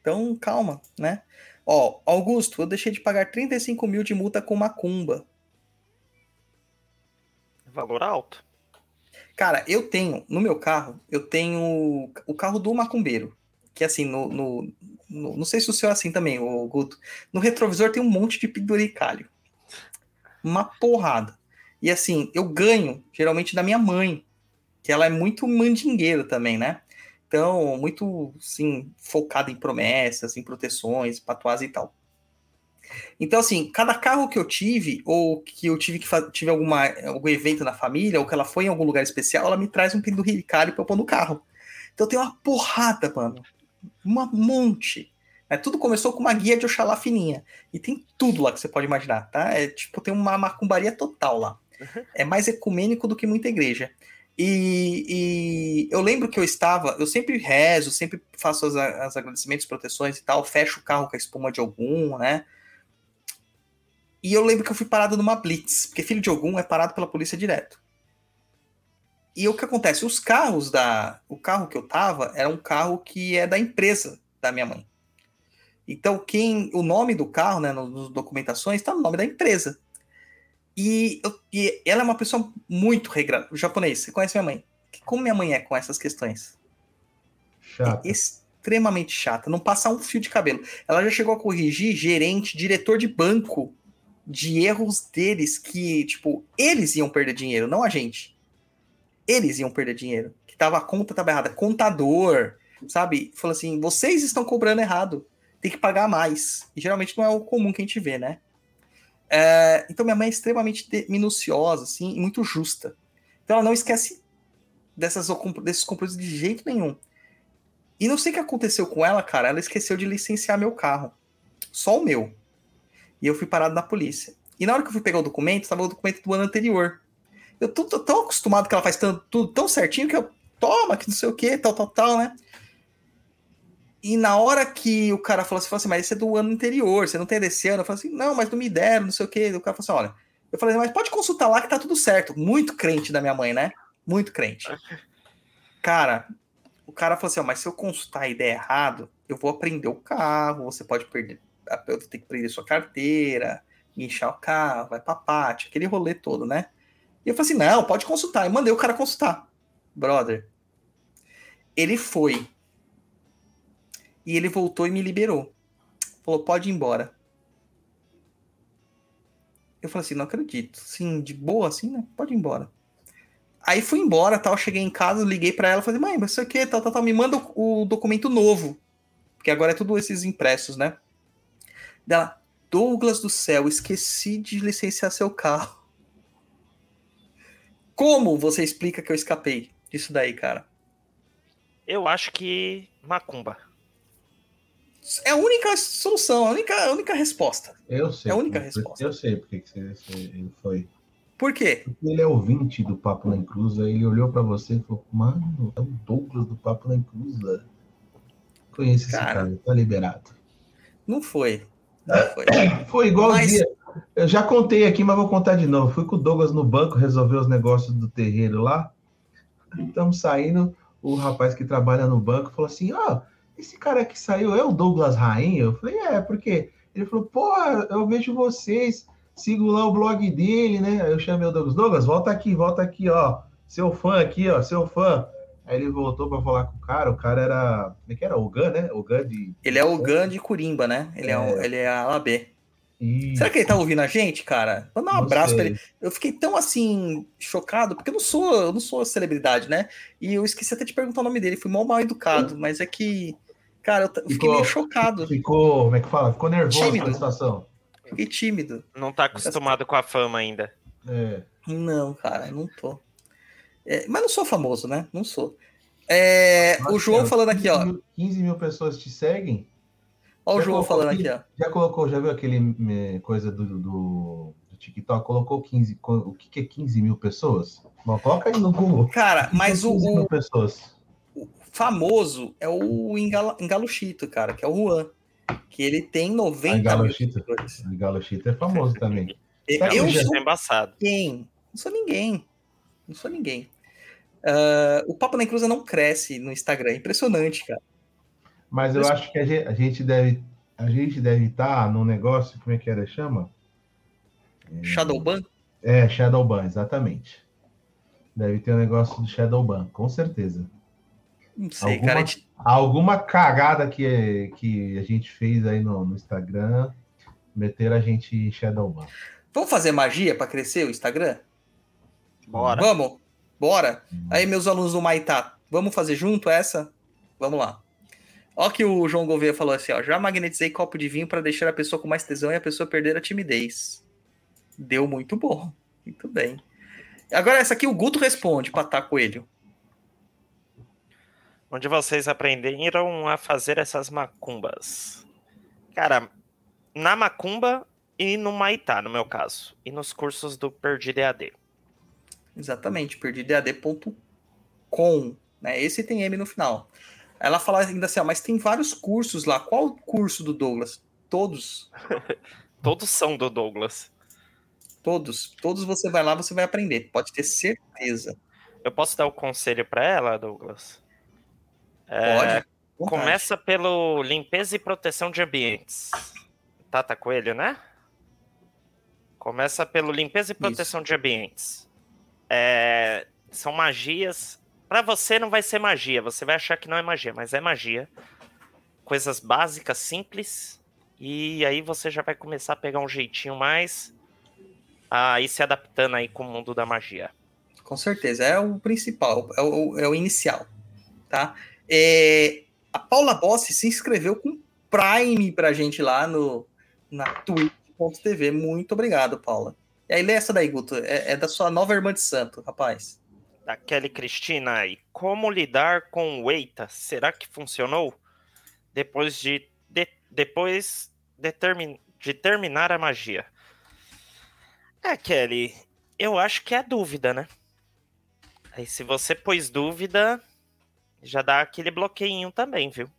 Então, calma, né? Ó, Augusto, eu deixei de pagar 35 mil de multa com macumba. Valor alto. Cara, eu tenho, no meu carro, eu tenho o carro do macumbeiro. Que assim, no, no, no- não sei se o seu é assim também, o Guto. No retrovisor tem um monte de penduricalho. Uma porrada. E assim, eu ganho, geralmente, da minha mãe, que ela é muito mandingueira também, né? Então, muito, assim, focada em promessas, em proteções, patuás e tal. Então, assim, cada carro que eu tive, ou que eu tive que tive alguma, algum evento na família, ou que ela foi em algum lugar especial, ela me traz um penduricalho pra eu pôr no carro. Então tem uma porrada, mano. Uma monte. É, tudo começou com uma guia de Oxalá fininha. E tem tudo lá que você pode imaginar, tá? É tipo, tem uma macumbaria total lá. É mais ecumênico do que muita igreja. E, e eu lembro que eu estava, eu sempre rezo, sempre faço os, a- os agradecimentos, proteções e tal, fecho o carro com a espuma de algum, né? E eu lembro que eu fui parado numa blitz, porque filho de algum é parado pela polícia direto. E o que acontece? Os carros da. O carro que eu tava era um carro que é da empresa da minha mãe. Então, quem. O nome do carro, né, nas documentações, tá no nome da empresa. E, eu- e ela é uma pessoa muito regrada. O japonês, você conhece minha mãe? Como minha mãe é com essas questões? Chato. É extremamente chata, não passa um fio de cabelo. Ela já chegou a corrigir gerente, diretor de banco de erros deles que, tipo, eles iam perder dinheiro, não a gente. Eles iam perder dinheiro. Que tava a conta tava errada, contador, sabe? Falou assim: "Vocês estão cobrando errado. Tem que pagar mais". E geralmente não é o comum que a gente vê, né? É, então minha mãe é extremamente minuciosa, assim, e muito justa. Então ela não esquece dessas, desses compromissos de jeito nenhum. E não sei o que aconteceu com ela, cara. Ela esqueceu de licenciar meu carro. Só o meu. E eu fui parado na polícia. E na hora que eu fui pegar o documento, estava o documento do ano anterior. Eu tô, tô tão acostumado que ela faz tanto, tudo tão certinho que eu toma, que não sei o que, tal, tal, tal, né? E na hora que o cara falou assim, falou assim, mas esse é do ano anterior, você não tem desse ano? Eu falei assim, não, mas não me deram, não sei o que. O cara falou assim, olha, eu falei, mas pode consultar lá que tá tudo certo. Muito crente da minha mãe, né? Muito crente. Cara, o cara falou assim, mas se eu consultar e der errado, eu vou apreender o carro, você pode perder, eu vou ter que prender sua carteira, inchar o carro, vai pra pátio, aquele rolê todo, né? E eu falei assim, não, pode consultar. E mandei o cara consultar. Brother, ele foi. E ele voltou e me liberou. Falou, pode ir embora. Eu falei assim, não acredito. Sim, de boa assim, né? Pode ir embora. Aí fui embora, tal, cheguei em casa, liguei pra ela, falei, mãe, mas isso aqui, tal, tal, tal, me manda o, o documento novo. Porque agora é tudo esses impressos, né? Dela, Douglas do céu, esqueci de licenciar seu carro. Como você explica que eu escapei disso daí, cara? Eu acho que Macumba. É a única solução, a única, a única resposta. Eu sei. É a única resposta. Eu sei porque que você, você- ele foi. Por quê? Porque ele é ouvinte do Papo na Encruza, ele olhou pra você e falou, mano, é o Douglas do Papo na Encruza. Conhece esse Cara. cara, tá liberado. Não foi. Não foi. Foi igual Mas- dia. Eu já contei aqui, mas vou contar de novo. Fui com o Douglas no banco resolver os negócios do terreiro lá. Estamos saindo. O rapaz que trabalha no banco falou assim: Ó, esse cara que saiu é o Douglas Rainha? Eu falei: É, por quê? Ele falou: Pô, eu vejo vocês sigo lá o blog dele, né? Aí eu chamei o Douglas, Douglas, volta aqui, volta aqui, ó. Seu fã aqui, ó, seu fã. Aí ele voltou para falar com o cara, o cara era. Como é que era? Ogan, né? Ogan de. Ele é o Gun de Curimba, né? Ele é, o- É. ele é a ala B. Ih, Será que ele tá ouvindo a gente, cara? Dar um não abraço pra sei. ele. Eu fiquei tão assim, chocado, porque eu não sou, eu não sou celebridade, né? E eu esqueci até de perguntar o nome dele, fui mal mal educado, mas é que, cara, eu, fiquei Ficou- meio chocado, Ficou, como é que fala? Ficou nervoso Tímido. com a situação. fiquei tímido. Não tá acostumado com a fama ainda. É. Não, cara, não tô. É, mas não sou famoso, né? Não sou. É, o João Cara, falando aqui, 15 ó. mil- 15 mil pessoas te seguem. Ó o João colocou falando aqui? aqui, ó. Já colocou, já viu aquele eh, coisa do, do, do TikTok? Colocou 15. co- O que, que é 15 mil pessoas? Bom, coloca aí no Google. Cara, mas o, 15 mil o pessoas. Famoso é o Engala- Engaluchito, cara, que é o Juan. Que ele tem 90 mil Engaluchito? seguidores. O Galo Chita é famoso também. Eu já- sou é embaçado. ninguém. Não sou ninguém. Não sou ninguém. Ah, o Papo na Encruza não cresce no Instagram. É impressionante, cara. Mas eu acho que a gente, a gente deve a gente deve estar num negócio, como é que era? Chama? Shadowban? É, Shadowban, exatamente. Deve ter um negócio do Shadowban, com certeza. Não sei, Alguma- cara. Gente- Alguma cagada que, que a gente fez aí no, no Instagram, meteram a gente em Shadowban. Vamos fazer magia para crescer o Instagram? Bora. Vamos? Bora? Aí, meus alunos do Maitá, vamos fazer junto essa? Vamos lá. Ó que o João Gouveia falou assim, ó. Já magnetizei copo de vinho para deixar a pessoa com mais tesão e a pessoa perder a timidez. Deu muito bom. Muito bem. Agora essa aqui o Guto responde, Patá Coelho. Onde vocês aprenderam a fazer essas macumbas? Cara, na macumba e no Maitá, no meu caso. E nos cursos do Perdido EAD. Exatamente, perdidead.com, né? Esse tem M no final. Ela fala ainda assim, ó, mas tem vários cursos lá. Qual o curso do Douglas? Todos, Todos são do Douglas. todos, todos você vai lá, você vai aprender, pode ter certeza. Eu posso dar o conselho pra ela, Douglas? É, Pode. Começa pelo limpeza e proteção de ambientes. Tata Coelho, né? Começa pelo limpeza e proteção de ambientes. É, são magias. Pra você não vai ser magia, você vai achar que não é magia, mas é magia. Coisas básicas, simples. E aí você já vai começar a pegar um jeitinho mais a ir se adaptando aí com o mundo da magia. Com certeza, é o principal, é o, é o inicial, tá? É, a Paula Bossi se inscreveu com Prime pra gente lá no na twitch.tv. Muito obrigado, Paula. E aí, lê essa daí, Guto. É, é da sua nova irmã de santo, rapaz. da Kelly Cristina aí. Como lidar com o Eita? Será que funcionou? Depois de, de- depois determin, de terminar a magia. É, Kelly, eu acho que é dúvida, né? Aí se você pôs dúvida, já dá aquele bloqueinho também, viu?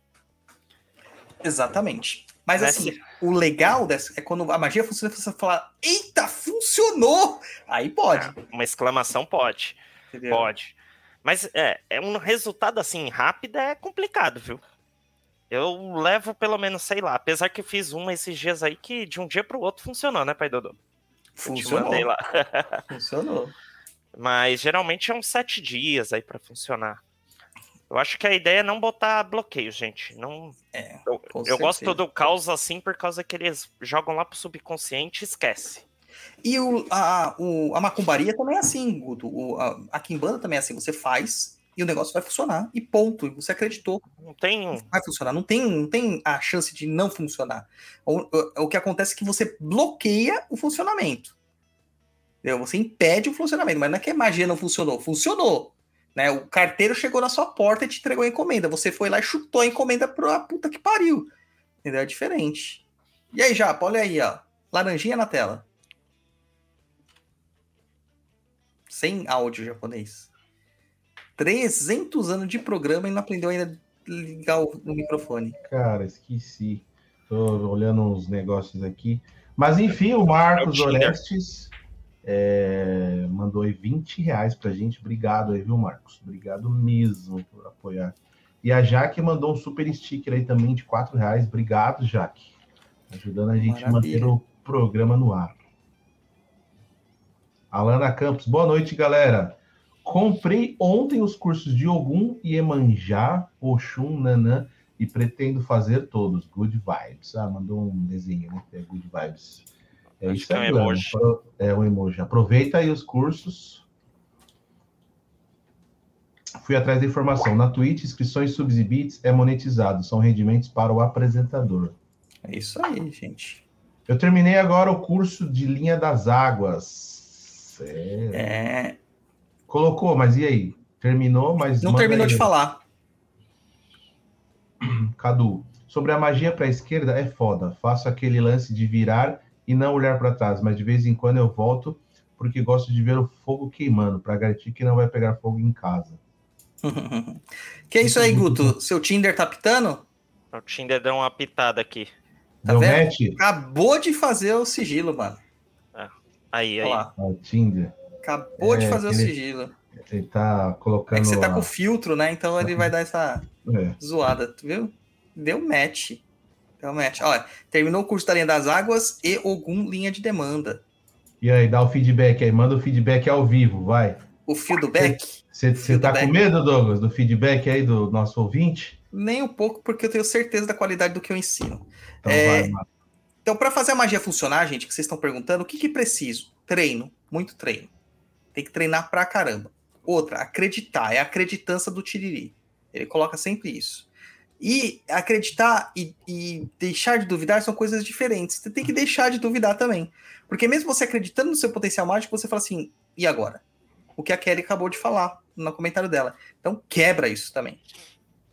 Exatamente. Mas assim, o legal dessa é quando a magia funciona, você falar, eita, funcionou! Aí pode. Uma exclamação pode. entendeu? Pode. Mas é, é um resultado assim rápido é complicado, viu? Eu levo pelo menos, sei lá, apesar que fiz uma esses dias aí que de um dia pro outro funcionou, né, pai Dodô? Funcionou. lá. Funcionou. Mas geralmente é uns sete dias aí pra funcionar. Eu acho que a ideia é não botar bloqueio, gente. Não, É, eu, eu gosto do caos assim por causa que eles jogam lá pro subconsciente e esquece. E o, a, o- a macumbaria também é assim, Guto. O, a, a Kimbanda também é assim. Você faz e o negócio vai funcionar. E ponto. Você acreditou. Não tem. Vai funcionar. Não tem, não tem a chance de não funcionar. O, o, o que acontece é que você bloqueia o funcionamento. Entendeu? Você impede o funcionamento. Mas não é que a magia não funcionou. Funcionou. Né? O carteiro chegou na sua porta e te entregou a encomenda. Você foi lá e chutou a encomenda pra puta que pariu. Entendeu? É diferente. E aí, Japa, olha aí, ó. Laranjinha na tela. Sem áudio japonês. 300 anos de programa e não aprendeu ainda a ligar o, o microfone. Cara, esqueci. Tô olhando uns negócios aqui. Mas enfim, o Marcos É o. Orestes é, mandou aí 20 reais pra gente. Obrigado aí, viu, Marcos? Obrigado mesmo por apoiar. E a Jaque mandou um super sticker aí também de 4 reais. Obrigado, Jaque. Ajudando a gente a manter o programa no ar. Alana Campos, boa noite, galera. Comprei ontem os cursos de Ogum, Iemanjá, Oxum, Nanã e pretendo fazer todos. Good vibes. Ah, mandou um desenho, né? É good vibes. É Acho isso que é um aí, emoji. É um emoji. Aproveita aí os cursos. Fui atrás da informação. Na Twitch, inscrições subs e bits é monetizado. São rendimentos para o apresentador. É isso aí, gente. Eu terminei agora o curso de linha das águas. Sério. É, Colocou, mas e aí? Terminou, mas. não terminou aí. de falar. Cadu, sobre a magia para a esquerda é foda. Faço aquele lance de virar e não olhar para trás, mas de vez em quando eu volto porque gosto de ver o fogo queimando, para garantir que não vai pegar fogo em casa. que é isso aí, Guto? Seu Tinder tá pitando? O Tinder deu uma pitada aqui. Tá Deu vendo? match? Acabou de fazer o sigilo, mano. Aí, Olha aí. lá. Ah, O Tinder. Acabou de É, fazer o ele- sigilo. Ele tá colocando. É que você tá a- com filtro, né? Então ele vai dar essa É. zoada, tu viu? Deu match. Deu match. Olha, terminou o curso da linha das águas e algum linha de demanda. E aí, dá o feedback aí, manda o feedback ao vivo, vai. O fio do back? Você tá com medo, Douglas, do feedback aí do nosso ouvinte? Nem um pouco, porque eu tenho certeza da qualidade do que eu ensino. Então É. Então, para fazer a magia funcionar, gente, que vocês estão perguntando, o que, que preciso? Treino, muito treino. Tem que treinar pra caramba. Outra, acreditar, é a acreditança do Tiriri. Ele coloca sempre isso. E acreditar e, e deixar de duvidar são coisas diferentes. Você tem que deixar de duvidar também. Porque mesmo você acreditando no seu potencial mágico, você fala assim, e agora? O que a Kelly acabou de falar no comentário dela. Então, quebra isso também.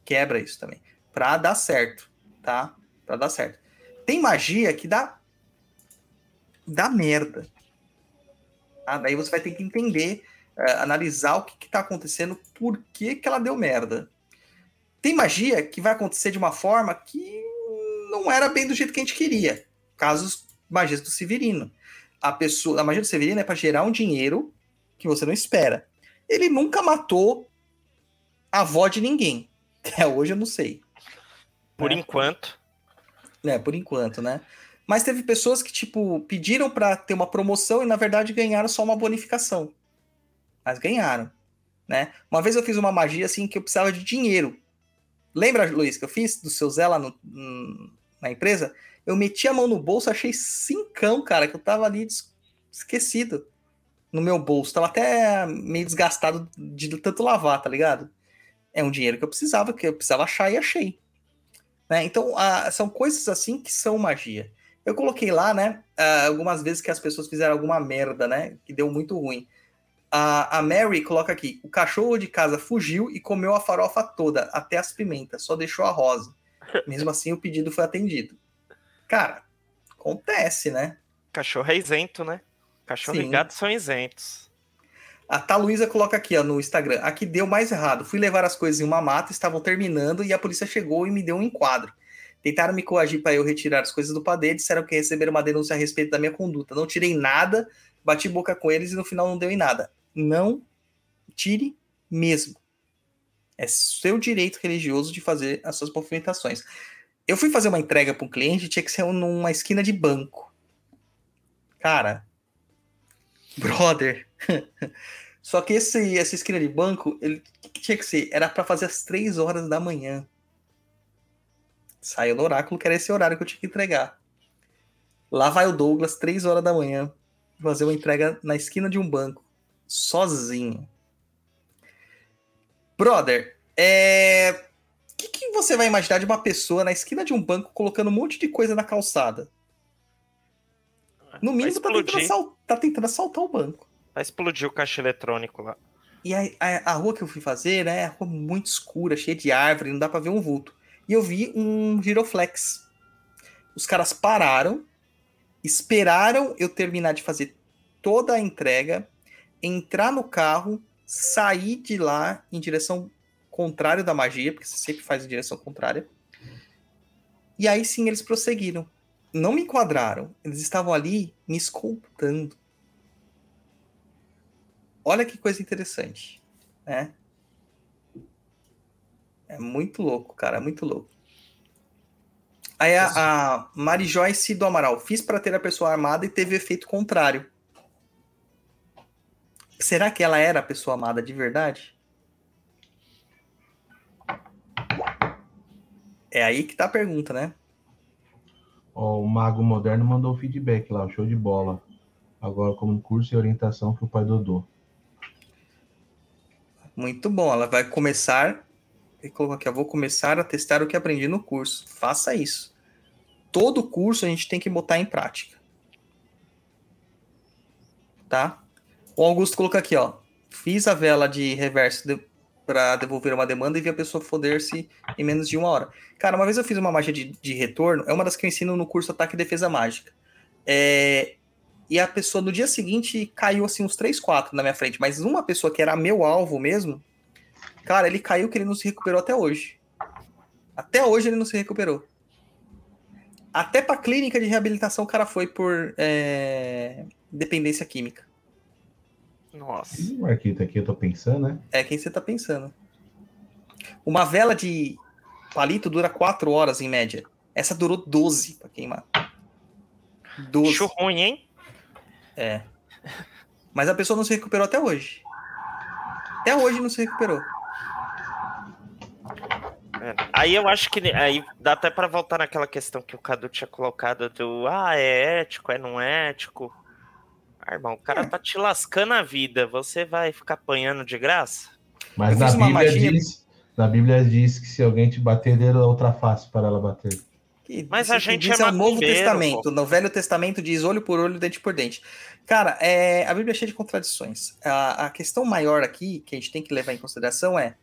Quebra isso também. Pra dar certo, tá? Pra dar certo. Tem magia que dá dá merda. Tá? Daí você vai ter que entender, eh, analisar o que, que tá acontecendo, por que, que ela deu merda. Tem magia que vai acontecer de uma forma que não era bem do jeito que a gente queria. Casos magias do Severino. A pessoa, a magia do Severino é para gerar um dinheiro que você não espera. Ele nunca matou a avó de ninguém. Até hoje eu não sei. Por É. enquanto. É, por enquanto, né? Mas teve pessoas que, tipo, pediram pra ter uma promoção e, na verdade, ganharam só uma bonificação. Mas ganharam, né? Uma vez eu fiz uma magia, assim, que eu precisava de dinheiro. Lembra, Luiz, que eu fiz do seu Zé lá no- na empresa? Eu meti a mão no bolso, achei cincão, cara, que eu tava ali esquecido no meu bolso. Tava até meio desgastado de tanto lavar, tá ligado? É um dinheiro que eu precisava, que eu precisava achar e achei. Né? Então, ah, são coisas assim que são magia. Eu coloquei lá, né, ah, algumas vezes que as pessoas fizeram alguma merda, né, que deu muito ruim. A, a Mary coloca aqui: o cachorro de casa fugiu e comeu a farofa toda, até as pimentas, só deixou a rosa. Mesmo assim, o pedido foi atendido. Cara, acontece, né? Cachorro é isento, né? Cachorro Sim. e gato são isentos. A Taluísa coloca aqui, ó, no Instagram. Aqui deu mais errado. Fui levar as coisas em uma mata, estavam terminando e a polícia chegou e me deu um enquadro. Tentaram me coagir para eu retirar as coisas do padê, disseram que receberam uma denúncia a respeito da minha conduta. Não tirei nada, bati boca com eles e no final não deu em nada. Não tire mesmo. É seu direito religioso de fazer as suas movimentações. Eu fui fazer uma entrega para um cliente, tinha que ser numa esquina de banco. Cara, brother. Só que esse, essa esquina de banco, ele que tinha que ser? Era para fazer às três horas da manhã. Saiu no oráculo que era esse horário que eu tinha que entregar. Lá vai o Douglas, três horas da manhã, fazer uma entrega na esquina de um banco, sozinho. Brother, é... o que, que você vai imaginar de uma pessoa na esquina de um banco colocando um monte de coisa na calçada? No mínimo tá tentando, explodir, assal- tá tentando assaltar o banco. vai explodir o caixa eletrônico lá. E a, a, a rua que eu fui fazer, né, é rua muito escura, cheia de árvore, não dá pra ver um vulto. E eu vi um giroflex. Os caras pararam, esperaram eu terminar de fazer toda a entrega, entrar no carro, sair de lá em direção contrária da magia, porque você sempre faz em direção contrária. E aí sim eles prosseguiram. Não me enquadraram, eles estavam ali me escoltando. Olha que coisa interessante, né? É muito louco, cara, muito louco. Aí a, a Mari Joyce do Amaral, fiz para ter a pessoa armada e teve efeito contrário. Será que ela era a pessoa amada de verdade? É aí que tá a pergunta, né? Ó, o Mago Moderno mandou feedback lá, show de bola. Agora, como curso e orientação que o pai Dodô. Muito bom. Ela vai começar. Ele colocou aqui, eu vou começar a testar o que aprendi no curso. Faça isso. Todo curso a gente tem que botar em prática. Tá? O Augusto colocou aqui, ó. Fiz a vela de reverso de, para devolver uma demanda e vi a pessoa foder-se em menos de uma hora. Cara, uma vez eu fiz uma magia de, de retorno, é uma das que eu ensino no curso Ataque e Defesa Mágica. É, e a pessoa no dia seguinte caiu assim uns 3, 4 na minha frente, mas uma pessoa que era meu alvo mesmo, cara, ele caiu que ele não se recuperou até hoje. Até hoje ele não se recuperou. Até pra clínica de reabilitação o cara foi por é, dependência química. Nossa. Ih, Marquito, aqui eu tô pensando, né? É quem você tá pensando. Uma vela de palito dura 4 horas em média. Essa durou 12 pra queimar. 12. Bicho ruim, hein? É. Mas a pessoa não se recuperou até hoje. Até hoje não se recuperou. É. Aí eu acho que aí dá até pra voltar naquela questão que o Cadu tinha colocado do ah, é ético, é não ético. Ah, irmão, o cara É. tá te lascando a vida, você vai ficar apanhando de graça? Mas na Bíblia, magia- diz, na Bíblia diz que se alguém te bater, dê outra face para ela bater. Que Mas a gente diz é é o Novo Testamento. pô. No Velho Testamento diz olho por olho, dente por dente. Cara, é, a Bíblia é cheia de contradições. A, a questão maior aqui, que a gente tem que levar em consideração é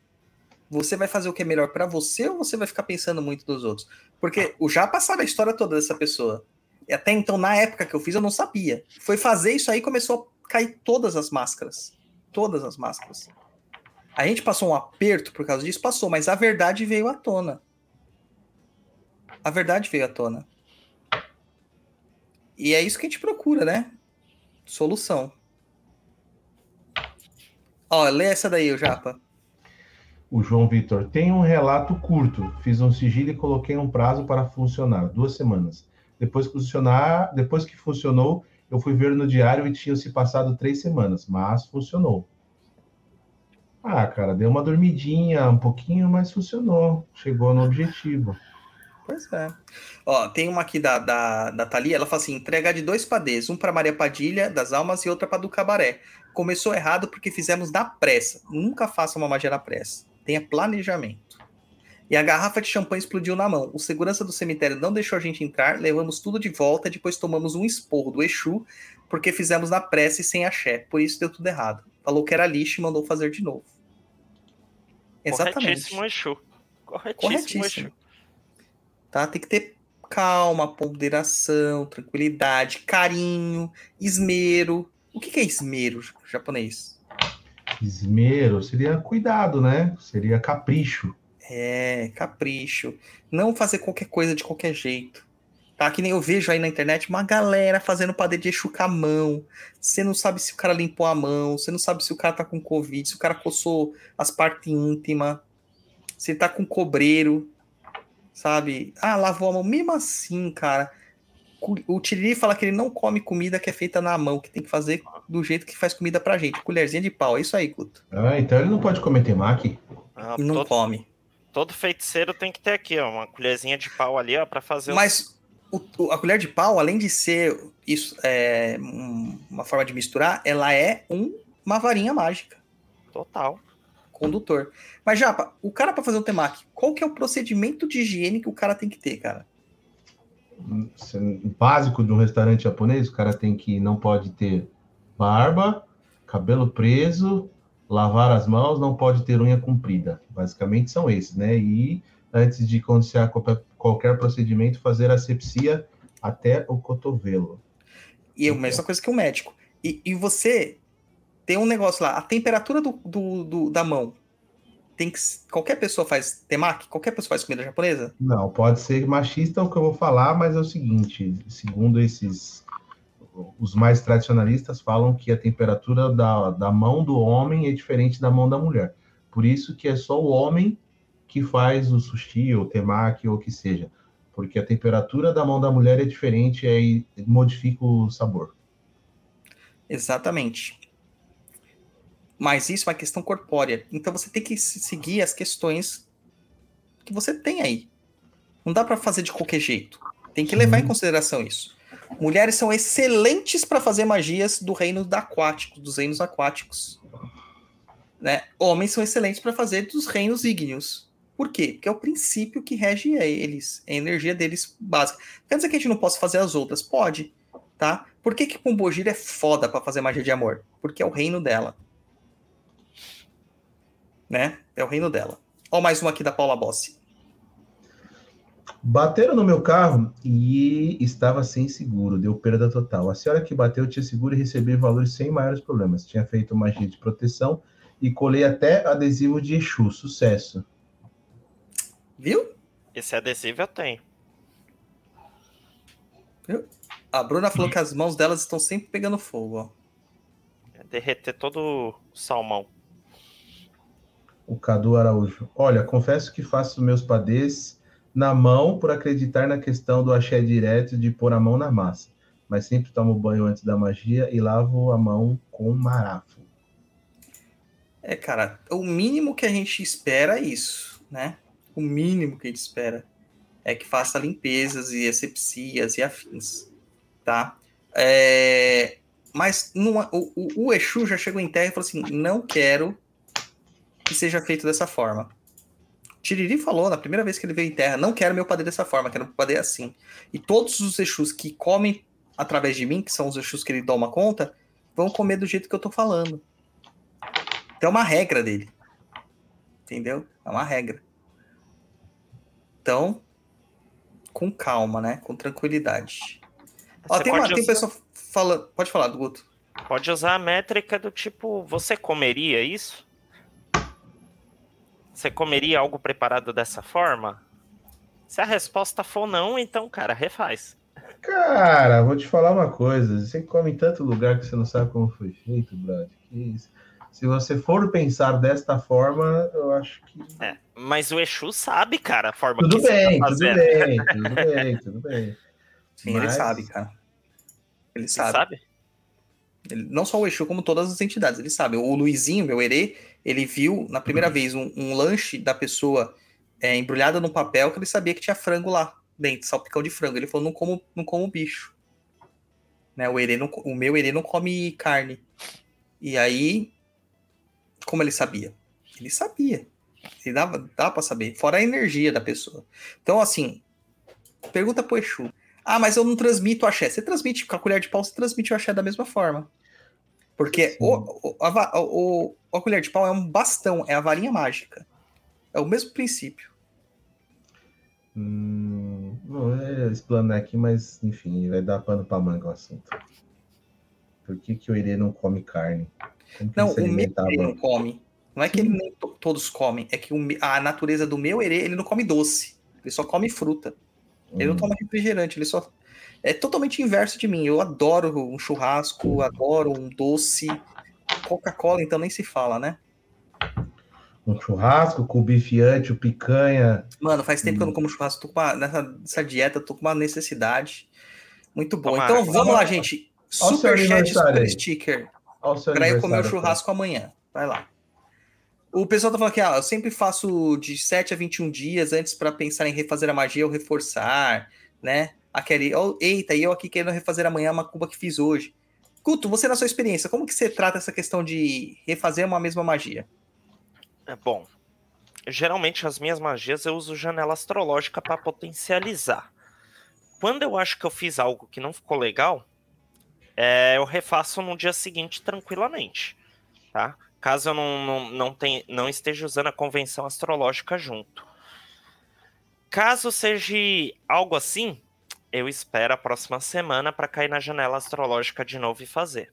você vai fazer o que é melhor pra você ou você vai ficar pensando muito dos outros? Porque o já passaram a história toda dessa pessoa. Até então, na época que eu fiz, eu não sabia. Foi fazer isso aí começou a cair todas as máscaras. Todas as máscaras. A gente passou um aperto por causa disso? Passou, mas a verdade veio à tona. A verdade veio à tona. E é isso que a gente procura, né? Solução. Ó, lê essa daí, o Japa. O João Vitor, tem um relato curto. Fiz um sigilo e coloquei um prazo para funcionar, duas semanas. Depois que funcionar, depois que funcionou, eu fui ver no diário e tinham se passado três semanas, mas funcionou. Ah, cara, deu uma dormidinha, um pouquinho, mas funcionou. Chegou no objetivo. Pois é. Ó, tem uma aqui da, da, da Thalia, ela fala assim: entregar de dois padês, um para Maria Padilha, das Almas, e outra para do Cabaré. Começou errado porque fizemos na pressa. Nunca faça uma magia na pressa. Tenha planejamento. E a garrafa de champanhe explodiu na mão. O segurança do cemitério não deixou a gente entrar, levamos tudo de volta e depois tomamos um esporro do Exu porque fizemos na pressa e sem axé. Por isso deu tudo errado. Falou que era lixo e mandou fazer de novo. Exatamente. Corretíssimo, Exu. Corretíssimo, Corretíssimo. Exu. Tá? Tem que ter calma, ponderação, tranquilidade, carinho, esmero. O que é esmero japonês? Esmero seria cuidado, né? Seria capricho. É, capricho. Não fazer qualquer coisa de qualquer jeito. Tá? Que nem eu vejo aí na internet uma galera fazendo padê de Exu com a mão. Você não sabe se o cara limpou a mão, você não sabe se o cara tá com Covid, se o cara coçou as partes íntimas, se ele tá com cobreiro, sabe? Ah, lavou a mão. Mesmo assim, cara. O Tiriri fala que ele não come comida que é feita na mão, que tem que fazer do jeito que faz comida pra gente. Colherzinha de pau. É isso aí, Guto. Ah, então ele não pode comer temaki? Ah, Não todo, come. Todo feiticeiro tem que ter aqui, ó, uma colherzinha de pau ali, ó, pra fazer o Mas o- o- a colher de pau, além de ser isso, é, um- uma forma de misturar, ela é um- uma varinha mágica, total. condutor. Mas, Japa, o cara para fazer um temaki, qual que é o procedimento de higiene que o cara tem que ter, cara? básico de um restaurante japonês, o cara tem que não pode ter barba, cabelo preso, lavar as mãos, não pode ter unha comprida. Basicamente são esses, né? E antes de acontecer qualquer, procedimento, fazer asepsia até o cotovelo. E é a mesma coisa que o médico. E, e você tem um negócio lá, a temperatura do, do- do- da mão. Tem que, qualquer pessoa faz temaki? Qualquer pessoa faz comida japonesa? Não, pode ser machista o que eu vou falar, mas é o seguinte, segundo esses os mais tradicionalistas falam que a temperatura da, da mão do homem é diferente da mão da mulher. Por isso que é só o homem que faz o sushi, ou temaki, ou o que seja. Porque a temperatura da mão da mulher é diferente e aí modifica o sabor. Exatamente. Mas isso é uma questão corpórea. Então você tem que se- seguir as questões que você tem aí. Não dá pra fazer de qualquer jeito. Tem que levar em consideração isso. Mulheres são excelentes pra fazer magias do reino da aquático, dos reinos aquáticos. Né? Homens são excelentes pra fazer dos reinos ígneos. Por quê? Porque é o princípio que rege eles, é a energia deles básica. Quer dizer que a gente não possa fazer as outras? Pode, tá? Por que que Pombogira é foda pra fazer magia de amor? Porque é o reino dela. Né? É o reino dela. Ó, mais uma aqui da Paula Bossi. Bateram no meu carro e estava sem seguro, deu perda total. A senhora que bateu tinha seguro e recebi valores sem maiores problemas. Tinha feito magia de proteção e colei até adesivo de Exu. Sucesso. Viu? Esse adesivo eu tenho. A Bruna falou que as mãos delas estão sempre pegando fogo, ó. É derreter todo o salmão. O Cadu Araújo. Olha, confesso que faço meus padês na mão por acreditar na questão do axé direto de pôr a mão na massa. Mas sempre tomo banho antes da magia e lavo a mão com marafo. É, cara, o mínimo que a gente espera é isso, né? O mínimo que a gente espera é que faça limpezas e asepsias e afins, tá? É, Mas não, o, o, o Exu já chegou em terra e falou assim: não quero que seja feito dessa forma. Tiriri falou na primeira vez que ele veio em terra: não quero meu padê dessa forma, quero meu padê assim. E todos os Exus que comem através de mim, que são os Exus que ele toma conta, vão comer do jeito que eu tô falando. Então é uma regra dele. Entendeu? É uma regra. Então, com calma, né? Com tranquilidade. Ó, tem, uma, pode tem usar- pessoa fala, pode falar, Guto. Pode usar a métrica do tipo, você comeria isso? Você comeria algo preparado dessa forma? Se a resposta for não, então, cara, refaz. Cara, vou te falar uma coisa. Você come em tanto lugar que você não sabe como foi feito, brother. Que isso. Se você for pensar desta forma, eu acho que. É, mas o Exu sabe, cara, a forma Tudo que bem, você tá tudo bem, tudo bem, tudo bem. Sim, ele Mas- sabe, cara. Ele sabe. sabe? Ele- não só o Exu, como todas as entidades, ele sabe. O Luizinho, meu herê, ele viu na primeira vez um, um lanche da pessoa é, embrulhada no papel que ele sabia que tinha frango lá dentro, salpicão de frango. Ele falou: não como, não como bicho. Né, o, herê não, o meu herê não come carne. E aí, como ele sabia? Ele sabia. Ele dava, dava pra saber. Fora a energia da pessoa. Então, assim, pergunta pro Exu. Ah, mas eu não transmito o axé. Você transmite com a colher de pau, você transmite o axé da mesma forma. Porque o, o, a, o- a colher de pau é um bastão, é a varinha mágica. É o mesmo princípio. Hum, não é explanar aqui, mas enfim, vai dar pano pra manga o assunto. Por que, que o Irê não come carne? Não, o meu herê não come. Não é que ele nem to- todos comem, é que o a natureza do meu herê, ele não come doce. Ele só come fruta. Ele não Hum. toma refrigerante, ele só. É totalmente inverso de mim. Eu adoro um churrasco, adoro um doce. Coca-Cola, então, nem se fala, né? Um churrasco com bife ancho, picanha. Mano, faz tempo que eu Hum. não como churrasco. Tô com uma, nessa, nessa dieta, tô com uma necessidade muito boa. Toma então vamos lá, gente. O seu Super sticker. Pra eu comer o aniversário, churrasco amanhã. Vai lá. O pessoal tá falando aqui, ah, eu sempre faço de 7 a 21 dias antes pra pensar em refazer a magia ou reforçar, né? Aquele, oh, eita, e eu aqui querendo refazer amanhã uma cuba que fiz hoje. Guto, você na sua experiência, como que você trata essa questão de refazer uma mesma magia? É bom. Geralmente as minhas magias eu uso janela astrológica para potencializar. Quando eu acho que eu fiz algo que não ficou legal, é, eu refaço no dia seguinte tranquilamente, tá? Caso eu não, não, não, tenha, não esteja usando a convenção astrológica junto. Caso seja algo assim, eu espero a próxima semana para cair na janela astrológica de novo e fazer.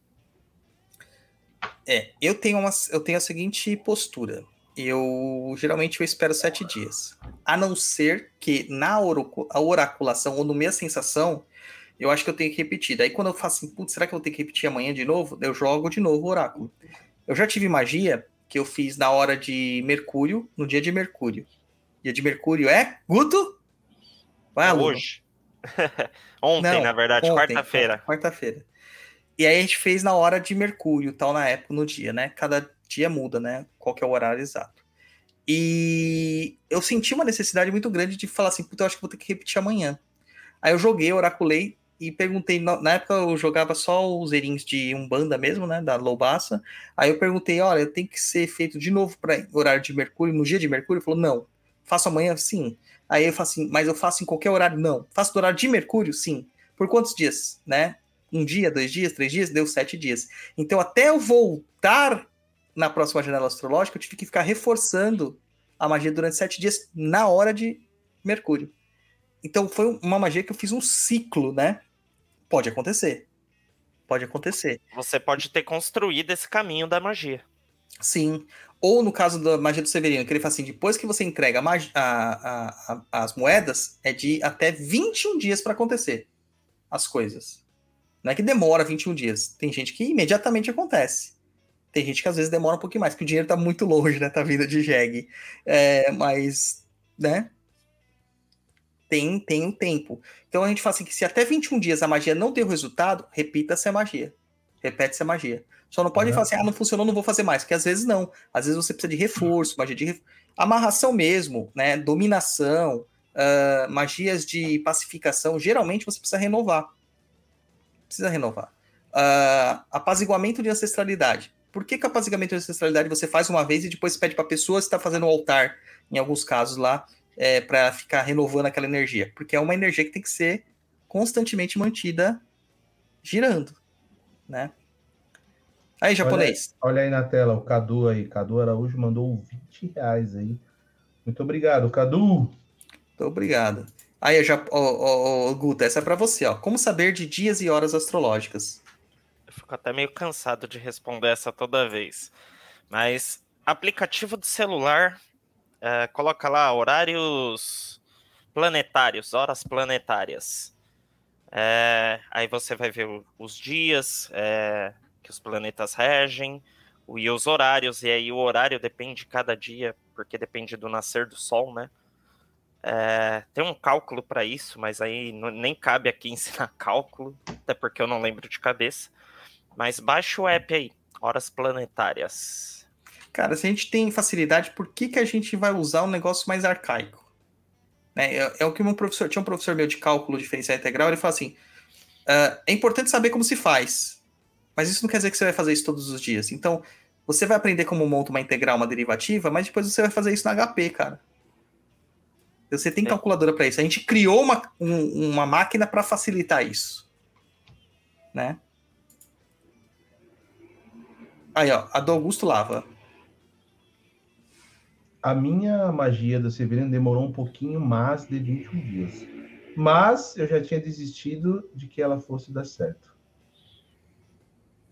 É, eu tenho, uma, eu tenho a seguinte postura. Eu geralmente eu espero sete dias. A não ser que na oraculação ou no minha sensação, eu acho que eu tenho que repetir. Daí quando eu faço assim, putz, será que eu vou ter que repetir amanhã de novo? Eu jogo de novo o oráculo. Eu já tive magia que eu fiz na hora de Mercúrio, no dia de Mercúrio. Dia de Mercúrio é Guto? Vai, aluno. Hoje. Ontem, Não, na verdade, quarta-feira. Quarta-feira. E aí a gente fez na hora de Mercúrio, tal, na época, no dia, né? Cada dia muda, né? Qual que é o horário exato. E eu senti uma necessidade muito grande de falar assim, puta, eu acho que vou ter que repetir amanhã. Aí eu joguei, oraculei e perguntei, na época eu jogava só os erinhos de Umbanda mesmo, né, da Loubaça. Aí eu perguntei, olha, tem que ser feito de novo para horário de Mercúrio, no dia de Mercúrio? Ele falou, não. Faço amanhã? Sim. Aí eu falo assim, mas eu faço em qualquer horário? Não. Faço do horário de Mercúrio? Sim. Por quantos dias, né? Um dia, dois dias, três dias? Deu sete dias. Então, até eu voltar na próxima janela astrológica, eu tive que ficar reforçando a magia durante sete dias na hora de Mercúrio. Então, foi uma magia que eu fiz um ciclo, né? Pode acontecer. Pode acontecer. Você pode ter construído esse caminho da magia. Sim. Ou no caso da magia do Severino, que ele fala assim: depois que você entrega a, a, a, as moedas, é de até 21 dias para acontecer as coisas. Não é que demora 21 dias. Tem gente que imediatamente acontece. Tem gente que às vezes demora um pouquinho mais, porque o dinheiro tá muito longe, né? Tá vindo de jegue. É, mas, né? Tem, tem um tempo. Então a gente fala assim que se até 21 dias a magia não deu resultado, repita-se a magia. Repete-se a magia. Só não pode uhum. falar assim, ah, não funcionou, não vou fazer mais. Porque às vezes não. Às vezes você precisa de reforço, magia de ref... amarração mesmo, né? Dominação, uh, magias de pacificação. Geralmente você precisa renovar. Precisa renovar. Uh, apaziguamento de ancestralidade. Por que, que apaziguamento de ancestralidade você faz uma vez e depois pede para a pessoa se está fazendo o altar, em alguns casos lá, é, para ficar renovando aquela energia? Porque é uma energia que tem que ser constantemente mantida girando, né? Aí, japonês. Olha, olha, aí na tela, o Cadu aí. Cadu Araújo mandou 20 reais aí. Muito obrigado, Cadu. Muito obrigado. Aí, já, oh, oh, oh, Guta, essa é para você, ó. Como saber de dias e horas astrológicas? Eu fico até meio cansado de responder essa toda vez. Mas aplicativo de celular, é, coloca lá horários planetários, horas planetárias. É, aí você vai ver os dias, é, que os planetas regem, e os horários, e aí o horário depende de cada dia, porque depende do nascer do Sol, né? É, tem um cálculo para isso, mas aí não, nem cabe aqui ensinar cálculo, até porque eu não lembro de cabeça. Mas baixa o app aí, Horas Planetárias. Cara, se a gente tem facilidade, por que, que a gente vai usar um negócio mais arcaico? É, é, é o que um professor, tinha um professor meu de cálculo diferencial integral, ele fala assim: uh, é importante saber como se faz, mas isso não quer dizer que você vai fazer isso todos os dias. Então, você vai aprender como monta uma integral, uma derivativa, mas depois você vai fazer isso na HP, cara. Você tem é. calculadora para isso. A gente criou uma, um, uma máquina para facilitar isso. Né? Aí, ó, a do Augusto Lava. A minha magia da Severina demorou um pouquinho mais de 21 dias. Mas eu já tinha desistido de que ela fosse dar certo.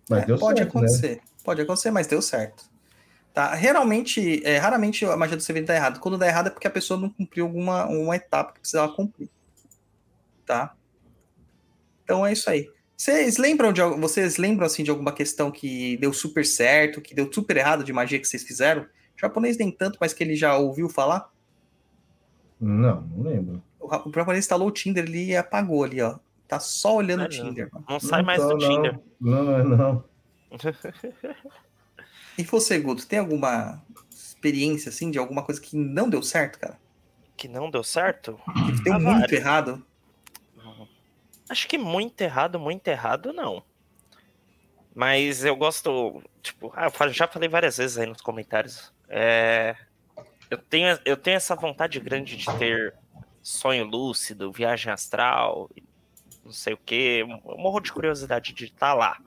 Mas é, deu pode certo, né? acontecer, né? pode acontecer, mas deu certo. Tá? Realmente, é, raramente a magia do Severino dá errado. Quando dá errado é porque a pessoa não cumpriu alguma uma etapa que precisava cumprir. Tá? Então é isso aí. Vocês lembram de vocês lembram assim de alguma questão que deu super certo, que deu super errado de magia que vocês fizeram? O japonês nem tanto, mas que ele já ouviu falar? Não, não lembro. O, o japonês instalou o Tinder ali e apagou ali, ó. Tá só olhando o Tinder. Não, não sai mais do Tinder. Não, não, não. e você, Guto, tem alguma experiência, assim, de alguma coisa que não deu certo, cara? Que não deu certo? Que deu ah, muito vários. errado? Acho que muito errado, muito errado, não. Mas eu gosto, tipo, ah, eu já falei várias vezes aí nos comentários. É, eu, tenho, eu tenho essa vontade grande de ter sonho lúcido, viagem astral, não sei o que. Eu morro de curiosidade de estar tá lá.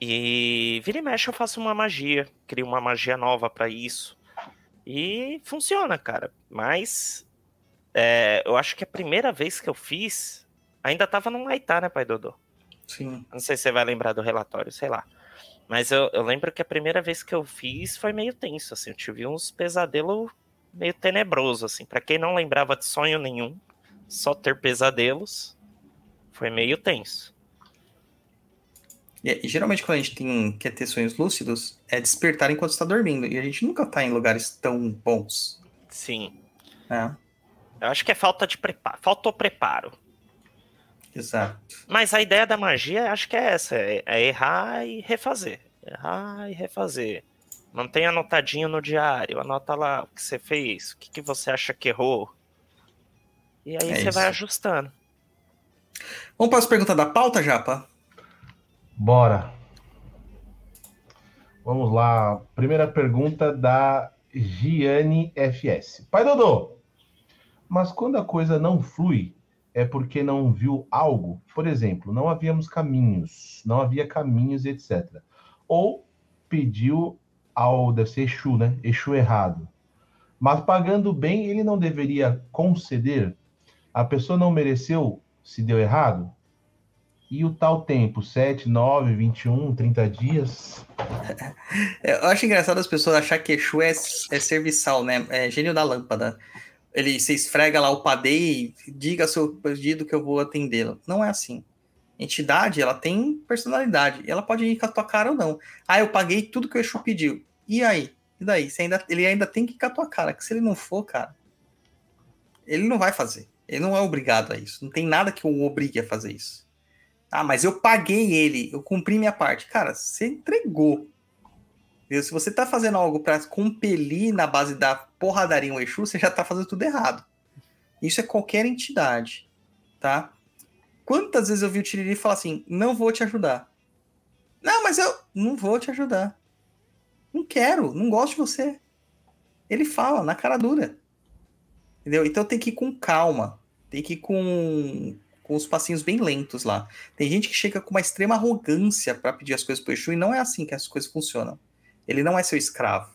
E vira e mexe eu faço uma magia, crio uma magia nova para isso. E funciona, cara. Mas é, eu acho que a primeira vez que eu fiz, ainda tava no Maitá, né, pai Dodô? Sim. Não sei se você vai lembrar do relatório, sei lá. Mas eu, eu lembro que a primeira vez que eu fiz foi meio tenso, assim. Eu tive uns pesadelos meio tenebroso, assim. Para quem não lembrava de sonho nenhum, só ter pesadelos, foi meio tenso. E, geralmente quando a gente tem, quer ter sonhos lúcidos, é despertar enquanto está dormindo. E a gente nunca está em lugares tão bons. Sim. É. Eu acho que é falta de preparo. Faltou preparo. Exato. Mas a ideia da magia, acho que é essa: é, é errar e refazer. errar e refazer. Mantém anotadinho no diário, anota lá o que você fez, o que, que você acha que errou. E aí É você isso. vai ajustando. Vamos para as perguntas da pauta, Japa? Bora. Vamos lá. Primeira pergunta da Giane FS. Pai Dodô, mas quando a coisa não flui, é porque não viu algo? Por exemplo, não havíamos caminhos, não havia caminhos, etc. Ou pediu ao, deve ser Exu, né? Exu errado. Mas pagando bem, ele não deveria conceder? A pessoa não mereceu se deu errado? E o tal tempo? 7, 9, 21, 30 dias? Eu acho engraçado as pessoas achar que Exu é, é serviçal, né? É gênio da lâmpada. Ele se esfrega lá o padei e diga seu pedido que eu vou atendê-lo. Não é assim. Entidade, ela tem personalidade. Ela pode ir com a tua cara ou não. Ah, eu paguei tudo que o Exu pediu. E aí? E daí? Você ainda, ele ainda tem que ir com a tua cara. Que se ele não for, cara, ele não vai fazer. Ele não é obrigado a isso. Não tem nada que o obrigue a fazer isso. Ah, mas eu paguei ele, eu cumpri minha parte. Cara, você entregou. Entendeu? Se você tá fazendo algo para compelir na base da porradaria um Exu, você já tá fazendo tudo errado. Isso é qualquer entidade, tá? Quantas vezes eu vi o Tiriri falar assim, não vou te ajudar. Não, mas eu não vou te ajudar. Não quero, não gosto de você. Ele fala na cara dura. Entendeu? Então tem que ir com calma. Tem que ir com, com os passinhos bem lentos lá. Tem gente que chega com uma extrema arrogância para pedir as coisas pro Exu e não é assim que as coisas funcionam. Ele não é seu escravo.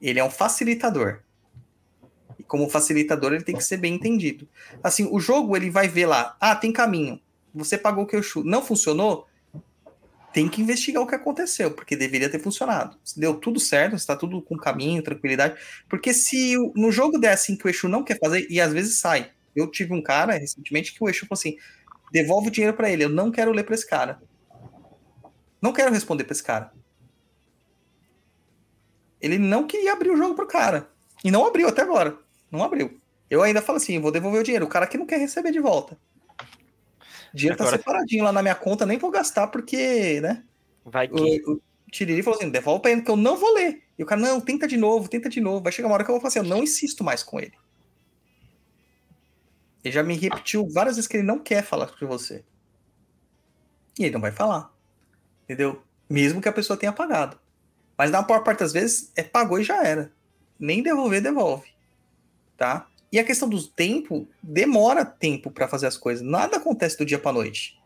Ele é um facilitador. E como facilitador, ele tem que ser bem entendido. Assim, o jogo, ele vai ver lá, ah, tem caminho. Você pagou o que eu chu. Não funcionou? Tem que investigar o que aconteceu, porque deveria ter funcionado. Se deu tudo certo, está tudo com caminho, tranquilidade. Porque se no jogo der assim que o Exu não quer fazer, e às vezes sai. Eu tive um cara recentemente que o Exu falou assim: devolve o dinheiro para ele, eu não quero ler para esse cara. Não quero responder para esse cara. Ele não queria abrir o jogo pro cara. E não abriu até agora. Não abriu. Eu ainda falo assim: vou devolver o dinheiro. O cara que não quer receber de volta. O dinheiro Agora- tá separadinho lá na minha conta, nem vou gastar, porque, né? Vai que. O, o Tiriri falou assim: devolve pra ele que eu não vou ler. E o cara, não, tenta de novo, tenta de novo. Vai chegar uma hora que eu vou falar assim: eu não insisto mais com ele. Ele já me repetiu várias vezes que ele não quer falar com você. E ele não vai falar. Entendeu? Mesmo que a pessoa tenha pagado. Mas na maior parte das vezes, é pagou e já era. Nem devolver, devolve. Tá? E a questão do tempo, demora tempo para fazer as coisas. Nada acontece do dia para noite.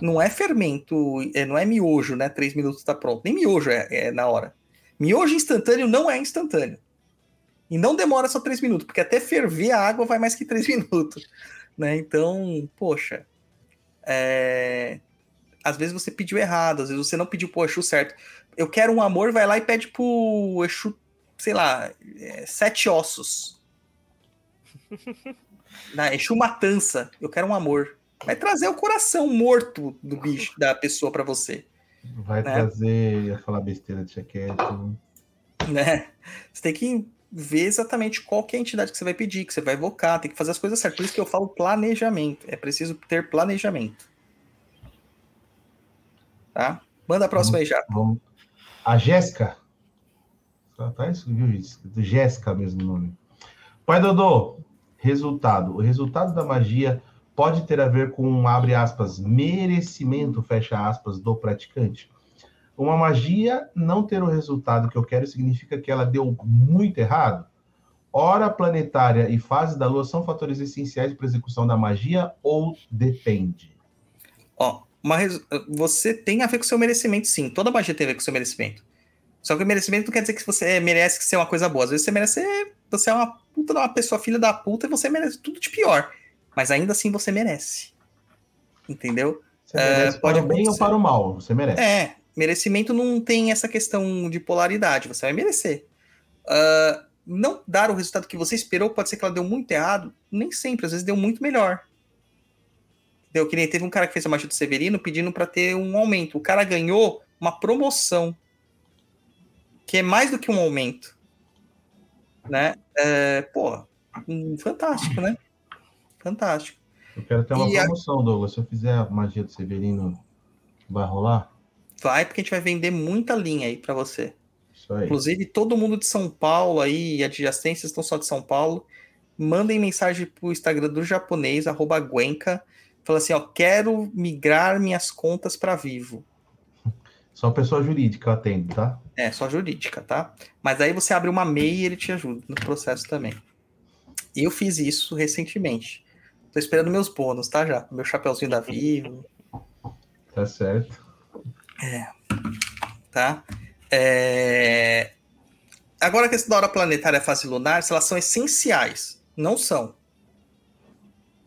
Não é fermento, é, não é miojo, né? Três minutos tá pronto. Nem miojo é, é na hora. Miojo instantâneo não é instantâneo. E não demora só três minutos, porque até ferver a água vai mais que três minutos. Né? Então, poxa. é, Às vezes você pediu errado, às vezes você não pediu pro Exu certo. Eu quero um amor, vai lá e pede pro Exu, sei lá, é, sete ossos. Na Exu Matança, eu quero um amor. Vai trazer o coração morto do bicho, da pessoa para você. Vai Né? trazer, ia falar besteira, deixa quieto. né? Você tem que ver exatamente qual que é a entidade que você vai pedir, que você vai evocar, tem que fazer as coisas certas. Por isso que eu falo planejamento. É preciso ter planejamento. Tá? Manda a próxima aí já. Vamos. A Jéssica. Só Tá isso, viu, Jéssica? Jéssica mesmo o nome. Pai Dodô, resultado. O resultado da magia pode ter a ver com, abre aspas, merecimento, fecha aspas, do praticante. Uma magia não ter o resultado que eu quero significa que ela deu muito errado? Hora planetária e fase da lua são fatores essenciais para a execução da magia ou depende? Ó, uma res- você tem a ver com o seu merecimento, sim. Toda magia tem a ver com o seu merecimento. Só que o merecimento não quer dizer que você merece ser uma coisa boa. Às vezes você merece. ser- Você é uma puta uma pessoa filha da puta e você merece tudo de pior. Mas ainda assim você merece. Entendeu? Você merece pode para o bem ou para o mal? Você merece. É, merecimento não tem essa questão de polaridade, você vai merecer. Ah, não dar o resultado que você esperou, pode ser que ela deu muito errado, nem sempre, às vezes deu muito melhor. Entendeu? Que nem teve um cara que fez a magia do Severino pedindo para ter um aumento. O cara ganhou uma promoção, que é mais do que um aumento. Né? É, pô, hum, fantástico, né? Fantástico. Eu quero ter uma E a- promoção, Douglas. Se eu fizer a magia do Severino, vai rolar? Vai, porque a gente vai vender muita linha aí para você. Isso aí. Inclusive, todo mundo de São Paulo aí, e adjacências estão só de São Paulo, mandem mensagem pro Instagram do japonês, arroba Guenca, fala assim, ó, quero migrar minhas contas para Vivo. Só pessoa jurídica eu atendo, tá? É, só jurídica, tá? Mas aí você abre uma MEI e ele te ajuda no processo também. Eu fiz isso recentemente. Tô esperando meus bônus, tá? Já. Meu chapeuzinho da Vivo, Tá certo. tá? É... Agora a questão da hora planetária, fase lunar, se elas são essenciais. Não são.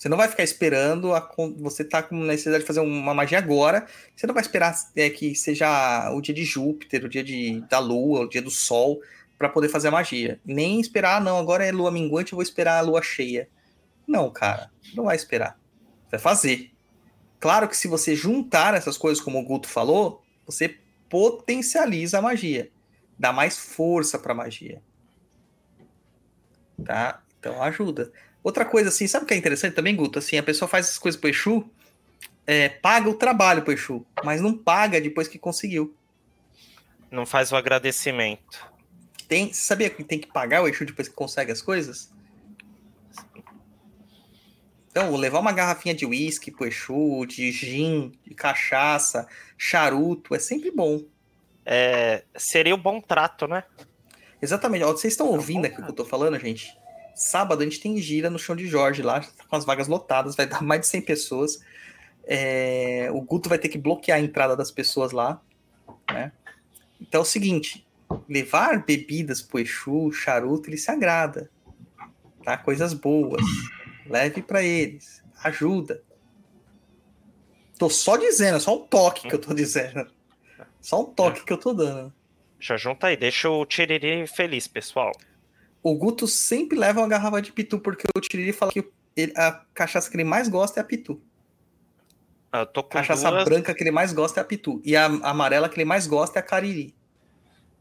Você não vai ficar esperando, a você tá com necessidade de fazer uma magia agora, você não vai esperar é, que seja o dia de Júpiter, o dia de, da Lua, o dia do Sol, para poder fazer a magia. Nem esperar, ah, não, agora é lua minguante, eu vou esperar a lua cheia. Não, cara, não vai esperar. Vai fazer. Claro que se você juntar essas coisas, como o Guto falou, você potencializa a magia. Dá mais força pra magia. Tá? Então ajuda. Outra coisa assim, sabe o que é interessante também, Guto? Assim, a pessoa faz essas coisas pro Exu, é, paga o trabalho pro Exu, mas não paga depois que conseguiu. Não faz o agradecimento. Tem, você sabia que tem que pagar o Exu depois que consegue as coisas? Então, levar uma garrafinha de uísque pro Exu, de gin, de cachaça, charuto, é sempre bom. É, seria o bom trato, né? Exatamente. Ó, vocês estão É um ouvindo bom aqui o que eu tô falando, gente? Sábado a gente tem gira no chão de Jorge lá, tá com as vagas lotadas, vai dar mais de 100 pessoas. É, o Guto vai ter que bloquear a entrada das pessoas lá, né? Então é o seguinte, levar bebidas pro Exu, charuto, ele se agrada, tá? Coisas boas, leve pra eles, ajuda. Tô só dizendo, é só um toque que eu tô dizendo. Só um toque que eu tô dando. Já junta aí, deixa o Tiriri feliz, pessoal. O Guto sempre leva uma garrafa de pitu, porque o Tiriri fala que ele- a cachaça que ele mais gosta é a pitu. A com cachaça duas, branca que ele mais gosta é a pitu. E a amarela que ele mais gosta é a cariri.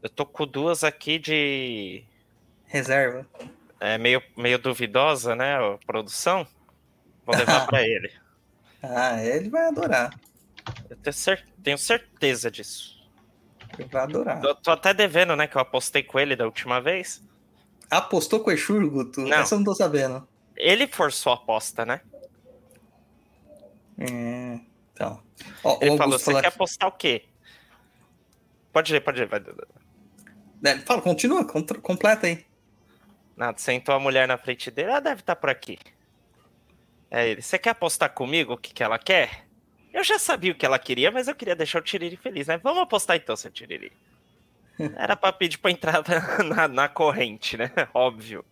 eu tô com duas aqui de Reserva. é, meio, meio duvidosa, né, a produção. Vou levar pra ele. Ah, ele vai adorar. Eu tenho, cer- tenho certeza disso. Ele vai adorar. Eu tô até devendo, né, que eu apostei com ele da última vez. Apostou com o Exu, Guto? Não. Essa eu não tô sabendo. Ele forçou a aposta, né? É, então. Ó, Ele falou, você quer apostar o quê? Pode ler, pode ler. Vai. É, Fala, continua, contra- completa aí. Nada, sentou a mulher na frente dele, ela deve estar por aqui. É ele, você quer apostar comigo o que, que ela quer? Eu já sabia o que ela queria, mas eu queria deixar o Tiriri feliz, né? Vamos apostar então, seu Tiriri. Era pra pedir pra entrar na, na, corrente, né? Óbvio.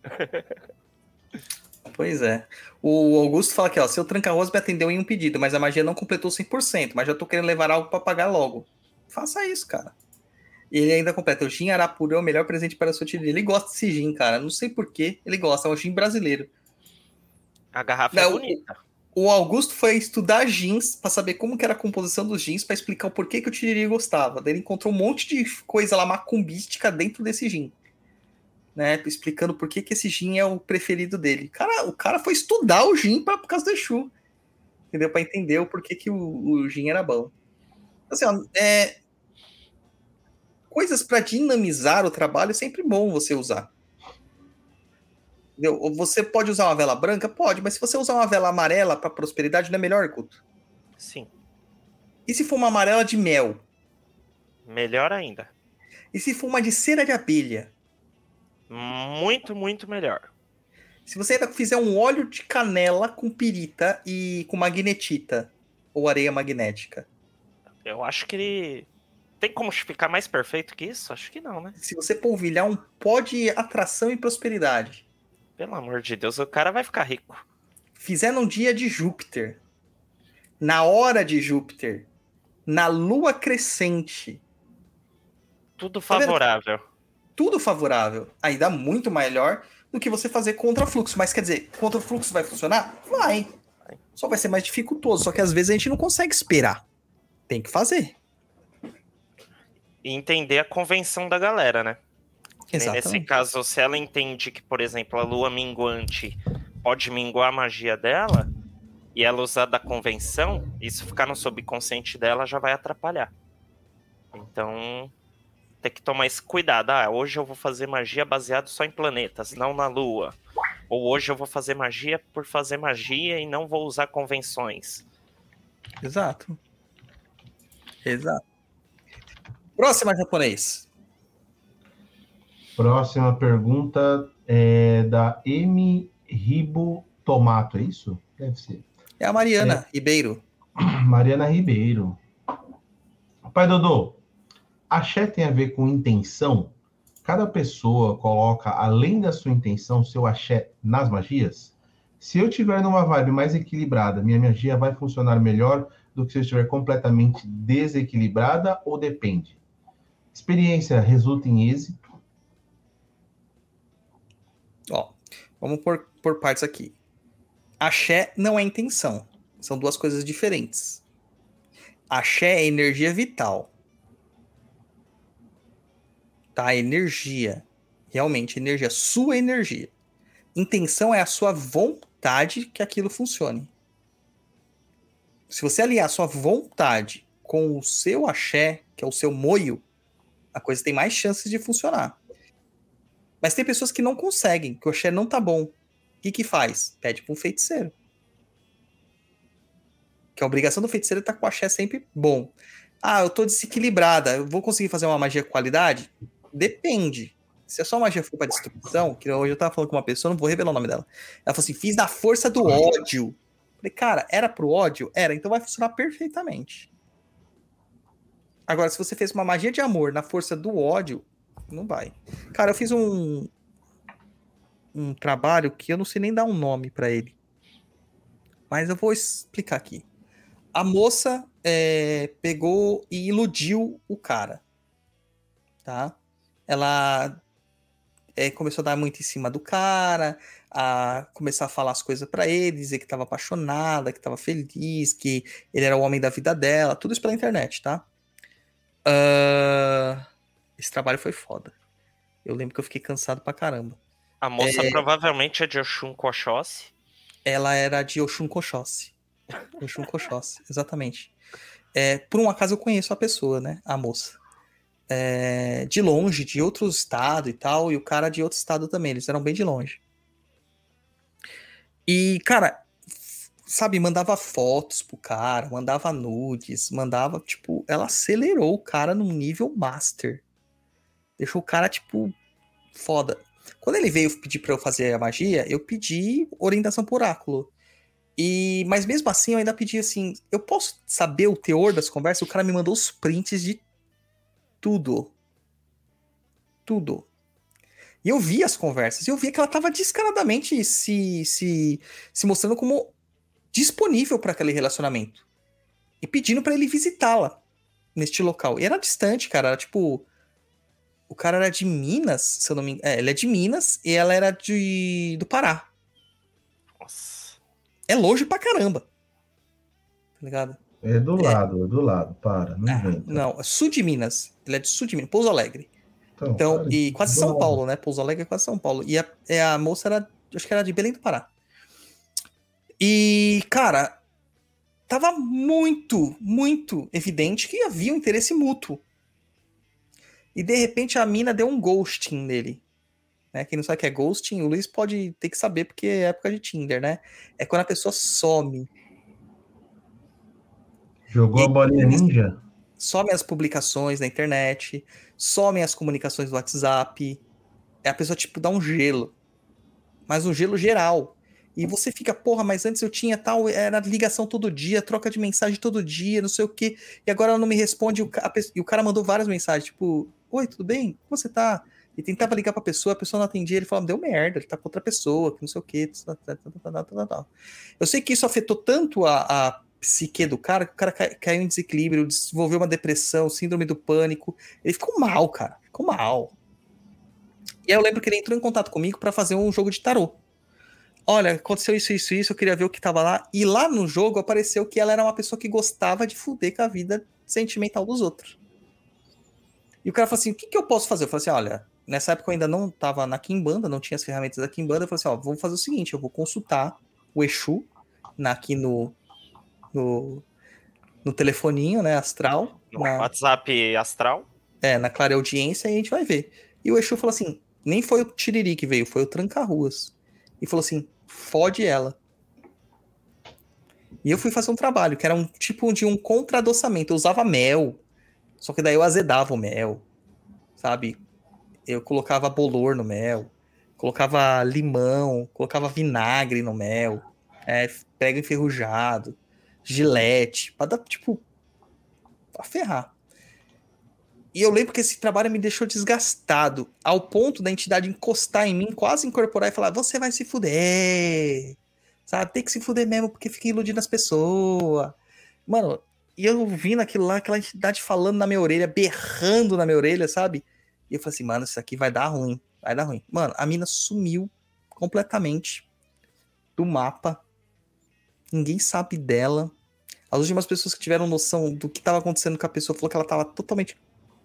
Pois é. O Augusto fala aqui, ó, seu tranca-arroz me atendeu em um pedido, mas a magia não completou 100%, mas já tô querendo levar algo pra pagar logo. Faça isso, cara. E ele ainda completa, o gin Arapuru é o melhor presente para o seu tio. Ele gosta desse gin, cara. Não sei porquê, ele gosta, é um gin brasileiro. A garrafa é Não, bonita. O Augusto foi estudar jeans pra saber como que era a composição dos jeans pra explicar o porquê que o Tiriri gostava. Daí ele encontrou um monte de coisa lá macumbística dentro desse gin. Né, explicando por que, que esse gin é o preferido dele. Cara, o cara foi estudar o gin pra, por causa do Exu. Entendeu? Pra entender o porquê que o, o gin era bom. Assim, ó, é... Coisas pra dinamizar o trabalho é sempre bom você usar. Entendeu? Você pode usar uma vela branca? Pode, mas se você usar uma vela amarela para prosperidade, não é melhor, Guto? Sim, E se for uma amarela de mel? melhor ainda. E se for uma de cera de abelha? Muito, muito melhor. Se você ainda fizer um óleo de canela com pirita e com magnetita ou areia magnética? Eu acho que ele. Tem como ficar mais perfeito que isso? Acho que não, né? Se você polvilhar um pó de atração e prosperidade, Pelo amor de Deus, o cara vai ficar rico. fizer num dia de Júpiter, na hora de Júpiter, na lua crescente, Tudo Tá favorável. tudo favorável, ainda muito melhor do que você fazer contra fluxo. Mas quer dizer, contra fluxo vai funcionar? Vai. Só vai ser mais dificultoso. Só que às vezes a gente não consegue esperar. Tem que fazer. E entender a convenção da galera, né? Nem Nesse Exatamente. caso, se ela entende que, por exemplo, a lua minguante pode minguar a magia dela, e ela usar da convenção, isso ficar no subconsciente dela já vai atrapalhar. Então, tem que tomar esse cuidado. Ah, hoje eu vou fazer magia baseado só em planetas, não na Lua. Ou hoje eu vou fazer magia por fazer magia e não vou usar convenções. Exato. Exato. Próxima japonês. Próxima pergunta é da M. Ribo Tomato, é isso? Deve ser. É a Mariana Ribeiro. Mariana Ribeiro. Pai Dodô, axé tem a ver com intenção? Cada pessoa coloca, além da sua intenção, seu axé nas magias? Se eu tiver numa vibe mais equilibrada, minha magia vai funcionar melhor do que se eu estiver completamente desequilibrada ou depende? Experiência resulta em êxito? Ó, vamos por, por partes aqui. Axé não é intenção. São duas coisas diferentes. Axé é energia vital. Tá? Energia. Realmente, energia. Sua energia. Intenção é a sua vontade que aquilo funcione. Se você aliar sua vontade com o seu axé, que é o seu moio, a coisa tem mais chances de funcionar. Mas tem pessoas que não conseguem, que o axé não tá bom. O que que faz? Pede para um feiticeiro. Que a obrigação do feiticeiro é tá com o axé sempre bom. Ah, eu tô desequilibrada, eu vou conseguir fazer uma magia com qualidade? Depende. Se a sua magia for pra destruição, que hoje eu tava falando com uma pessoa, não vou revelar o nome dela. Ela falou assim: fiz na força do ódio. Falei, cara, era pro ódio? Era, então vai funcionar perfeitamente. Agora, se você fez uma magia de amor na força do ódio, não vai. Cara, eu fiz um um trabalho que eu não sei nem dar um nome para ele. Mas eu vou explicar aqui. A moça é, pegou e iludiu o cara. Tá? Ela é, começou a dar muito em cima do cara, a começar a falar as coisas para ele, dizer que estava apaixonada, que estava feliz, que ele era o homem da vida dela, tudo isso pela internet, tá? Uh, esse trabalho foi foda. Eu lembro que eu fiquei cansado pra caramba. A moça é... provavelmente é de Oxum Koshossi. Ela era de Oxum Koshossi. Oxum Koshossi, exatamente. É, por um acaso eu conheço a pessoa, né? A moça. É, de longe, de outro estado e tal, e o cara de outro estado também, eles eram bem de longe. E, cara, sabe, mandava fotos pro cara, mandava nudes, mandava, tipo, ela acelerou o cara num nível master. Deixou o cara, tipo, foda. Quando ele veio pedir para eu fazer a magia, eu pedi orientação por oráculo. E, mas mesmo assim, eu ainda pedi assim: eu posso saber o teor das conversas? O cara me mandou os prints de tudo. Tudo. E eu vi as conversas, e eu vi que ela tava descaradamente se, se, se mostrando como disponível para aquele relacionamento. E pedindo para ele visitá-la neste local. E era distante, cara. Era tipo. O cara era de Minas, se eu não me engano. É, ele é de Minas e ela era de do Pará. Nossa. É longe pra caramba. Tá ligado? É do é. lado, é do lado, para. Não, é, não, é sul de Minas. Ele é de sul de Minas, Pouso Alegre. Então, então cara, e quase São Paulo, né? Pouso Alegre é quase São Paulo. E a, é, a moça era, acho que era de Belém do Pará. E, cara, tava muito, muito evidente que havia um interesse mútuo. E de repente a mina deu um ghosting nele. Né? Quem não sabe o que é ghosting, o Luiz pode ter que saber porque é época de Tinder, né? É quando a pessoa some. Jogou e, a bolinha ninja? Some as publicações na internet, some as comunicações do WhatsApp. É a pessoa, tipo, dá um gelo. Mas um gelo geral. E você fica, porra, mas antes eu tinha tal, era ligação todo dia, troca de mensagem todo dia, não sei o quê, e agora ela não me responde, e o cara mandou várias mensagens, tipo, oi, tudo bem? Como você tá? E tentava ligar pra pessoa, a pessoa não atendia, ele falava, deu merda, ele tá com outra pessoa, que não sei o quê, Eu sei que isso afetou tanto a, a psique do cara, que o cara caiu em desequilíbrio, desenvolveu uma depressão, síndrome do pânico, ele ficou mal, cara, ficou mal. E aí eu lembro que ele entrou em contato comigo para fazer um jogo de tarô olha, aconteceu isso, isso, isso, eu queria ver o que tava lá. E lá no jogo apareceu que ela era uma pessoa que gostava de fuder com a vida sentimental dos outros. E o cara falou assim: o que, que eu posso fazer? Eu falei assim: olha, nessa época eu ainda não tava na Kimbanda, não tinha as ferramentas da Kimbanda. Eu falei assim: ó, vamos fazer o seguinte: eu vou consultar o Exu na, aqui no, no, no telefoninho, né, astral. No na, WhatsApp astral? é, na clara audiência e a gente vai ver. E o Exu falou assim: nem foi o Tiriri que veio, foi o Tranca-Ruas. E falou assim: fode ela. E eu fui fazer um trabalho que era um tipo de um contra-adoçamento. Eu usava mel, só que daí eu azedava o mel, sabe? Eu colocava bolor no mel, colocava limão, colocava vinagre no mel, é, enferrujado, gilete, pra dar, tipo, pra ferrar. E eu lembro que esse trabalho me deixou desgastado, ao ponto da entidade encostar em mim, quase incorporar e falar: Você vai se fuder. Sabe? Tem que se fuder mesmo, porque fica iludindo as pessoas. Mano, e eu vi naquilo lá, aquela entidade falando na minha orelha, berrando na minha orelha, sabe? E eu falei assim, mano, isso aqui vai dar ruim. Vai dar ruim. Mano, a mina sumiu completamente do mapa. Ninguém sabe dela. As últimas pessoas que tiveram noção do que estava acontecendo com a pessoa falou que ela estava totalmente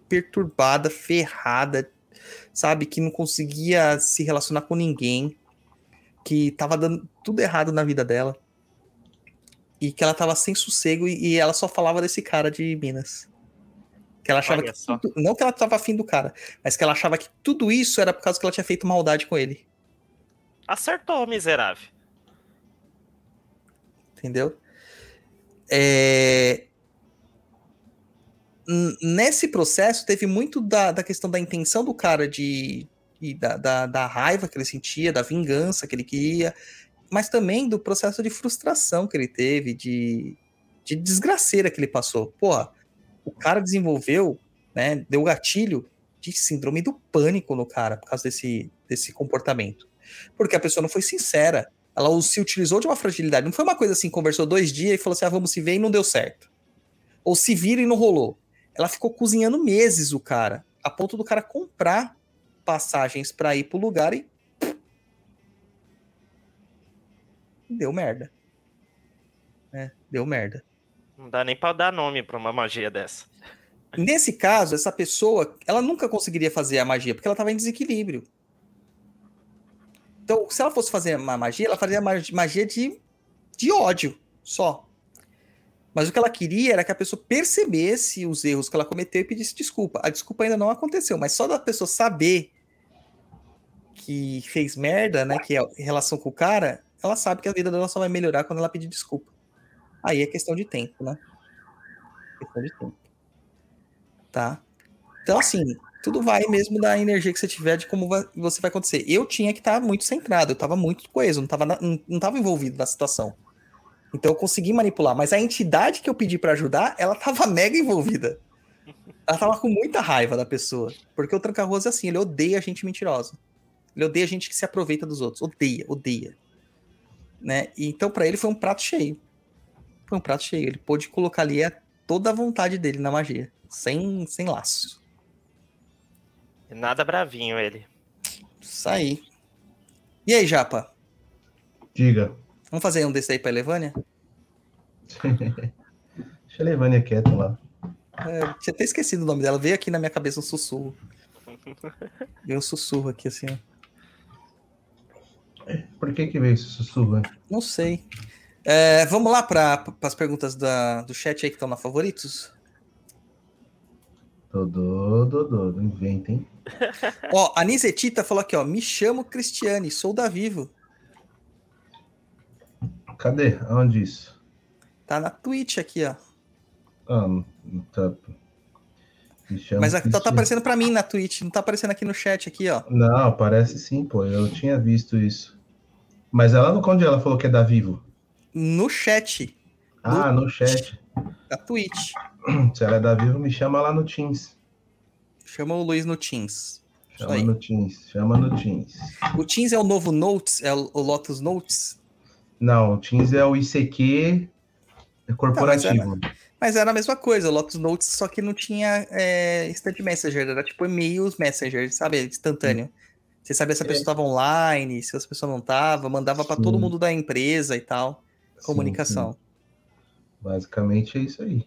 perturbada, ferrada, sabe? Que não conseguia se relacionar com ninguém, que tava dando tudo errado na vida dela e que ela tava sem sossego e, e ela só falava desse cara de Minas. Que ela achava Olha que tudo- não que ela tava afim do cara, mas que ela achava que tudo isso era por causa que ela tinha feito maldade com ele, Acertou, miserável. entendeu? É, Nesse processo teve muito da, da questão da intenção do cara de, e da, da, da raiva que ele sentia, da vingança que ele queria, mas também do processo de frustração que ele teve, de, de desgraceira que ele passou. Porra, o cara desenvolveu, né, deu gatilho de síndrome do pânico no cara por causa desse, desse comportamento. Porque a pessoa não foi sincera. Ela se utilizou de uma fragilidade. Não foi uma coisa assim, conversou dois dias e falou assim: ah, vamos se ver e não deu certo. Ou se vira e não rolou. Ela ficou cozinhando meses o cara, a ponto do cara comprar passagens pra ir pro lugar e. Deu merda. É, deu merda. Não dá nem pra dar nome pra uma magia dessa. Nesse caso, essa pessoa, ela nunca conseguiria fazer a magia, porque ela estava em desequilíbrio. Então, se ela fosse fazer uma magia, ela faria ma- magia de, de ódio, só. Mas o que ela queria era que a pessoa percebesse os erros que ela cometeu e pedisse desculpa. A desculpa ainda não aconteceu, mas só da pessoa saber que fez merda, né, que é em relação com o cara, ela sabe que a vida dela só vai melhorar quando ela pedir desculpa. Aí é questão de tempo, né? Questão de tempo tá? Então, assim, tudo vai mesmo da energia que você tiver de como vai- você vai acontecer. Eu tinha que estar muito centrado, eu tava muito coeso, não tava, na- não, não tava envolvido na situação. Então eu consegui manipular, mas a entidade que eu pedi pra ajudar, ela tava mega envolvida. Ela tava com muita raiva da pessoa, porque o Tranca-Ruas é assim, ele odeia gente mentirosa. Ele odeia gente que se aproveita dos outros, odeia, odeia. Né? E então pra ele foi um prato cheio. Foi um prato cheio, ele pôde colocar ali a- toda a vontade dele na magia, sem, sem laço. E Nada bravinho ele. Isso aí. E aí, Japa? Diga. Vamos fazer um desse aí pra Elevânia? Deixa a Levânia quieta lá. É, tinha até esquecido o nome dela. Veio aqui na minha cabeça um sussurro. Veio um sussurro aqui, assim. ó. Por que que veio esse sussurro? Não sei. É, vamos lá para as perguntas da, do chat aí que estão na favoritos? Dodô, Dodô, não inventa, hein? Ó, a Nizetita falou aqui, ó. Me chamo Cristiane, sou da Vivo. Cadê? Onde isso? Tá na Twitch aqui, ó. Ah, não tá. Mas aqui tá, tá aparecendo pra mim na Twitch, não tá aparecendo aqui no chat aqui, ó. Não, parece sim, pô. Eu tinha visto isso. Mas ela no onde ela falou que é da Vivo? No chat Ah, no chat. da Twitch. Se ela é da Vivo, me chama lá no Teams. Chama o Luiz no Teams. Chama no Teams. Chama no Teams. O Teams é o novo Notes, é o Lotus Notes. Não, o Teams é o ICQ corporativo. Mas era a mesma coisa, o Lotus Notes, só que não tinha é, instant messenger, era tipo e-mails messenger, sabe? Instantâneo. Você sabia se a pessoa estava online, se a pessoa não estava, mandava para todo Sim. mundo da empresa e tal. Sim, Comunicação. sim. Basicamente é isso aí.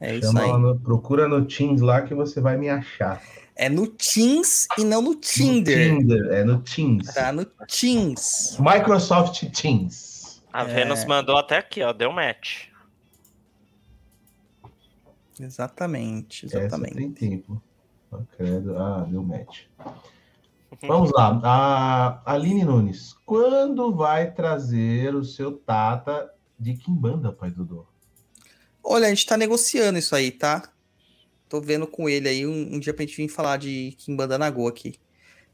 É isso Chama aí. lá no- procura no Teams lá que você vai me achar. É no Teams e não no No Tinder. Tinder, é no Teams. Tá no Teams. Microsoft Teams. A É. Vênus mandou até aqui, ó. Deu match. Exatamente, Essa exatamente. tem tempo. Ah, credo. Ah, deu match. Vamos lá. A Aline Nunes. Quando vai trazer o seu Tata de Kimbanda, pai Dudu? Olha, a gente tá negociando isso aí, tá? Tô vendo com ele aí um, um dia pra gente vir falar de Kimbanda Nagô aqui.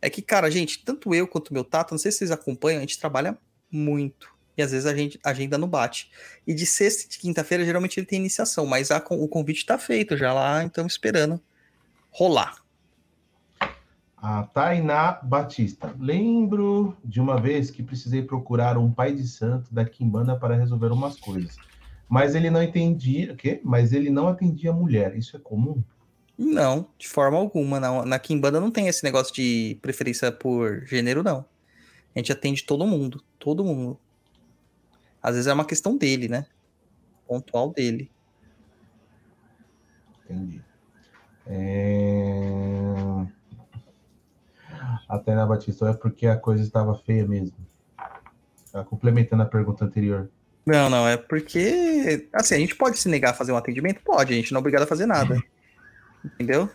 É que, cara, gente, tanto eu quanto o meu Tata, não sei se vocês acompanham, a gente trabalha muito. E às vezes a, gente, a agenda não bate. E de sexta e de quinta-feira, geralmente ele tem iniciação, mas a, o convite tá feito já lá, então esperando rolar. A Tainá Batista. Lembro de uma vez que precisei procurar um pai de santo da Kimbanda para resolver umas coisas. Mas ele não entendia. O quê? Mas ele não atendia mulher. Isso é comum? Não, de forma alguma. Não. Na Kimbanda não tem esse negócio de preferência por gênero, não. A gente atende todo mundo. Todo mundo. Às vezes é uma questão dele, né? Pontual dele. Entendi. É... A Tainá Batista, é porque a coisa estava feia mesmo. Tá complementando a pergunta anterior. Não, não, é porque. Assim, a gente pode se negar a fazer um atendimento? Pode, a gente não é obrigado a fazer nada. Entendeu?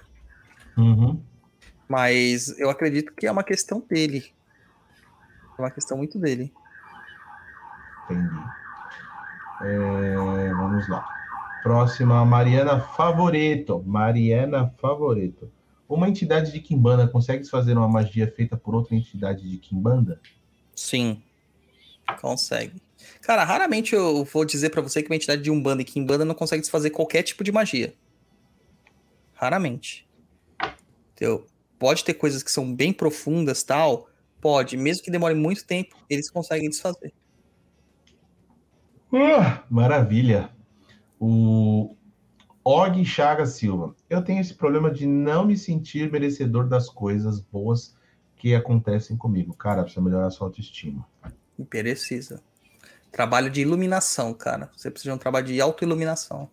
Uhum. Mas eu acredito que é uma questão dele. É uma questão muito dele. Entendi. É, vamos lá. Próxima, Mariana Favoreto. Mariana Favoreto. Uma entidade de Kimbanda consegue fazer uma magia feita por outra entidade de Kimbanda? Sim. Consegue. Cara, raramente eu vou dizer pra você que uma entidade de Umbanda e Kimbanda não consegue desfazer qualquer tipo de magia. Raramente. Pode ter coisas que são bem profundas, tal. Pode, mesmo que demore muito tempo, eles conseguem desfazer. Ah, maravilha. O Og Chaga Silva. Eu tenho esse problema de não me sentir merecedor das coisas boas que acontecem comigo. Cara, precisa melhorar a sua autoestima. Precisa. Trabalho de iluminação, cara. Você precisa de um trabalho de autoiluminação.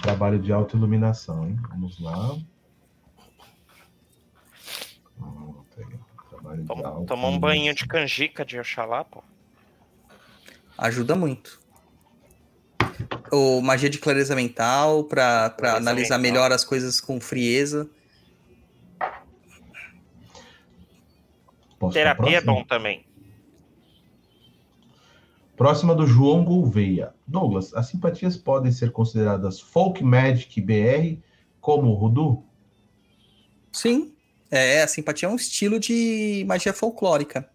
Trabalho de autoiluminação, hein? Vamos lá. De Toma, toma um banho de canjica de Oxalá, pô. Ajuda muito. Ou magia de clareza mental, Clareza analisar mental. melhor as coisas com frieza. Posso Terapia é bom também. Próxima do João Gouveia. Douglas, as simpatias podem ser consideradas folk magic BR como o Rudu? Sim. É, a simpatia é um estilo de magia folclórica,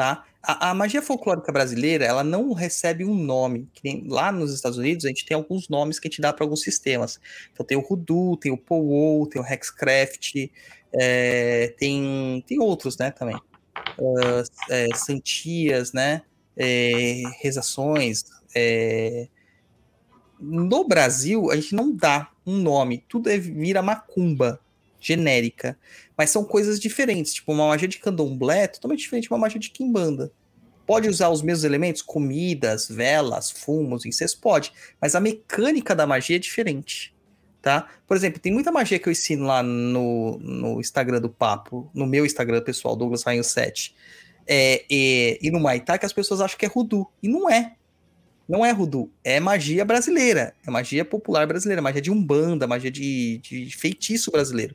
tá? A, a magia folclórica brasileira, ela não recebe um nome. Lá nos Estados Unidos, a gente tem alguns nomes que a gente dá para alguns sistemas. Então tem o Hoodoo, tem o Powwow, tem o Hexcraft, é, tem, tem outros, né, também. Ah, é, santias, né? É, rezações. é. No Brasil, a gente não dá um nome. Tudo é, vira macumba genérica. Mas são coisas diferentes. Tipo, uma magia de candomblé é totalmente diferente de uma magia de quimbanda. Pode usar os mesmos elementos? Comidas, velas, fumos, incenso? Pode. Mas a mecânica da magia é diferente. Tá? Por exemplo, tem muita magia que eu ensino lá no, no Instagram do Papo, no meu Instagram pessoal, Douglas Rainho 7, é, e, e no Maitá, que as pessoas acham que é Rudu. E não é. Não é Rudu. É magia brasileira. É magia popular brasileira. Magia de Umbanda, magia de, de feitiço brasileiro.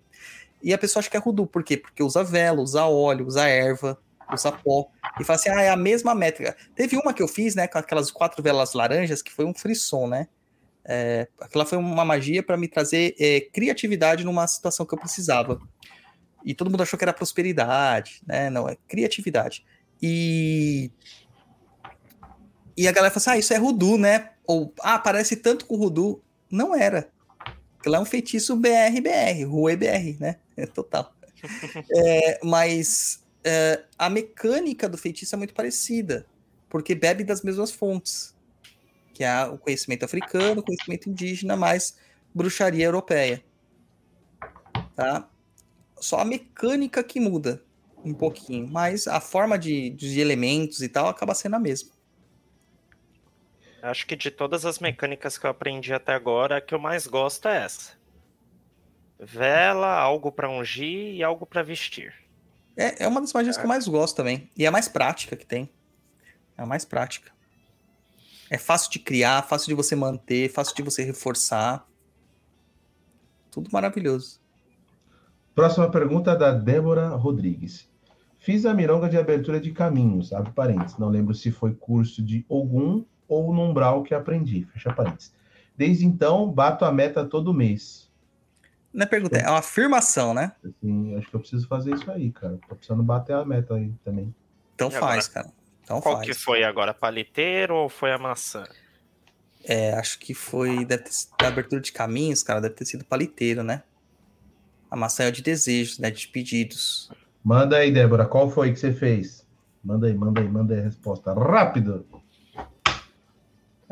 E a pessoa acha que é Rudu. Por quê? Porque usa vela, usa óleo, usa erva, usa pó. E fala assim, ah, é a mesma métrica. Teve uma que eu fiz, né, com aquelas quatro velas laranjas, que foi um frisson, né? É, aquela foi uma magia para me trazer é, criatividade numa situação que eu precisava. E todo mundo achou que era prosperidade, né? Não, é criatividade. E. E a galera falou assim: ah, isso é Rudu, né? Ou, ah, parece tanto com Rudu. Não era. Aquilo é um feitiço BR-BR, Rue BR, né? É total. É, mas é, a mecânica do feitiço é muito parecida, porque bebe das mesmas fontes, que é o conhecimento africano, o conhecimento indígena, mais bruxaria europeia. Tá? Só a mecânica que muda um pouquinho, mas a forma de, de elementos e tal acaba sendo a mesma. Acho que de todas as mecânicas que eu aprendi até agora, a que eu mais gosto é essa. Vela, algo pra ungir e algo pra vestir. É, é uma das magias que eu mais gosto também. E é a mais prática que tem. É a mais prática. É fácil de criar, fácil de você manter, fácil de você reforçar. Tudo maravilhoso. Próxima pergunta da Débora Rodrigues. Fiz a mironga de abertura de caminhos, abre parênteses. Não lembro se foi curso de Ogum ou no umbral que aprendi, fecha parênteses. Desde então, bato a meta todo mês. Não é pergunta, é uma afirmação, né? Assim, acho que eu preciso fazer isso aí, cara. Tô precisando bater a meta aí também. Então E faz, cara. Então Qual faz. que foi agora? Paliteiro ou foi a maçã? É, acho que foi. Deve ter sido a abertura de caminhos, cara. Deve ter sido paliteiro, né? A maçã é o de desejos, né? De pedidos. Manda aí, Débora, qual foi que você fez? Manda aí, manda aí, manda aí a resposta. Rápido!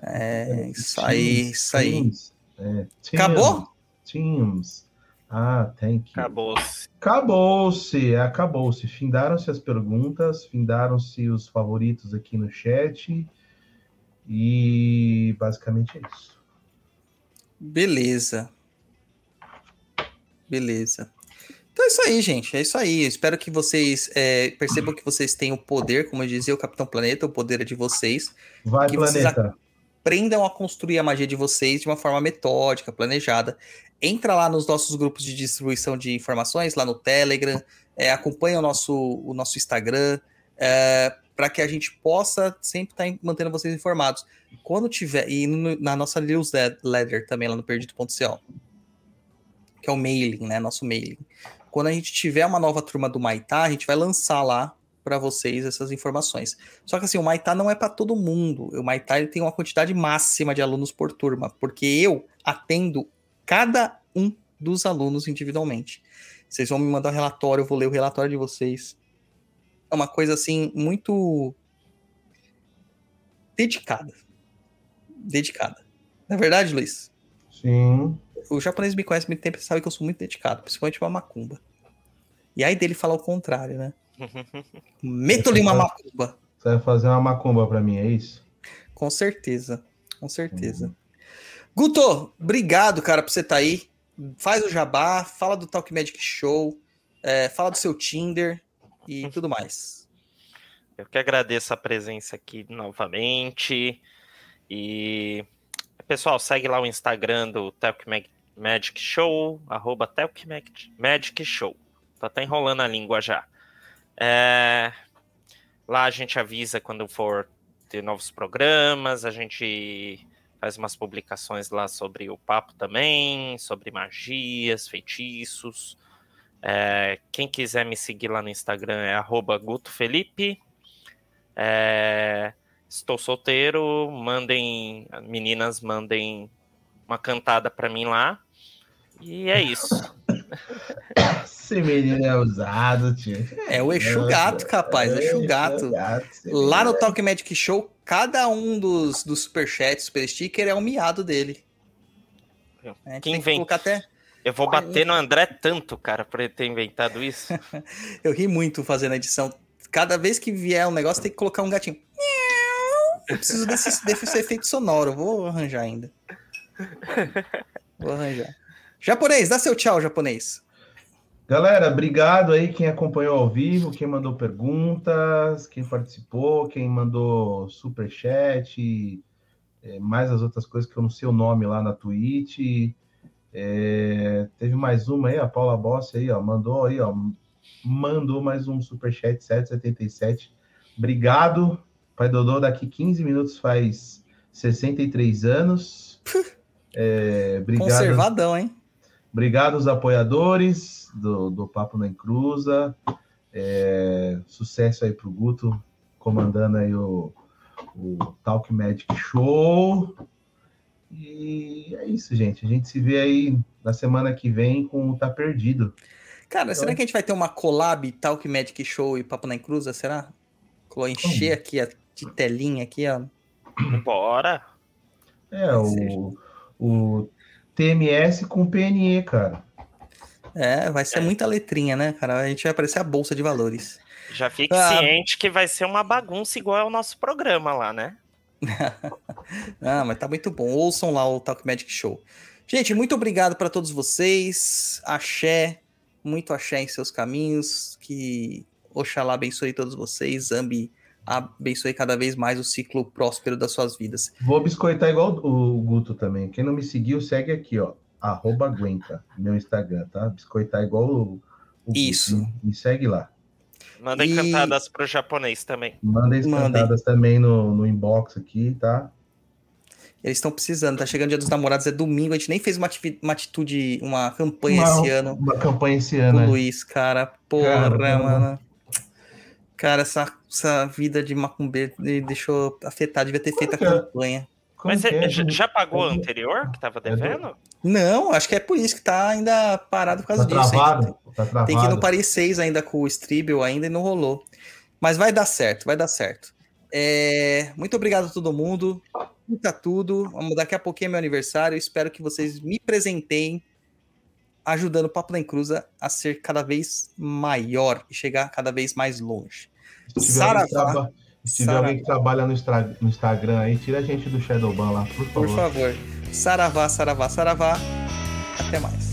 É, isso aí, isso aí. É. Acabou? Teams. Ah, thank you. Acabou-se. Acabou-se, acabou-se. Findaram-se as perguntas, findaram-se os favoritos aqui no chat. E basicamente é isso. Beleza. Beleza. Então é isso aí, gente. É isso aí. Eu espero que vocês é, percebam que vocês têm o poder, como eu dizia o Capitão Planeta, o poder é de vocês. Vai, Que vocês planeta. Aprendam a construir a magia de vocês de uma forma metódica, planejada. Entra lá nos nossos grupos de distribuição de informações, lá no Telegram, é, acompanha o nosso, o nosso Instagram, para que a gente possa sempre estar mantendo vocês informados. Quando tiver, e no- na nossa newsletter também, lá no perdido.co, que é o mailing, né? Nosso mailing. Quando a gente tiver uma nova turma do Maitá, a gente vai lançar lá para vocês essas informações. Só que assim, o Maitá não é para todo mundo. O Maitá ele tem uma quantidade máxima de alunos por turma, porque eu atendo cada um dos alunos individualmente. Vocês vão me mandar um relatório, eu vou ler o relatório de vocês. É uma coisa assim muito dedicada. Dedicada. Não é verdade, Luiz? Sim. O japonês me conhece muito tempo e sabe que eu sou muito dedicado, principalmente pra macumba. E aí dele falar o contrário, né? Meto-lhe uma macumba. Você vai fazer uma macumba pra mim, é isso? Com certeza. Com certeza. Guto, obrigado, cara, por você estar aí. Faz o jabá, fala do Talk Magic Show, é, fala do seu Tinder e tudo mais. Eu que agradeço a presença aqui novamente. E pessoal, segue lá o Instagram do Mag- Magic Show, arroba Mag- Magic Show. Tô até enrolando a língua já. É, Lá a gente avisa quando for ter novos programas, a gente faz umas publicações lá sobre o papo também, sobre magias, feitiços. É, quem quiser me seguir lá no Instagram é arroba Guto Felipe. É, estou solteiro, mandem, meninas, mandem uma cantada pra mim lá. E é isso. Esse menino é usado, tio. É o Exu Gato, capaz, é Exu Gato. Lá no menino Talk Magic Show, cada um dos, dos superchats, super sticker é um miado dele. Gente Quem que vem? colocar até. Eu vou bater no André tanto, cara, por ele ter inventado isso. Eu ri muito fazendo a edição. Cada vez que vier um negócio, tem que colocar um gatinho. Eu preciso desse, desse efeito sonoro. Vou arranjar ainda. Vou arranjar. Japonês, dá seu tchau, japonês. Galera, obrigado aí quem acompanhou ao vivo, quem mandou perguntas, quem participou, quem mandou superchat, é, mais as outras coisas que eu não sei o nome lá na Twitch. É, teve mais uma aí, a Paula Bossi aí, ó, mandou aí, ó, mandou mais um superchat 777. Obrigado, Pai Dodô, daqui 15 minutos faz 63 anos. É, obrigado. Conservadão, hein? Obrigado aos apoiadores do, do Papo na Encruza. É, sucesso aí pro Guto, comandando aí o, o Talk Magic Show. E é isso, gente. A gente se vê aí na semana que vem com o Tá Perdido. Cara, será que a gente vai ter uma collab Talk Magic Show e Papo na Encruza? Será? Colo- Encher aqui a de telinha aqui, ó. Bora! É, o, o TMS com PNE, cara. É, vai ser É. muita letrinha, né, cara? A gente vai aparecer a bolsa de valores. Já fique Ah. ciente que vai ser uma bagunça igual ao nosso programa lá, né? Ah, mas tá muito bom. Ouçam lá o Talk Magic Show. Gente, muito obrigado para todos vocês. Axé, muito axé em seus caminhos. Que Oxalá abençoe todos vocês. Zambi abençoe cada vez mais o ciclo próspero das suas vidas. Vou biscoitar igual o Guto também. Quem não me seguiu, segue aqui, ó. Arroba Aguenta, meu Instagram, tá? Biscoitar igual o, o Guto. Isso. Me, me segue lá. Manda E- encantadas pro japonês também. Mandem as Mandem. cantadas também no, no inbox aqui, tá? Eles estão precisando, tá chegando o dia dos namorados, é domingo, a gente nem fez uma, ativi- uma atitude, uma campanha Uma- esse ano Uma campanha esse ano, o né? Luiz, cara. Porra, Caramba. mano. Cara, essa, essa vida de macumbeiro me deixou afetar, devia ter feito a é? campanha. Como Mas que é- é? já- já pagou a é anterior que tava é do- devendo? Não, acho que é por isso que tá ainda parado por causa Tá disso. ainda. travado? Tá travado. Tem que ir no Paris 6 ainda com o Stribble ainda e não rolou. Mas vai dar certo, vai dar certo. É, muito obrigado a todo mundo. Tá tudo. Daqui a pouquinho é meu aniversário. Espero que vocês me presentem ajudando o Papo da Encruza a ser cada vez maior e chegar cada vez mais longe. Se tiver, alguém que, Saravá. traba- se tiver alguém que trabalha no, Instra- no Instagram aí, tira a gente do Shadowban lá, por favor. Por favor. Saravá, saravá, saravá. Até mais.